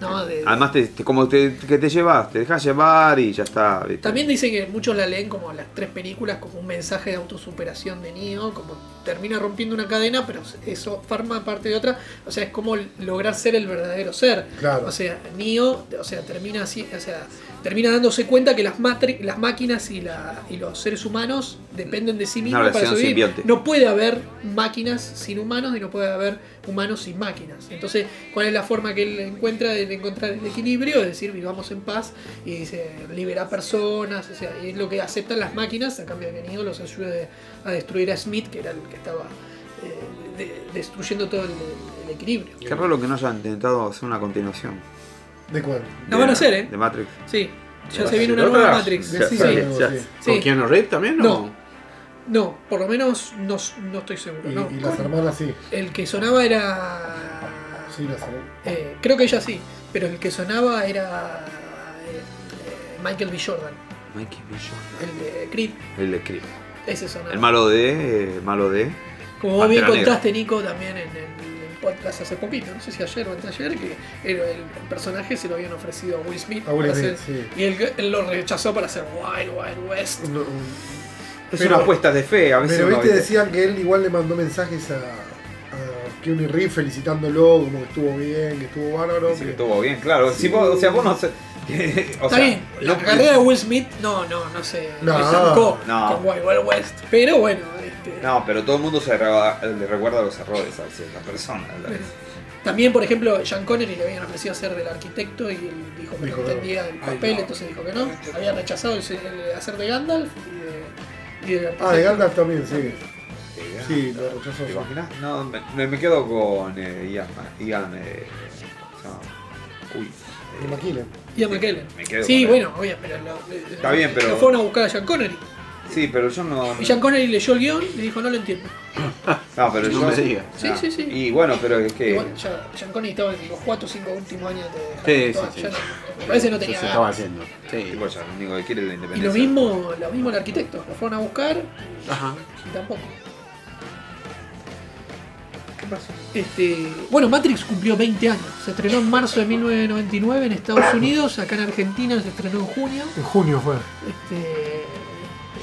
¿No? De- Además, te, te- como te, que te llevas, te dejas llevar y ya está. ¿viste? También dicen que muchos la leen como las tres películas, como un mensaje de autosuperación de Neo, como termina rompiendo una cadena, pero eso forma parte de otra. O sea, es como lograr ser el verdadero ser. Claro. O sea, Neo, o sea, termina así, o sea, termina dándose cuenta que las, las máquinas y, la, y los seres humanos dependen de sí mismos para sobrevivir. simbionte. No puede haber máquinas sin humanos y no puede haber humanos sin máquinas. Entonces, ¿cuál es la forma que él encuentra de encontrar el equilibrio? Es decir, vivamos en paz y dice, liberar personas, o sea, y es lo que aceptan las máquinas a cambio de que los ayude a destruir a Smith, que era el que estaba eh, de- destruyendo todo el, el equilibrio. Qué raro que no hayan intentado hacer una continuación. ¿De cuál? La de- van a hacer, ¿eh? De Matrix. Sí, ya ¿Va se viene una nueva otra? Matrix. Sí. sí, ya. Sí. ¿Con Keanu Reeves también? No. No, por lo menos no, no estoy seguro. Y, no. y las hermanas sí. El que sonaba era. Sí, las hermanas. eh, creo que ella sí, pero el que sonaba era. eh, eh, Michael B. Jordan, Mikey B. Jordan. el de Creed. El de Creed. Ese sonaba. El malo de. El malo de. Como vos bien contaste, Nico, también en el podcast hace poquito, no sé si ayer o anteayer, que era el, el personaje se lo habían ofrecido a Will Smith. A Will para Smith, hacer- sí. Y él, él lo rechazó para hacer Wild Wild West. No, Es Pero- una apuesta de fe, a veces. pero viste, decían que él igual le mandó mensajes a, Keanu Reeves felicitándolo, como que estuvo bien, que estuvo bárbaro. Dice que que- estuvo bien, claro. Si vos, o sea, vos no. o Está sea, bien, la no- carrera de Will Smith no, no, no se No, no. con Wild Wild West. Pero bueno, este, No, pero todo el mundo se recuerda, le recuerda los errores a ciertas personas. Pero También, por ejemplo, Sean Connery le habían ofrecido hacer del arquitecto y él dijo que Dijo no no. entendía el papel, entonces dijo que no. Había rechazado el, el hacer de Gandalf y de, y Ah, de Gandalf también, sí. Sí, lo rechazó. ¿Te imaginas? No, me, quedo con eh, Ian. Ian eh. Uy. Me eh, imagino. Ian McKellen. Me quedo Sí, con él. bueno, obvio, pero lo, Está bien, pero- lo fueron a buscar a Sean Connery. Sí, pero yo no. Y Sean Connery leyó el guion y dijo, no lo entiendo. No, pero No yo. me sigue. Sí, no. sí, sí. Y bueno, pero es que. Igual, ya, Sean Connery estaba en los 4 o 5 últimos años de Sí, sí, ya sí. no- me parece que no Se tenía estaba ganas. haciendo. Sí. tipo, ya, lo único que quiere es la Y independencia. lo mismo, lo mismo el arquitecto, lo fueron a buscar Ajá. y tampoco. ¿Qué pasó? Este, bueno, Matrix cumplió 20 años. Se estrenó en marzo de 1999 en Estados Unidos, acá en Argentina se estrenó en junio. En junio fue. Este,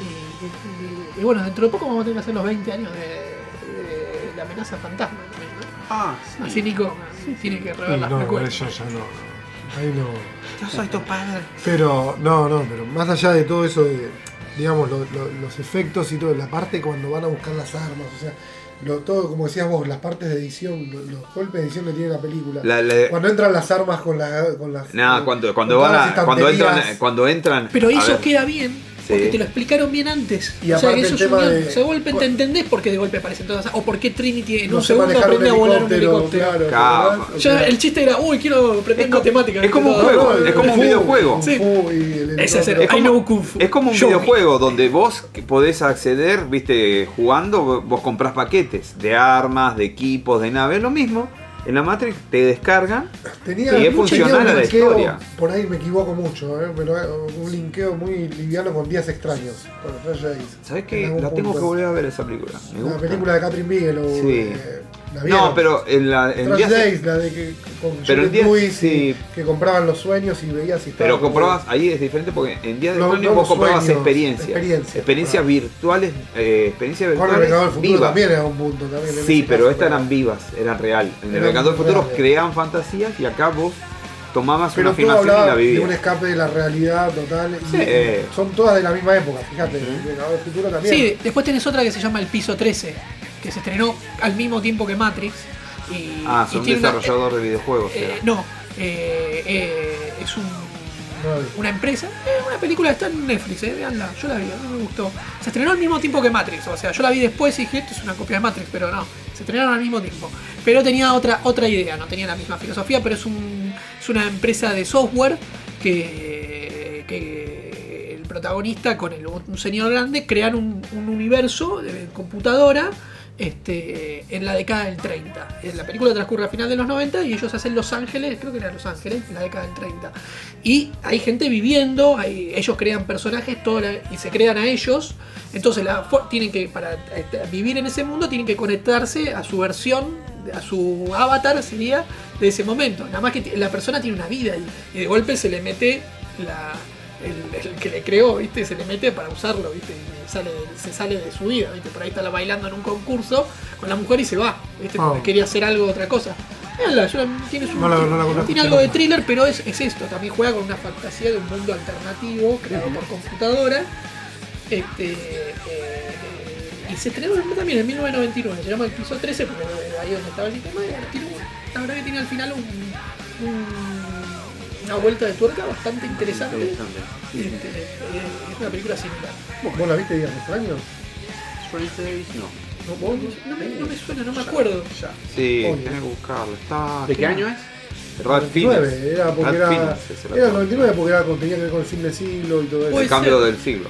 y, y- y bueno, dentro de poco vamos a tener que hacer los 20 años de, de la amenaza fantasma. también, ¿no? Ah, Así Nico tiene que rever las no, yo ya no. Ahí no. Yo soy tu padre. Pero, no, no, pero más allá de todo eso, de, digamos, lo- lo- los efectos y todo, la parte cuando van a buscar las armas, o sea, lo, todo, como decías vos, las partes de edición, lo- los, golpes de edición que tiene la película. La- la- Cuando entran las armas con, la, con las. Nada, con- cuando, cuando van las a, cuando entran, cuando entran. Pero eso ver, queda bien. Sí. Porque te lo explicaron bien antes. Y o sea, que eso es un de- O sea, de golpe te entendés por qué de golpe aparecen todas. O por qué Trinity en No un segundo aprende a volar un helicóptero, claro. Claro. ¿verdad? O Ya, sea, el chiste era, uy, quiero aprender matemáticas. es como un juego, es como un videojuego. Es como, un videojuego donde vos podés acceder, viste, jugando, vos comprás paquetes de armas, de equipos, de naves, lo mismo. En la Matrix te descargan Tenía Y es mucho funcional a la linkeo, historia. Por ahí me equivoco mucho, ¿eh? pero eh, un linkeo muy liviano con días extraños. Con Flash Days. ¿Sabés En qué? La tengo que volver a ver esa película. Me La película de Catherine Bigelow. Sí. eh, ¿la? No, pero en la en días- Days, la de que con Pero en días- Lewis, sí. que compraban los sueños y veías si Pero estaban comprobas, ahí es diferente porque en Día de No, vos comprobas sueños, experiencias. experiencias, virtuales, eh, experiencias virtuales vivas. también era un punto. También Sí, pero caso, estas eran vivas, eran real. En el Vengador del Futuro creaban fantasías y acá vos tomabas Pero una afirmación y la de un vivías. escape de la realidad total. y Sí. Son todas de la misma época, fíjate. El Vengador del Futuro también. Sí, después tenés otra que se llama El Piso 13, que se estrenó al mismo tiempo que Matrix. Y, Ah, y son una- desarrollador de videojuegos. eh, no, eh, eh, es un, una empresa, eh, una película está en Netflix, eh, veanla, yo la vi, a mí me gustó. Se estrenó al mismo tiempo que Matrix, o sea, yo la vi después y dije, esto es una copia de Matrix, pero no, se estrenaron al mismo tiempo. Pero tenía otra, otra idea, no tenía la misma filosofía, pero es, un, es una empresa de software que, el protagonista con el- un señor grande crean un universo de computadora este, en la década del 30. Eh, La película transcurre a final de los 90 y ellos hacen Los Ángeles, creo que era Los Ángeles, en la década del 30. Y hay gente viviendo, ellos crean personajes todo y se crean a ellos. Entonces la, tienen que, para este, vivir en ese mundo, tienen que conectarse a su versión, a su avatar sería de ese momento. Nada más que la persona tiene una vida y, y de golpe se le mete la, el, el que le creó, ¿viste? Se le mete para usarlo, ¿viste? Y sale, se sale de su vida, ¿viste? Por ahí está la bailando en un concurso con la mujer y se va, ¿viste? Porque Ah. quería hacer algo, otra cosa. Yo tiene, su- No no algo de thriller, pero es, es esto. También juega con una fantasía de un mundo alternativo creado por computadora. Este, eh, y se estrenó también en 1999. Se llama El Piso 13 porque ahí donde estaba el sistema. la verdad que tiene al final un- un- una vuelta de tuerca bastante interesante. Interesante. Este, eh, es una película similar. ¿Vos la viste Días Extraños? Strange Days, no. ¿No, vos? No me, no me suena, no me acuerdo. Sí, Obvio. tenés que buscarlo. Está. ¿De qué año es? Ralph 99, Fiennes. era porque era, Fiennes era el actor. 99 porque era, tenía que ver con el fin de siglo y todo eso. El cambio ser. del siglo.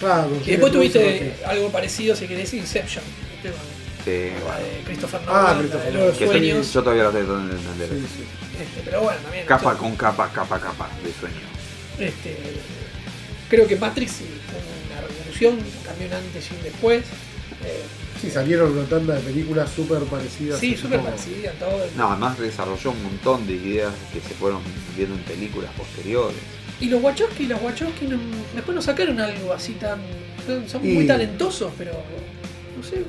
Claro, Y después tuviste algo parecido, si querés, Inception. Sí. De Christopher Ah, Nolan, de los Que yo, todavía la tengo. Sí, sí. Este, pero bueno, también. Capa con capa, capa, capa de sueño. Este, creo que Matrix fue una revolución, cambió un antes y un después. Eh, Sí, salieron una tanda de películas súper parecidas. sí, súper como- parecida, todo. No, además desarrolló un montón de ideas que se fueron viendo en películas posteriores. Y los Wachowski, los Wachowski no- después no sacaron algo así tan. Son muy Y- talentosos, pero. No sé,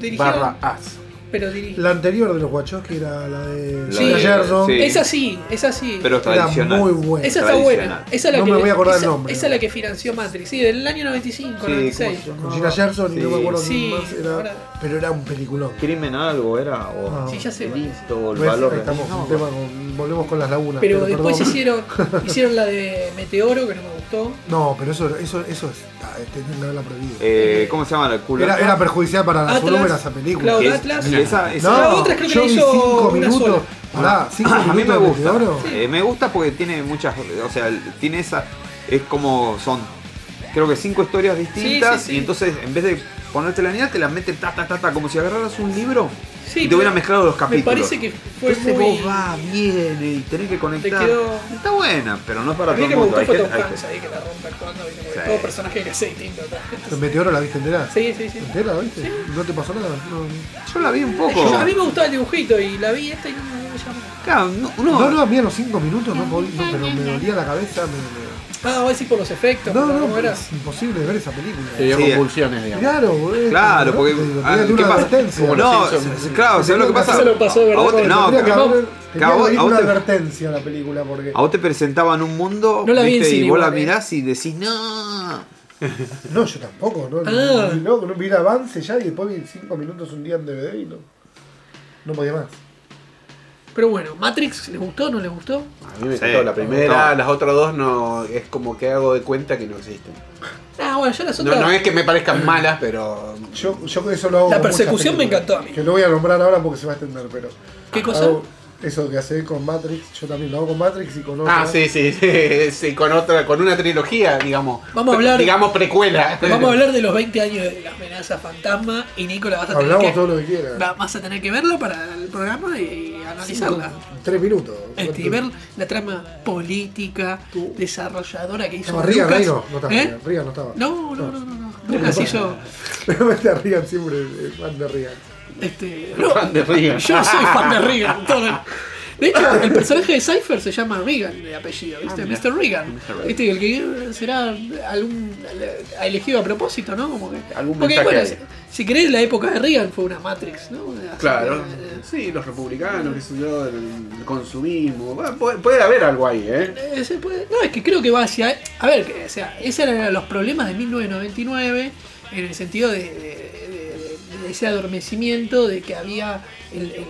dirigieron. Barra As. Pero dirigieron. La anterior de los Wachowski era la de Sí. Gina Gerson. Sí. Esa sí, esa sí. Pero Era tradicional. muy buena. esa está buena. Esa es la No que me le- voy a acordar esa, el nombre. Esa es la que financió Matrix, sí, del año 95, Sí, 96. ¿cómo se Con Gina Gerson y no me acuerdo Sí, quién más era. ahora- Pero era un peliculón. Crimen algo era, o Ah. Sí, ya sé. es. listo, o el ¿Ves? valor Ahí de estamos no, un tema con- volvemos con las lagunas. Pero después perdón. hicieron, hicieron la de Meteoro, que no me gustó. No, pero eso, eso, eso es. ah, Tienen que haberla prohibido. eh, ¿Cómo se llama la culo? Era, era perjudicial para la Atlas. esa película. Claro, es- Atlas. esa- esa- No, La otra creo que yo la hizo cinco una minutos. sola. Pará, cinco a mí me gusta. Meteoro. Eh, me gusta porque tiene muchas, o sea, tiene esa, es como son, creo que cinco historias distintas Sí, sí, sí. y entonces en vez de ponerte la niña te la mete ta ta ta ta como si agarraras un libro Sí, y te hubieran mezclado los Me capítulos. parece que fue entonces muy. vos va, viene y tenés que conectar. quedó- Está buena, pero no es para A todo el que me mundo. gustó Tom hay- Hanks ahí que la rompe actuando, Sí. todo personaje que hace distinto. ¿El Meteoro la viste entera? Sí, sí, sí. ¿Entera, viste? Sí. ¿No te pasó nada? No, Yo la vi un poco. Yo- a mí me gustaba el dibujito y la vi esta y no me no me llamó. Claro, no, uno- no, no, a mí a los cinco minutos no podía, no, pero me dolía la cabeza. Me, me- Ah, voy a decir por los efectos. No, no, cómo era. es imposible ver esa película. Te dio Sí. convulsiones, digamos. Claro, boludo. Claro, porque ah, ¿qué una pasa? advertencia. Como No, claro, ¿sabes lo que pasa? Se lo pasó, ¿verdad? A vos te- no, que haber- tenía vos- a vos una te- advertencia a la película porque a vos te presentaban un mundo No la vi en ¿viste? cine y vos la eh. mirás y decís, no. no yo tampoco no Ah. no, no, no vi el avance ya y después vi cinco minutos un día en DVD y no no podía más Pero bueno, Matrix, ¿les gustó o no les gustó? A mí me Sí, gustó la me primera, gustó. las otras dos no. Es como que hago de cuenta que no existen. Ah, No, bueno, ya las No, otras. no es que me parezcan malas, pero. Yo, yo con eso lo hago La persecución me encantó a mí. Que no voy a nombrar ahora porque se va a extender, pero. ¿Qué cosa? hago eso que hace con Matrix, yo también lo hago con Matrix y con otra. Ah, sí, sí, sí, sí, con otra, con una trilogía, digamos. Vamos a hablar- Digamos precuela. Vamos a hablar de los 20 años de la amenaza fantasma y Nico la vas a tener Hablamos que. todo lo que quieras. va- Vas a tener que verla para el programa y analizarla. Tres minutos. Este, y ver la trama política, desarrolladora que hizo Estaba Rigan Lucas. no, no estaba ¿Eh? Rigan, Rigan no estaba. No, no, no, no, no. Lucas hizo. Realmente a Rigan siempre es fan de Rigan. Este, no, Fan de Reagan. Yo soy fan de Reagan. todo- De hecho, el personaje de Cypher se llama Reagan de apellido, ¿viste? Ah, mira. Mr. Reagan. ¿Viste? El que será algún elegido a propósito, ¿no? Como que, Algún porque, bueno, si, si querés, la época de Reagan fue una Matrix, ¿no? Así Claro. que, Sí, los republicanos, qué sé yo, el consumismo. Bueno, puede, puede haber algo ahí, ¿eh? Eh, puede- no, es que creo que va hacia. A ver, que, o sea, esos eran los problemas de 1999 en el sentido de- de ese adormecimiento de que había el, el-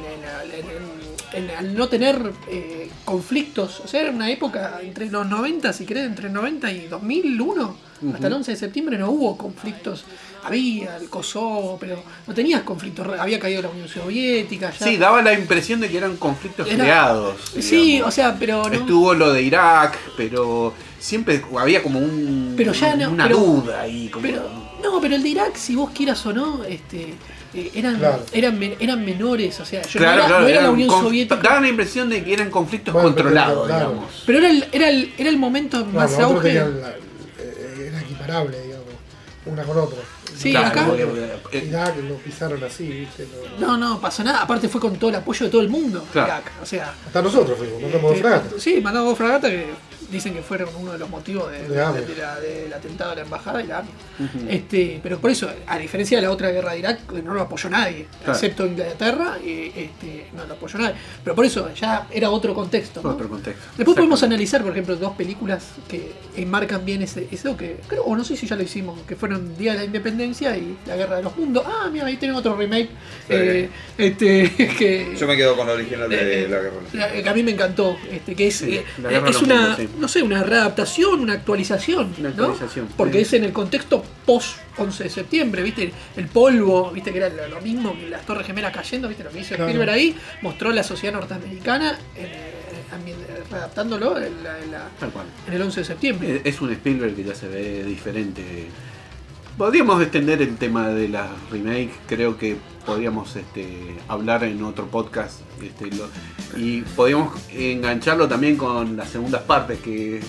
el- al no tener eh, conflictos. O sea, era una época entre los 90, si querés, entre el 90 y 2001. Hasta el 11 de septiembre no hubo conflictos. Había el Kosovo, pero no tenías conflictos. Había caído la Unión Soviética. Ya. Sí, daba la impresión de que eran conflictos Era- creados. Sí, digamos. o sea, pero no. Estuvo lo de Irak, pero siempre había como un, Pero ya no- una pero- duda ahí. Como, Pero, no, pero el de Irak, si vos quieras o no, este, eh, eran, Claro. eran, men- eran menores, o sea, yo claro, no era, claro, no era la Unión Soviética. Daba la impresión de que eran conflictos Bueno, pero- controlados, claro. digamos. Pero era el, era el, era el momento Claro, más auge. eh, era equiparable, digamos, una con otra. Sí, Claro, acá- porque, eh, Irak lo pisaron así, ¿viste? No- No, no, pasó nada. Aparte fue con todo el apoyo de todo el mundo. Claro. Irak. O sea, Hasta nosotros fuimos, mandamos dos eh, fragatas. sí, mandamos dos fragatas que dicen que fueron uno de los motivos de- De de- de la- del atentado a la embajada y la AMIA. este, pero por eso, a diferencia de la otra guerra de Irak, no lo apoyó nadie, Claro. excepto Inglaterra, y, este, no lo apoyó nadie. Pero por eso ya era otro contexto. ¿no? Otro contexto. Después podemos analizar, por ejemplo, dos películas que enmarcan bien ese, eso que creo, o no sé si ya lo hicimos, que fueron Día de la Independencia y La Guerra de los Mundos. Ah, mira, ahí tienen otro remake. eh, este, que, Yo me quedo con la original de eh, la guerra. la- que a mí me encantó, este, que es, Sí, eh, La Guerra de es los una, Mundos, sí. No sé, una readaptación, una actualización, Una ¿no? actualización, Porque sí. es en el contexto post 11 de septiembre, ¿viste? El polvo, ¿viste? Que era lo, mismo que las Torres Gemelas cayendo, ¿viste? Lo que hizo Claro. Spielberg ahí, mostró la sociedad norteamericana eh, ambien- readaptándolo en, la- en la- Tal cual. en el 11 de septiembre. Eh, Es un Spielberg que ya se ve diferente. Podríamos extender el tema de la remake, creo que podríamos este, hablar en otro podcast este, lo- y podríamos engancharlo también con las segundas partes que eh,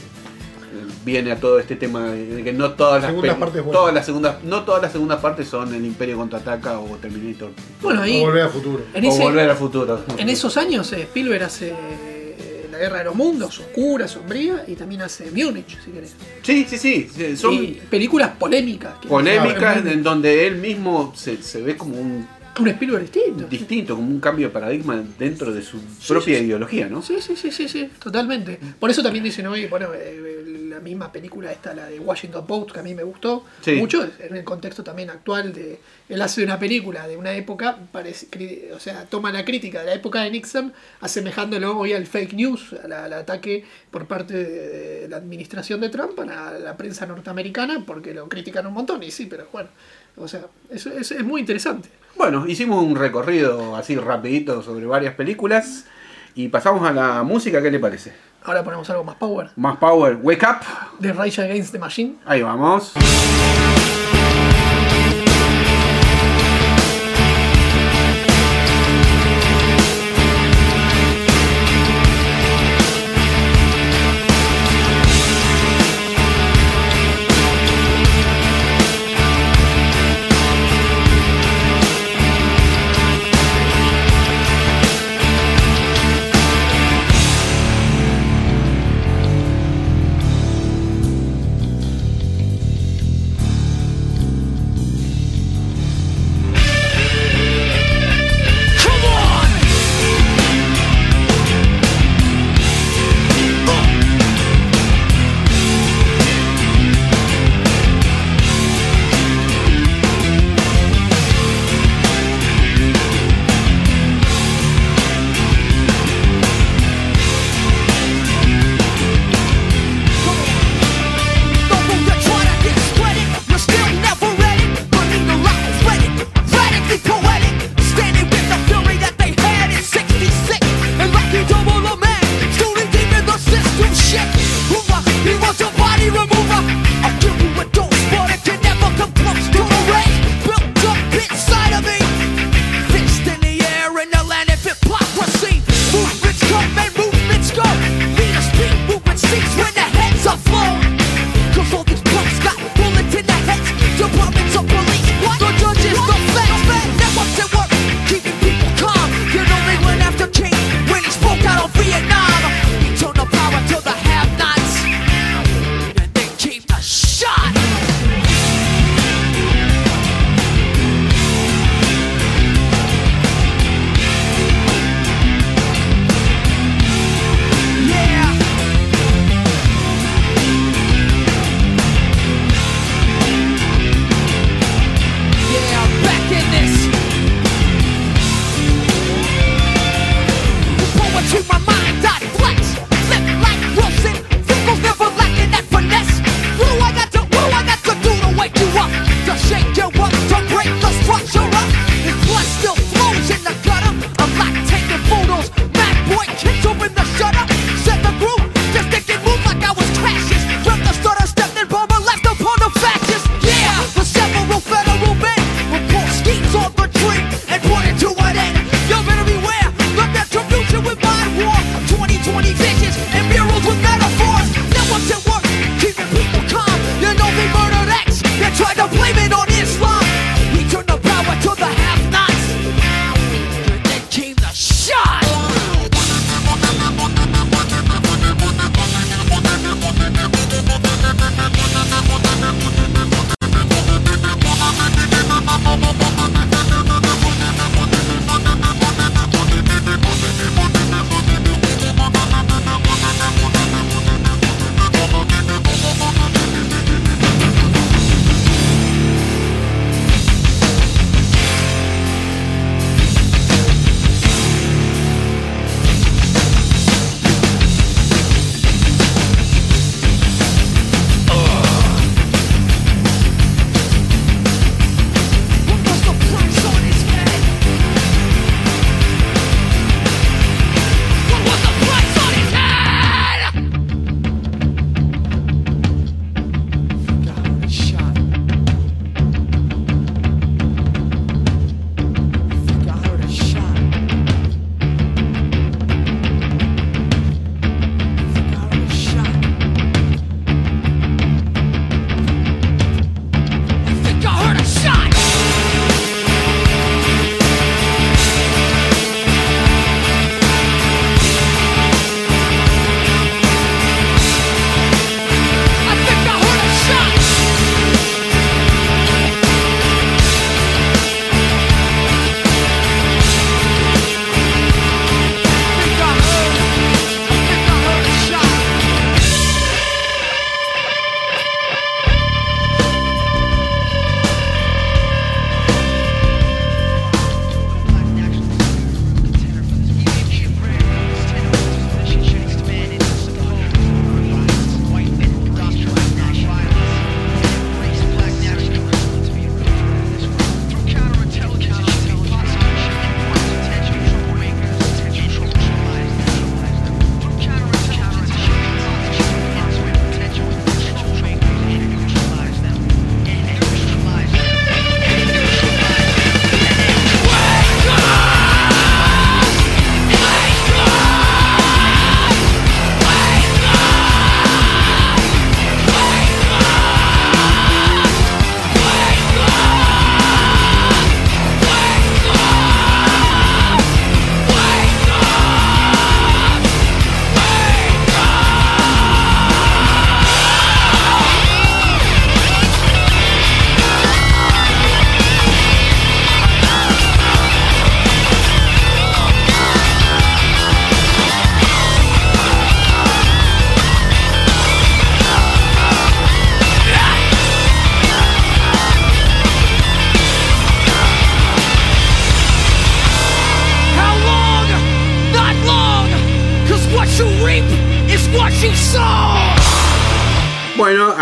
viene a todo este tema de que no todas las Segundas peli- partes todas las segundas no todas las segundas partes son el Imperio contraataca o Terminator Bueno, ahí, O volver al futuro. en, o volver al futuro. en esos años, eh, Spielberg hace eh, La Guerra de los Mundos, oscura, sombría, y también hace Munich, si querés. Sí, sí, sí, son Y películas polémicas. que- polémicas en donde él mismo se, se ve como un Un Spielberg distinto. distinto, como un cambio de paradigma dentro de su propia sí, ideología, ¿no? Sí, sí, sí, sí, sí, totalmente. Por eso también dicen hoy, bueno, eh, la misma película esta, la de Washington Post, que a mí me gustó Sí. mucho, en el contexto también actual de... Él hace una película de una época, parece, o sea, toma la crítica de la época de Nixon, asemejándolo hoy al fake news, al, al ataque por parte de, de la administración de Trump a la, prensa norteamericana, porque lo critican un montón, y sí, pero bueno, o sea, eso, eso es muy interesante. Bueno, hicimos un recorrido así rapidito sobre varias películas y pasamos a la música, ¿qué le parece? Ahora ponemos algo más power. Más power, Wake Up, De Rage Against the Machine. ahí vamos.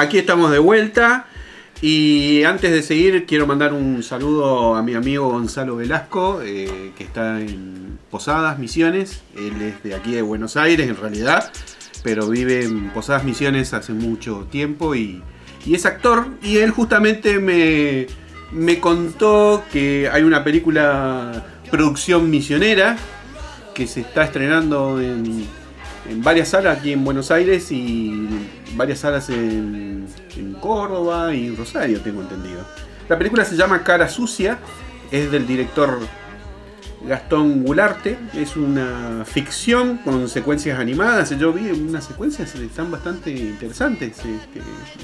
Aquí estamos de vuelta. Y antes de seguir, quiero mandar un saludo a mi amigo Gonzalo Velasco, eh, que está en Posadas Misiones. Él es de aquí de Buenos Aires, en realidad, pero vive en Posadas Misiones hace mucho tiempo y, y es actor. Y él justamente me, me contó que hay una película producción misionera que se está estrenando en, en varias salas aquí en Buenos Aires y varias salas en, Córdoba y Rosario, tengo entendido. La película se llama Cara Sucia, es del director Gastón Gularte, es una ficción con secuencias animadas. Yo vi unas secuencias que están bastante interesantes. este,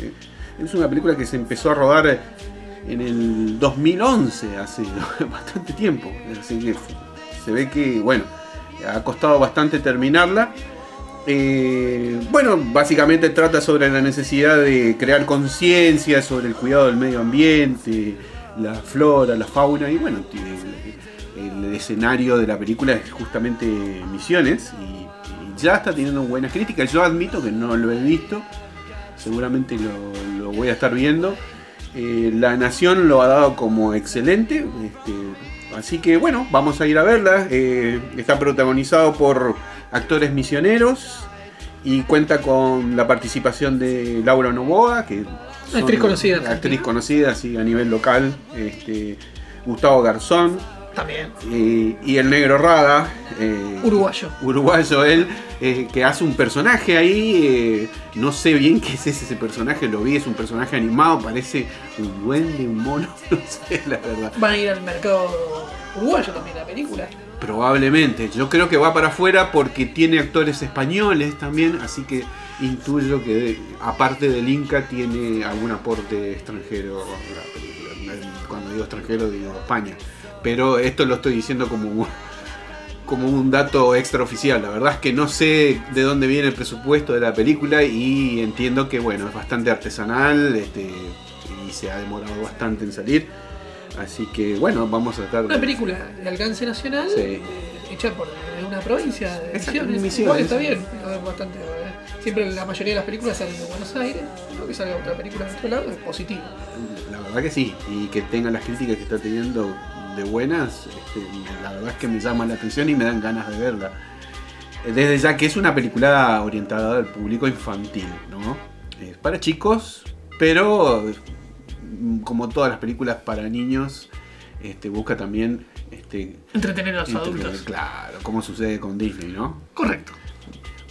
eh, Es una película que se empezó a rodar en el 2011, hace bastante tiempo. Así que se ve que, bueno, ha costado bastante terminarla. Eh, bueno, básicamente trata sobre la necesidad de crear conciencia sobre el cuidado del medio ambiente, la flora, la fauna y bueno, el, escenario de la película es justamente Misiones y, ya está teniendo buenas críticas. Yo admito que no lo he visto, seguramente lo voy a estar viendo. Eh, la Nación lo ha dado como excelente, este, así que bueno, vamos a ir a verla. Eh, está protagonizado por actores misioneros y cuenta con la participación de Laura Novoa, que Actriz conocida, actriz conocida sí, a nivel local, este, Gustavo Garzón También. eh, y el negro Rada, eh, Uruguayo. uruguayo él, eh, que hace un personaje ahí, eh, no sé bien qué es ese, ese personaje, lo vi, es un personaje animado, parece un duende, un mono, no sé la verdad. Van a ir al mercado uruguayo también la película. Probablemente, yo creo que va para afuera porque tiene actores españoles también, así que intuyo que aparte del Inca tiene algún aporte extranjero a la película. Cuando digo extranjero digo España. Pero esto lo estoy diciendo como, como un dato extraoficial. La verdad es que no sé de dónde viene el presupuesto de la película y entiendo que bueno, es bastante artesanal este, y se ha demorado bastante en salir. Así que bueno, vamos a tratar Una película de alcance nacional Sí. eh, hecha por de una provincia de Misiones. Igual está bien, bastante. eh, Siempre la mayoría de las películas salen de Buenos Aires, no que salga otra película de otro lado es positivo. La verdad que sí, y que tenga las críticas que está teniendo de buenas, este, la verdad es que me llama la atención y me dan ganas de verla. Desde ya que es una película orientada al público infantil, ¿no? Es para chicos, pero como todas las películas para niños, este, busca también este, Entretener a los entretener, adultos. Claro, como sucede con Disney, ¿no? Correcto.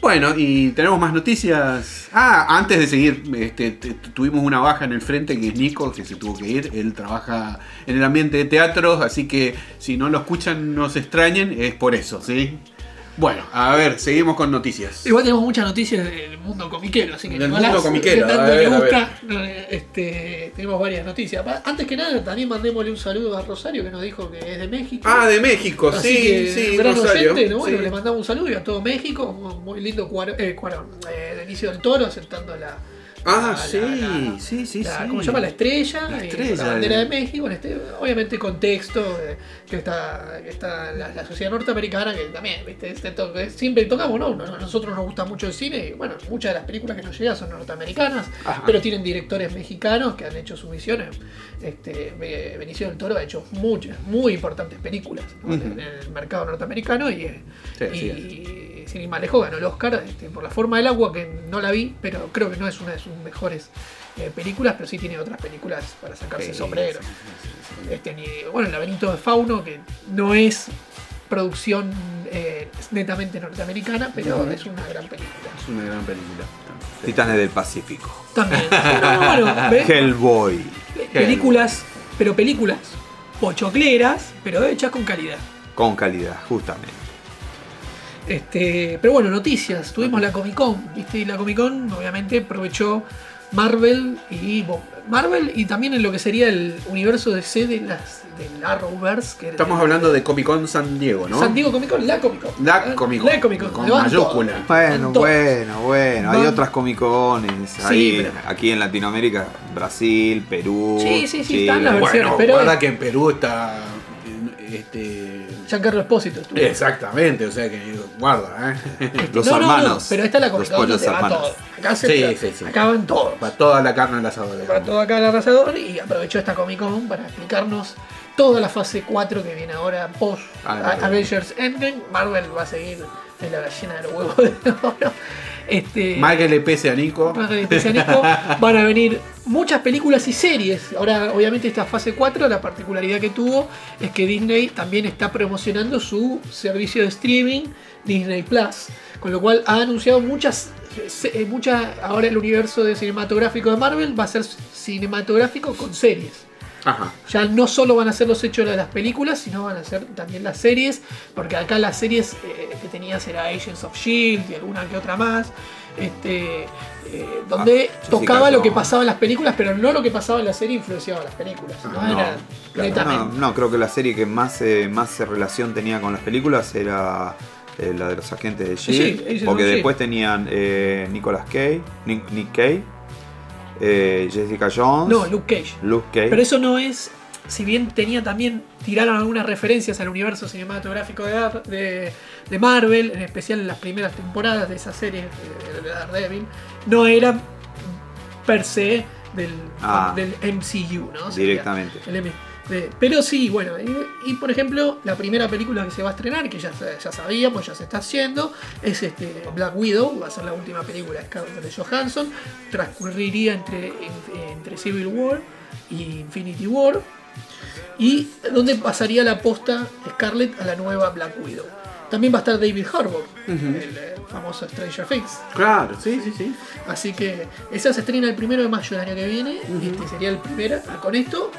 Bueno, y tenemos más noticias. Ah, antes de seguir, este, tuvimos una baja en el frente que es Nico, que se tuvo que ir. Él trabaja en el ambiente de teatro, así que si no lo escuchan, no se extrañen, es por eso, ¿sí? Bueno, a ver, seguimos con noticias. Igual tenemos muchas noticias del mundo comiquero, así que Del mundo comiquero, que tanto a ver, le gusta, este, tenemos varias noticias. Antes que nada, también mandémosle un saludo a Rosario que nos dijo que es de México. Ah, de México, Así sí, que, sí, gran Rosario. oyente, ¿no? Bueno, sí. le mandamos un saludo y a todo México. Muy lindo Cuarón, eh, Cuarón, eh, Benicio del Toro sentando la. Ah, la- sí, la- sí, sí, la- sí. ¿Cómo se llama? La estrella. La y estrella, la bandera eh. de México. Este, obviamente, contexto eh, que está, que está la, sociedad norteamericana, que también, ¿viste? Este to- siempre tocamos, ¿no? No- Nosotros nos gusta mucho el cine y, bueno, muchas de las películas que nos llegan son norteamericanas, Ajá. pero tienen directores mexicanos que han hecho sus visiones. Este, Be- Benicio del Toro ha hecho muchas, muy importantes películas en el mercado norteamericano y, eh, Sí, y, sí. Sin ir más lejos ganó el Oscar este, por La Forma del Agua, que no la vi, pero creo que no es una de sus mejores eh, películas, pero sí tiene otras películas para sacarse el sombrero. sí, sí, sí, sí. Este, ni- bueno, El laberinto de Fauno, que no es producción eh, netamente norteamericana, pero es una gran película. Es una gran película. Titanes del Pacífico. También. No, no, bueno. Hellboy. películas, pero películas pochocleras, pero hechas con calidad. Con calidad, justamente. Este, pero bueno, noticias. Tuvimos la Comic Con, ¿viste? Y la Comic Con obviamente aprovechó Marvel y bueno, Marvel y también en lo que sería el universo DC de las del Arrowverse. Que Estamos hablando de Comic Con San Diego, ¿no? San Diego Comic Con, la Comic Con. La Ah, Comic Con, La Comic Con. con mayúscula. Bueno, bueno, bueno. Hay otras Comic Cones. Sí, ahí, pero- Aquí en Latinoamérica, Brasil, Perú. Sí, sí, sí, Chile. están las versiones. Bueno, pero- guarda que en Perú está. este. Giancarlo Espósito estuvo. Exactamente, o sea que guarda, ¿eh? Los No, no, no, hermanos. pero esta es la pollos donde va hermanos. todo. Acá se Sí, sí, sí. acá van todos. Para toda la carne al asador. Para todo acá el arrasador y aprovechó esta Comic Con para explicarnos toda la fase 4 que viene ahora post Ah. Avengers Endgame. Marvel va a seguir en la gallina de los huevos de oro. Este, Mal que le pese a Nico. más que especialista, van a venir muchas películas y series. Ahora, obviamente, esta fase 4, la particularidad que tuvo es que Disney también está promocionando su servicio de streaming, Disney Plus. Con lo cual ha anunciado muchas. eh, muchas ahora el universo de cinematográfico de Marvel va a ser cinematográfico con series. Ajá. Ya no solo van a ser los hechos de las películas, sino van a ser también las series, porque acá las series eh, que tenías era Agents of Shield E y alguna que otra más, este, eh, donde Ah, tocaba lo que pasaba en las películas, pero no lo que pasaba en la serie influenciaba las películas. ¿no? Ah, no, Era No, netamente. no, creo que la serie que más, eh, más relación tenía con las películas era eh, la de los agentes de S.H.I.E.L.D. Porque of después tenían eh, Nicolas Cage, Nick, Nick Cage, eh, Jessica Jones, No, Luke Cage. Luke Cage. Pero eso no es, si bien tenía también, tiraron algunas referencias al universo cinematográfico de, Dar- de, de Marvel, en especial en las primeras temporadas de esa serie eh, de Daredevil, no era per se del, Ah. del MCU, ¿no? Sería Directamente. el M- de- pero sí, bueno, y, y, por ejemplo, la primera película que se va a estrenar, que ya, ya sabíamos, ya se está haciendo, es este Black Widow, va a ser la última película de Scarlett Johansson, transcurriría entre, en- entre Civil War y Infinity War, y donde pasaría la posta Scarlett a la nueva Black Widow. También va a estar David Harbour, el eh, famoso Stranger Things. Claro, sí, sí, sí. Así que esa se estrena el primero de mayo del año que viene. Este sería el primero. Con esto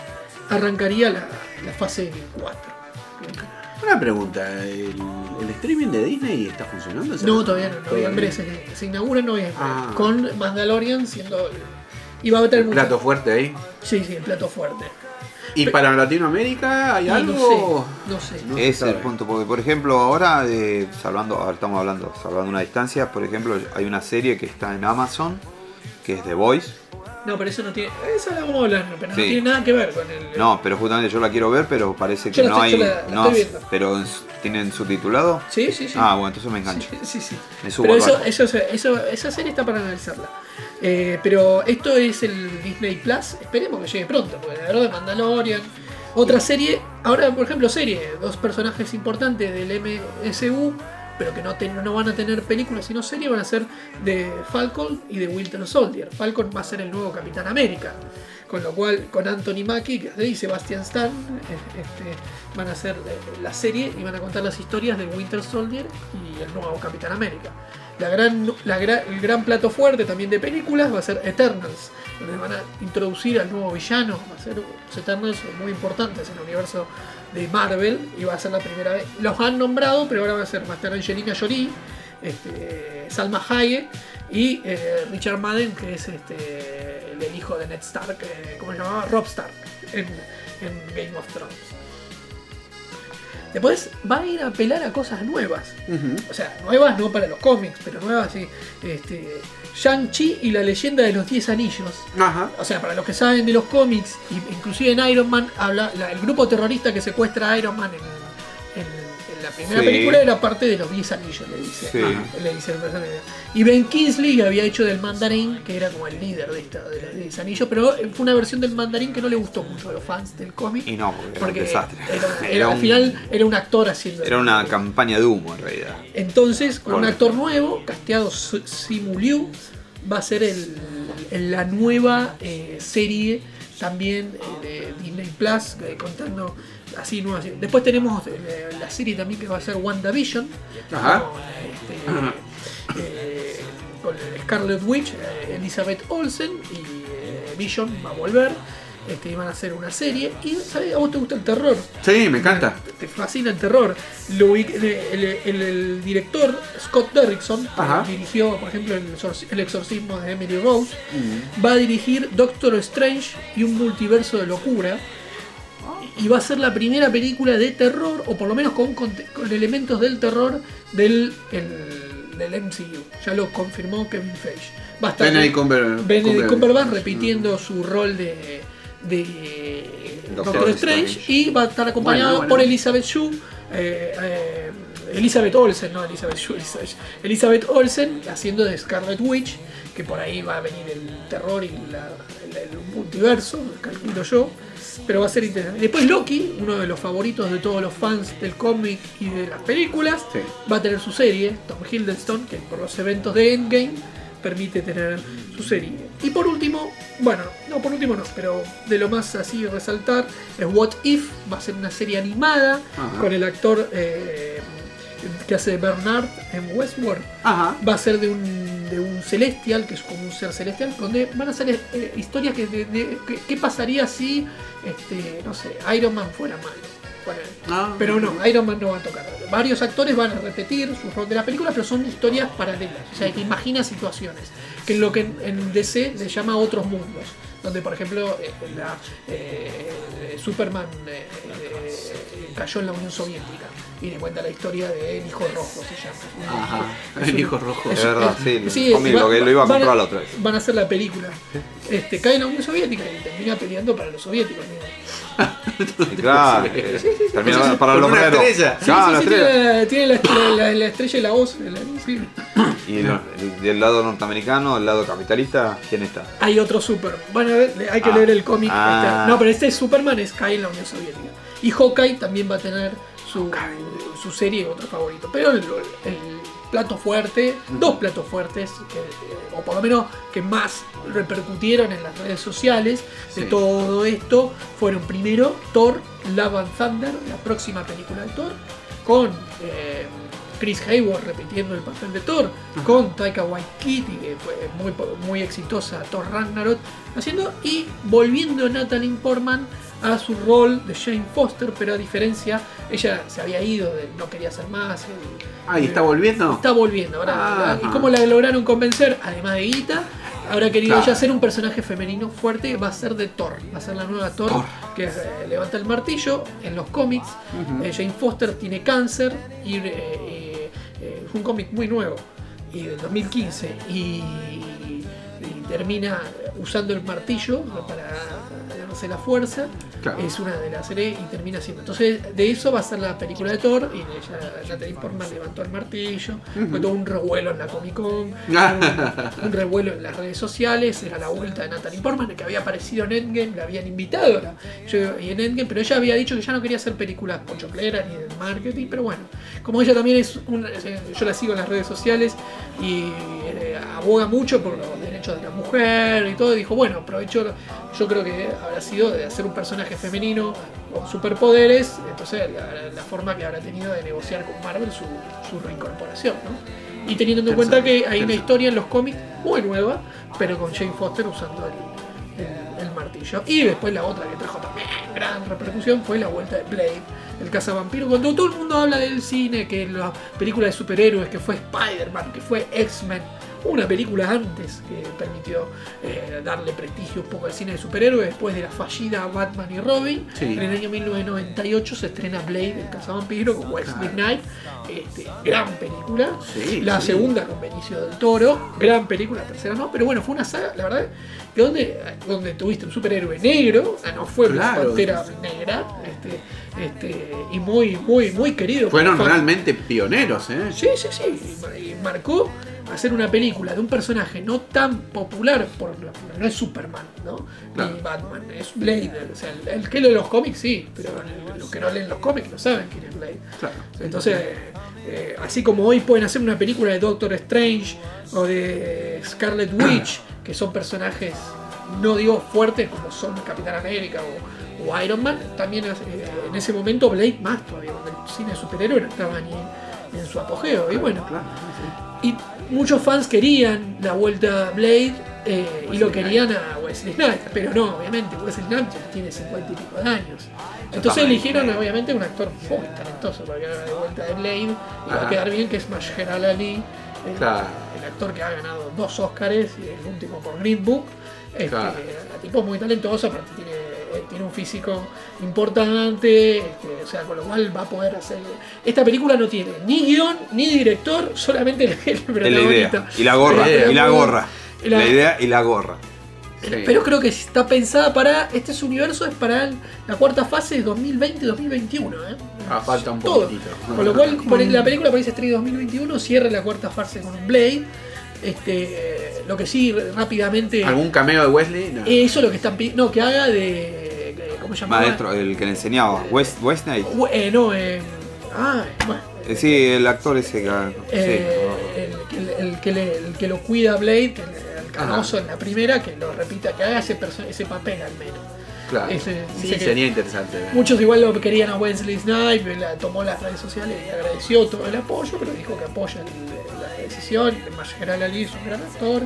arrancaría la, la fase 4. Una pregunta, ¿el, el streaming de Disney está funcionando? No, todavía no. Noviembre se, se inaugura en noviembre. Ah. Con Mandalorian siendo. el- Y va a tener El mucho- plato fuerte ahí. Sí, sí, el plato fuerte. ¿Y para Latinoamérica hay algo? No sé. No sé. No es el punto, porque por ejemplo ahora, eh, salvando, ahora estamos hablando, salvando una distancia, por ejemplo hay una serie que está en Amazon, que es The Voice. No, pero eso no tiene. Eso la vamos a hablar, pero no Sí. tiene nada que ver con el. No, pero justamente yo la quiero ver, pero parece Yo que la no estoy- hay... yo la- la no, estoy viendo. pero en- tienen subtitulado. Sí, sí, sí. Ah, bueno, entonces me engancho. Sí, sí. Me subo Pero al eso, barco. eso, eso- esa serie está para analizarla. Eh, pero esto es el Disney Plus. Esperemos que llegue pronto, porque la verdad de Mandalorian. Otra serie, ahora por ejemplo serie, dos personajes importantes del MSU, pero que no, no van a tener películas sino serie, van a ser de Falcon y de Winter Soldier. Falcon va a ser el nuevo Capitán América. Con lo cual, con Anthony Mackie ahí, Sebastian Stan, eh, este, van a hacer eh, la serie y van a contar las historias de Winter Soldier y el nuevo Capitán América. La gran, la gra- el gran plato fuerte también de películas va a ser Eternals, donde van a introducir al nuevo villano. Va a ser los Eternals son muy importantes en el universo de Marvel y va a ser la primera vez. Los han nombrado, pero ahora va a ser a estar Angelina Jolie, este, Salma Hayek y eh, Richard Madden, que es este, el, hijo de Ned Stark, eh, ¿cómo se llamaba? Rob Stark en, en Game of Thrones. Después va a ir a apelar a cosas nuevas. O sea, nuevas no para los cómics, pero nuevas sí. Este, Shang-Chi y la leyenda de los 10 anillos. Ajá. O sea, para los que saben de los cómics, inclusive en Iron Man, habla la- el grupo terrorista que secuestra a Iron Man en, en- en la primera Sí. película era parte de los 10 anillos, le dice. Sí. Ajá, le dice el personaje. Y Ben Kingsley había hecho del mandarín, que era como el líder de, esta, de los 10 anillos, pero fue una versión del mandarín que no le gustó mucho a los fans del cómic. Y no, porque era un desastre. era- Era era- al un- final era un actor haciendo. Era una campaña de humo en realidad. Entonces, con un actor nuevo, casteado Simu Liu, va a ser el, el- la nueva eh, serie también eh, de Disney Plus, eh, contando así nuevas. Después tenemos eh, la serie también que va a ser WandaVision, Ajá. con, este, eh, con Scarlet Witch, eh, Elizabeth Olsen y Vision va a volver. Este, y van a hacer una serie. Y ¿sabes? a vos te gusta el terror Sí, me encanta. te fascina el terror. Lo el, el- el- el director Scott Derrickson, que Ajá. dirigió, por ejemplo, el, exorci- el exorcismo de Emily Rose, va a dirigir Doctor Strange y un multiverso de locura. Y va a ser la primera película de terror, o por lo menos con, elementos del terror del, el- del MCU. Ya lo confirmó Kevin Feige. Va a estar Benedict Cumber- Benedict Cumber- Cumberbatch repitiendo su rol de, de Doctor Doctor Strange, Strange. y va a estar acompañado Bueno, bueno. por Elizabeth Shue, eh, eh, Elizabeth Olsen, no Elizabeth Shue, Elizabeth, Elizabeth Olsen haciendo de Scarlet Witch, que por ahí va a venir el terror y la- el, el multiverso, calculo yo. Pero va a ser interesante. Después Loki, uno de los favoritos de todos los fans del cómic y de las películas, Sí. va a tener su serie, Tom Hiddleston, que por los eventos de Endgame permite tener su serie. Y por último, bueno, no por último no, pero de lo más así resaltar es What If, va a ser una serie animada Ajá. con el actor eh, que hace Bernard en Westworld. Ajá. Va a ser de un, de un celestial, que es como un ser celestial, donde van a ser eh, historias que, de, de- que- pasaría si, este, no sé, Iron Man fuera malo. Ah. Pero no, Iron Man no va a tocar. Varios actores van a repetir su rol de la película, pero son historias paralelas. O sea, que imagina situaciones. Que es lo que en, en DC le llama otros mundos. Donde, por ejemplo, eh, la, eh, Superman eh, eh, cayó en la Unión Soviética. Y le cuenta la historia del Hijo Rojo, se llama. Ajá. Es El un- hijo rojo. Es verdad, sí, va- lo que lo iba a van comprar la otra vez. Van a hacer la película. Este, cae en la Unión Soviética y termina peleando para los soviéticos. Claro, eh, termina Con para estrella. Sí, Claro, sí, la sí, estrella. tiene, la, tiene la- la- la estrella y la voz. la- sí. Y del lado norteamericano, del lado capitalista, ¿quién está? Hay otro Superman. Bueno, a ver, le- hay que Ah. leer el cómic. Ah. Este- No, pero este Superman es cae en la Unión Soviética. Y Hawkeye también va a tener su, su serie otro favorito. Pero el, el plato fuerte, dos platos fuertes, que, eh, o por lo menos que más repercutieron en las redes sociales de todo esto, fueron primero Thor, Love and Thunder, la próxima película de Thor, con eh, Chris Hayward repitiendo el papel de Thor, con Taika Waititi, que fue muy, muy exitosa Thor Ragnarok, haciendo, y volviendo Natalie Portman a su rol de Jane Foster, pero a diferencia, ella se había ido, de- no quería hacer más. Ah, ¿y está volviendo? Está volviendo, ahora. ¿Y cómo la lograron convencer? Además de Guita, habrá querido Claro. ella ser un personaje femenino fuerte, va a ser de Thor. Va a ser la nueva Thor, Thor. que eh, levanta el martillo en los cómics. Eh, Jane Foster tiene cáncer y eh, es un cómic muy nuevo, y del 2015. Y, y termina usando el martillo para ganarse la fuerza. Claro. Es una de las series y termina siendo. Entonces, de eso va a ser la película de Thor. Y ella, Natalie Portman levantó el martillo. Fue todo un revuelo en la Comic Con. un, un revuelo en las redes sociales. Era la vuelta de Natalie Portman, que había aparecido en Endgame. La habían invitado yo- y en Endgame, pero ella había dicho que ya no quería hacer películas pochocleras ni de marketing. Pero bueno, como ella también es. una- eh, yo la sigo en las redes sociales y eh, aboga mucho por los derechos de la mujer y todo. Y dijo, bueno, aprovecho. Yo creo que habrá sido de hacer un personaje femenino con superpoderes. Entonces, la, la forma que habrá tenido de negociar con Marvel su, su reincorporación, ¿no? Y teniendo en cuenta que hay una historia en los cómics muy nueva, pero con Jane Foster usando el, el- el martillo. Y después la otra que trajo también gran repercusión fue la vuelta de Blade, el cazavampiro. Cuando todo el mundo habla del cine, que la película de superhéroes, que fue Spider-Man, que fue X-Men, una película antes que permitió eh, darle prestigio un poco al cine de superhéroes después de la fallida Batman y Robin. Sí. En el año 1998 se estrena Blade, el cazavampiro, con Wesley Knight. Este, gran película. Sí, la sí. segunda con Benicio del Toro, gran película, la tercera no, pero bueno, fue una saga, la verdad, que donde, donde tuviste un superhéroe negro, ah, no fue una Claro. pantera negra, este, este, y muy, muy, muy querido. Fueron realmente pioneros, ¿eh? Sí, sí, sí. Y marcó hacer una película de un personaje no tan popular, por, no es Superman, ¿no? Ni Batman, es Blade. O sea, el, el que lee los cómics sí, pero los que no leen los cómics no saben quién es Blade. Claro. Entonces, eh, así como hoy pueden hacer una película de Doctor Strange o de Scarlet Witch, que son personajes, no digo fuertes como son Capitán América o, o Iron Man, también eh, en ese momento Blade más todavía, donde el cine de superhéroe no estaba ni en su apogeo. Y bueno, Claro, y muchos fans querían la vuelta a Blade eh, y lo querían a Wesley Snipes, pero no, obviamente, Wesley Snipes ya tiene 50 y pico de años. Entonces eligieron mal. obviamente un actor muy talentoso para que haga de vuelta de Blade y va Ajá. a quedar bien que es Mahershala Ali, el, Claro. el actor que ha ganado dos Oscars y el último por Green Book. Este, Claro. Tipo muy talentoso, aparte tiene, eh, tiene un físico importante, este, o sea, con lo cual va a poder hacer... Esta película no tiene ni guion, ni director, solamente el, el Es la protagonista. idea. Y la gorra. Y la gorra. la- La idea y la gorra. Sí. Pero creo que está pensada para. Este su universo es para el- la cuarta fase de 2020-2021. ¿eh? Ah, falta un Todo. poquitito. Con lo cual, por la película parece estrella 2021, cierra la cuarta fase con un Blade. Este, lo que sí, rápidamente. ¿Algún cameo de Wesley? No. Eso es lo que están pidiendo. No, que haga de. Maestro, el que le enseñaba, West, Westnight. Eh, no, eh, ah, bueno. Eh, sí, el actor ese que. Eh, el, que- el que le- el que lo cuida a Blade, el canoso en la primera, que lo repita, que haga ese, ese papel al menos. claro. ese- sí, sería interesante. Muchos igual lo querían a Wesley Snipes, la- tomó las redes sociales y agradeció todo el apoyo, pero dijo que apoya el- la decisión. Mahershala Ali es un gran actor.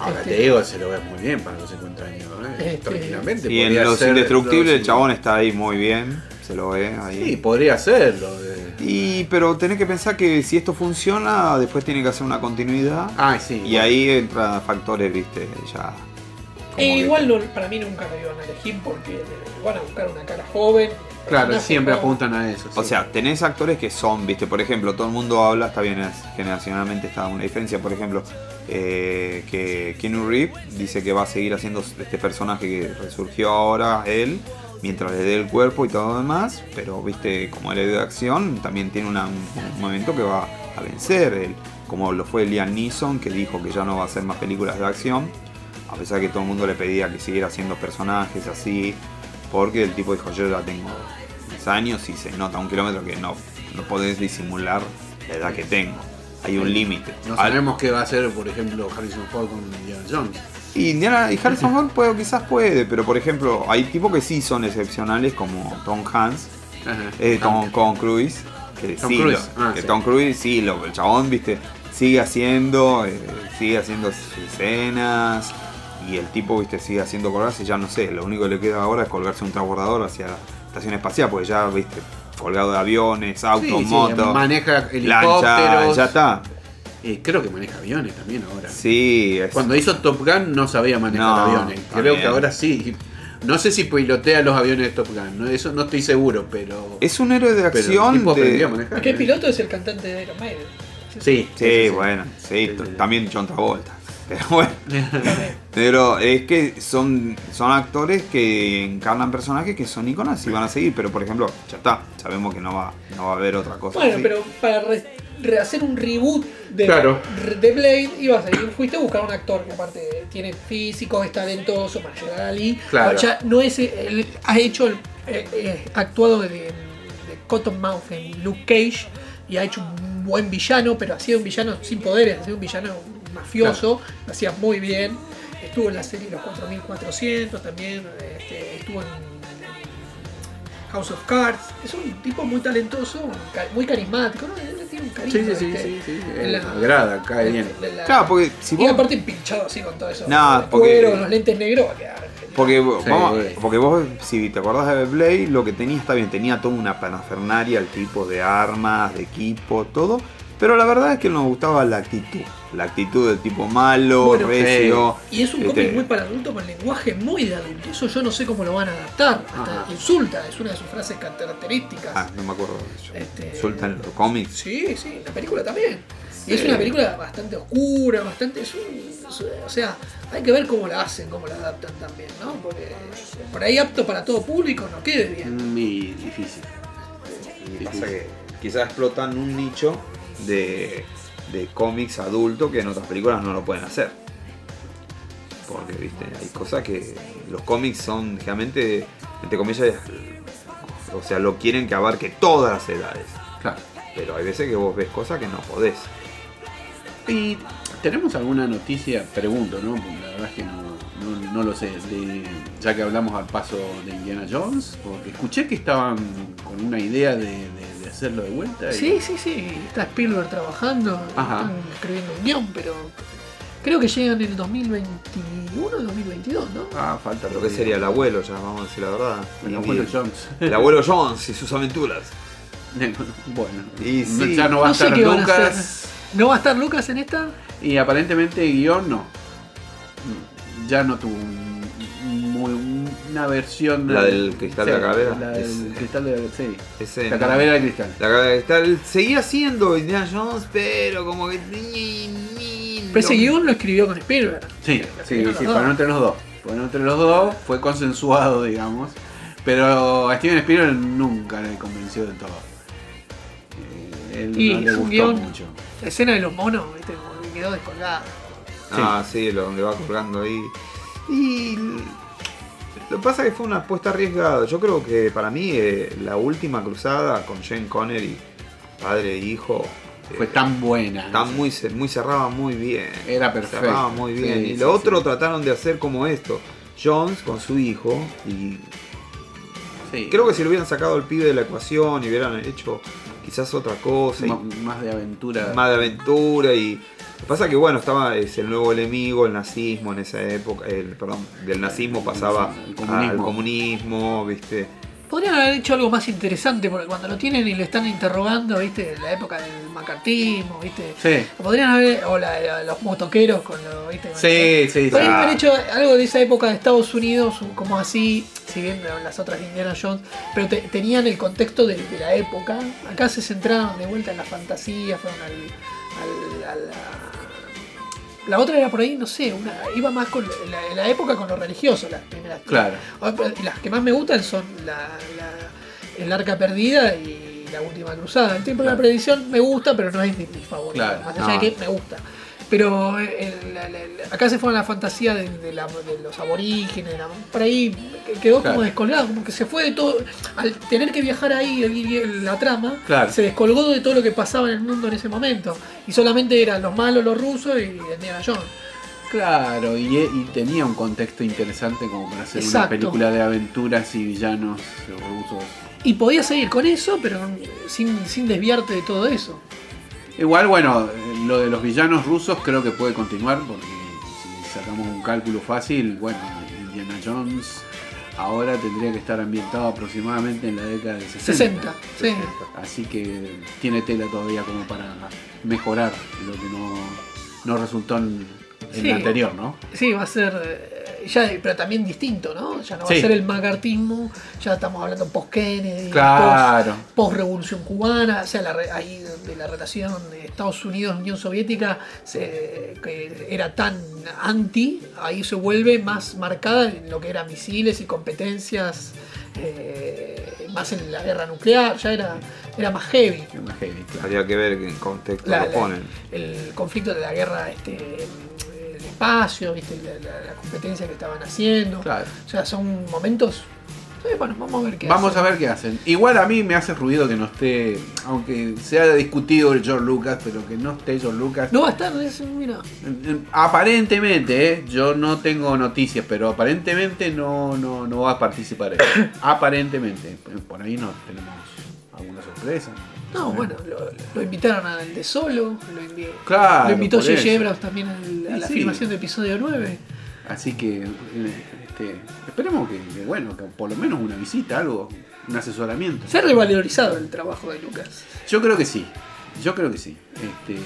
Ahora Este, te digo, se lo ve muy bien para los 50 años. ¿eh? Este- Tranquilamente. Y en Los Indestructibles el chabón está ahí muy bien, se lo ve ahí. Sí, podría serlo. eh. Y pero tenés que pensar que si esto funciona, después tiene que hacer una continuidad. Ah, sí. Y ahí entran factores, viste, ya. e que- igual no- para mí nunca lo iban a elegir porque van a buscar una cara joven. Claro, siempre apuntan a eso. O sí. sea, tenés actores que son, viste, por ejemplo, todo el mundo habla, está bien, es- generacionalmente está una diferencia, por ejemplo, eh, que Keanu Reeves dice que va a seguir haciendo este personaje que resurgió ahora, él, mientras le dé el cuerpo y todo lo demás, pero, viste, como él es de acción, también tiene una- un, un momento que va a vencer, él, como lo fue Liam Neeson, que dijo que ya no va a hacer más películas de acción, a pesar que todo el mundo le pedía que siguiera haciendo personajes así, porque el tipo dijo, yo ya tengo 10 años y se nota un kilómetro que no, no podés disimular la edad que tengo. Hay un límite. No sabemos qué va a hacer, por ejemplo, Harrison Ford con Indiana Jones. Y Indiana y Harrison Ford puede, quizás puede, pero por ejemplo, hay tipos que sí son excepcionales, como Tom Hanks, eh, Tom, Tom Cruise, que Tom sí, Cruise, lo- ah, que sí. Tom Cruise sí, lo, el chabón, viste, sigue haciendo, eh, sigue haciendo sus escenas y el tipo, viste, sigue haciendo colgarse, ya no sé, lo único que le queda ahora es colgarse un transbordador hacia estación espacial, porque ya, viste, colgado de aviones, autos, Sí, sí, motos, maneja lancha, helicópteros. ya está. Y creo que maneja aviones también ahora. Sí, es- Cuando hizo Top Gun no sabía manejar No, aviones. Creo también. que ahora sí. No sé si pilotea los aviones de Top Gun, ¿no? eso no estoy seguro, pero. es un héroe de acción. de- manejar. ¿eh? piloto es el cantante de Iron Maiden. Sí, Sí, bueno, sí, Sí, t- sí. también John Travolta. Pero bueno, pero es que son, son actores que encarnan personajes que son iconos y van a seguir, pero por ejemplo, ya está, sabemos que no va, no va a haber otra cosa. Bueno, así. pero para re- rehacer un reboot de, Claro. de Blade, ibas a ir, fuiste a buscar un actor que aparte tiene físico, es talentoso, Mahershala Ali. Claro. Ya no es, él ha hecho, el- eh, eh, actuado de, de Cottonmouth en Luke Cage y ha hecho un buen villano, pero ha sido un villano sin poderes, ha sido un villano mafioso, lo hacía muy bien. Estuvo en la serie Los 4400 también, este, estuvo en House of Cards. Es un tipo muy talentoso, muy carismático, ¿no? Tiene un carisma. Sí, sí, sí, sí, sí, En la- agrada, cae en- bien. en la- Claro, porque si Y vos. aparte pinchado así con todo eso. No, porque- cuero, los lentes negros, va a quedar genial. Porque, Sí. vamos- porque vos, si te acordás de Blade, lo que tenía está bien, tenía toda una parafernaria, el tipo de armas, de equipo, todo. Pero la verdad es que nos gustaba la actitud. La actitud del tipo malo, Bueno, recio. Y es un este, cómic muy para adultos con lenguaje muy de adulto. Eso yo no sé cómo lo van a adaptar. Hasta Ajá. insulta, es una de sus frases características. Ah, no me acuerdo de eso. Este- Sueltan los cómics. Sí, sí, la película también. Y es una película bastante oscura, bastante. es un- o sea, hay que ver cómo la hacen, cómo la adaptan también, ¿no? Porque por ahí apto para todo público no quede bien. Muy difícil. Y pasa que quizás explotan un nicho de, de cómics adultos que en otras películas no lo pueden hacer. Porque, viste, hay cosas que los cómics son realmente, entre comillas, o sea, lo quieren que abarque todas las edades. Claro. Pero hay veces que vos ves cosas que no podés. Y tenemos alguna noticia, pregunto, ¿no? Porque la verdad es que no, no- no lo sé. de- ya que hablamos al paso de Indiana Jones, porque escuché que estaban con una idea de, de- de hacerlo de vuelta. y- Sí, sí, sí. Está Spielberg trabajando, Ajá. están escribiendo un guion, pero creo que llegan en el 2021 o 2022, ¿no? Ah, falta Lo que sería el abuelo, ya vamos a decir la verdad. El Y- abuelo Jones. El abuelo Jones y sus aventuras. bueno, Y sí. ya no va No a estar a Lucas. ¿No va a estar Lucas en esta? Y aparentemente guion no. Ya no tuvo un- una versión La del cristal de la calavera. La del Es- cristal de sí. Ese La no. calavera de cristal. La cara de cristal seguía siendo Indiana Jones, pero como que. Pero ese guion lo escribió con Spielberg. Sí, sí, sí, para no entre los dos. Bueno, entre los dos fue consensuado, digamos. Pero a Steven Spielberg nunca le convenció del todo. Eh, él Y no le es un gustó guion. mucho. La escena de los monos, ¿viste? Como que quedó descolgada. Ah, sí, lo donde va colgando ahí. Y lo que pasa es que fue una apuesta arriesgada. Yo creo que para mí eh, la última cruzada con Jane Connery, padre e hijo, eh, Fue tan buena. está muy, muy cerraba muy bien. Era perfecto. Cerraba muy bien. Sí, y sí, lo otro sí. trataron de hacer como esto. Jones con su hijo y creo que si lo hubieran sacado al pibe de la ecuación y hubieran hecho quizás otra cosa, y más de aventura. más de aventura y pasa que bueno estaba es el nuevo enemigo el nazismo en esa época el perdón del nazismo pasaba El comunismo. al comunismo viste Podrían haber hecho algo más interesante, porque cuando lo tienen y lo están interrogando, ¿viste? La época del macartismo, ¿viste? Sí. Podrían haber, o la, la- los motoqueros con los, ¿viste? Sí, sí, sí. Podrían haber hecho algo de esa época de Estados Unidos, un- como así, si bien las otras de Indiana Jones, pero te- tenían el contexto de, de la época. Acá se centraron de vuelta en la fantasía, fueron al, la... La otra era por ahí, no sé, una, iba más con la, época con lo religioso, las primeras. Claro. Pero Las que más me gustan son la, la- El Arca Perdida y La Última Cruzada. El Tiempo de la Predicción me gusta, pero no es mi, mi favorito. Claro, Más allá no. de que me gusta. Pero eh, la- la- acá se fueron a la fantasía de, de la- de los aborígenes. por ahí quedó Claro. como descolgado, como que se fue de todo. Al tener que viajar ahí el- la trama, Claro. se descolgó de todo lo que pasaba en el mundo en ese momento. Y solamente eran los malos, los rusos y Indiana Jones. Claro, y, y tenía un contexto interesante como para hacer una película de aventuras y villanos rusos. Y podías seguir con eso, pero sin, sin desviarte de todo eso. Igual, bueno, eh, lo de los villanos rusos creo que puede continuar porque si sacamos un cálculo fácil, bueno, Indiana Jones ahora tendría que estar ambientado aproximadamente en la década de 60. 60, sí. Así que tiene tela todavía como para mejorar lo que no, no resultó en, en Sí. la anterior, ¿no? Sí, va a ser. Ya, pero también distinto, ¿no? Ya no va Sí. a ser el macartismo, ya estamos hablando post-Kennedy, Claro. post-revolución cubana, o sea, la, ahí donde la relación de Estados Unidos-Unión Soviética se- que era tan anti, ahí se vuelve más marcada en lo que eran misiles y competencias, eh, más en la guerra nuclear, ya era, era más heavy. Es más heavy, claro. habría que ver en contexto La- lo la- ponen el conflicto de la guerra este, espacio, ¿viste? La, la- la competencia que estaban haciendo. Claro. O sea, son momentos. bueno, vamos a ver qué Vamos hacen. a ver qué hacen. Igual a mí me hace ruido que no esté, aunque se haya discutido el George Lucas, pero que no esté George Lucas. No va a estar, es- mira. Aparentemente, ¿eh? yo no tengo noticias, pero aparentemente no, no, no va a participar aparentemente. Por ahí no tenemos alguna sorpresa. No, bueno, lo, lo invitaron al de Solo, lo, invi- Claro, lo invitó J.J. Abrams también a la sí. filmación de episodio 9. Así que, eh, este, esperemos que, que, bueno, que por lo menos una visita, algo, un asesoramiento. Se ha revalorizado el trabajo de Lucas. Yo creo que sí. Yo creo que sí. Este,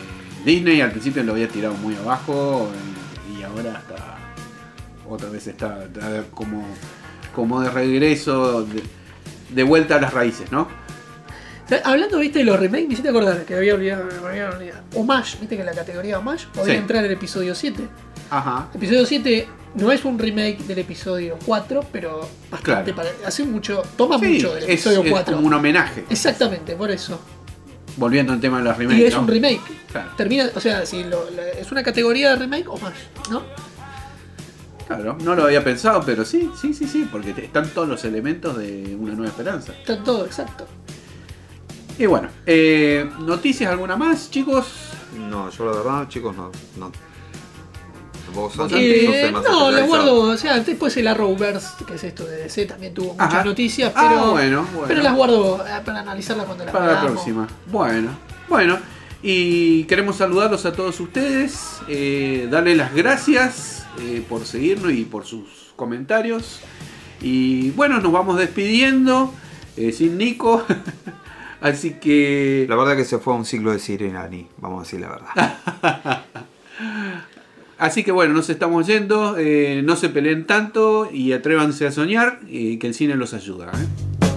Disney al principio lo había tirado muy abajo eh, y ahora está otra vez está, está como, como de regreso, de, de vuelta a las raíces, ¿no? O sea, hablando, viste, de los remakes, me hiciste acordar que había olvidado, me había olvidado. Homage, viste que en la categoría Homage podía Sí. entrar el episodio 7. Ajá. Episodio 7 no es un remake del episodio 4, pero bastante Claro. para- hace mucho, toma Sí, mucho del es, episodio es 4. como un homenaje. Exactamente, por eso. Volviendo al tema de las remakes. y es ¿no? un remake. Claro. Termina, o sea, si lo- la- es una categoría de remake o más, ¿no? Claro, no lo había pensado, pero sí, sí, sí, sí, porque están todos los elementos de una nueva esperanza. Está todo exacto. Y bueno, eh, ¿noticias alguna más, chicos? no yo la verdad chicos no no vos sos- Eh, el más no, especializado. guardo, o sea, después el Arrowverse, que es esto de DC, también tuvo muchas Ajá. noticias, Ah, pero, bueno, bueno. pero las guardo eh, para analizarlas cuando las Para la próxima. Bueno, bueno. Y queremos saludarlos a todos ustedes, eh, darles las gracias eh, por seguirnos y por sus comentarios. Y bueno, nos vamos despidiendo sin Nico. Así que... la verdad que se fue a un ciclo de Sirenani vamos a decir la verdad Así que bueno, nos estamos yendo. eh, no se peleen tanto y atrévanse a soñar y que el cine los ayuda. ¿eh?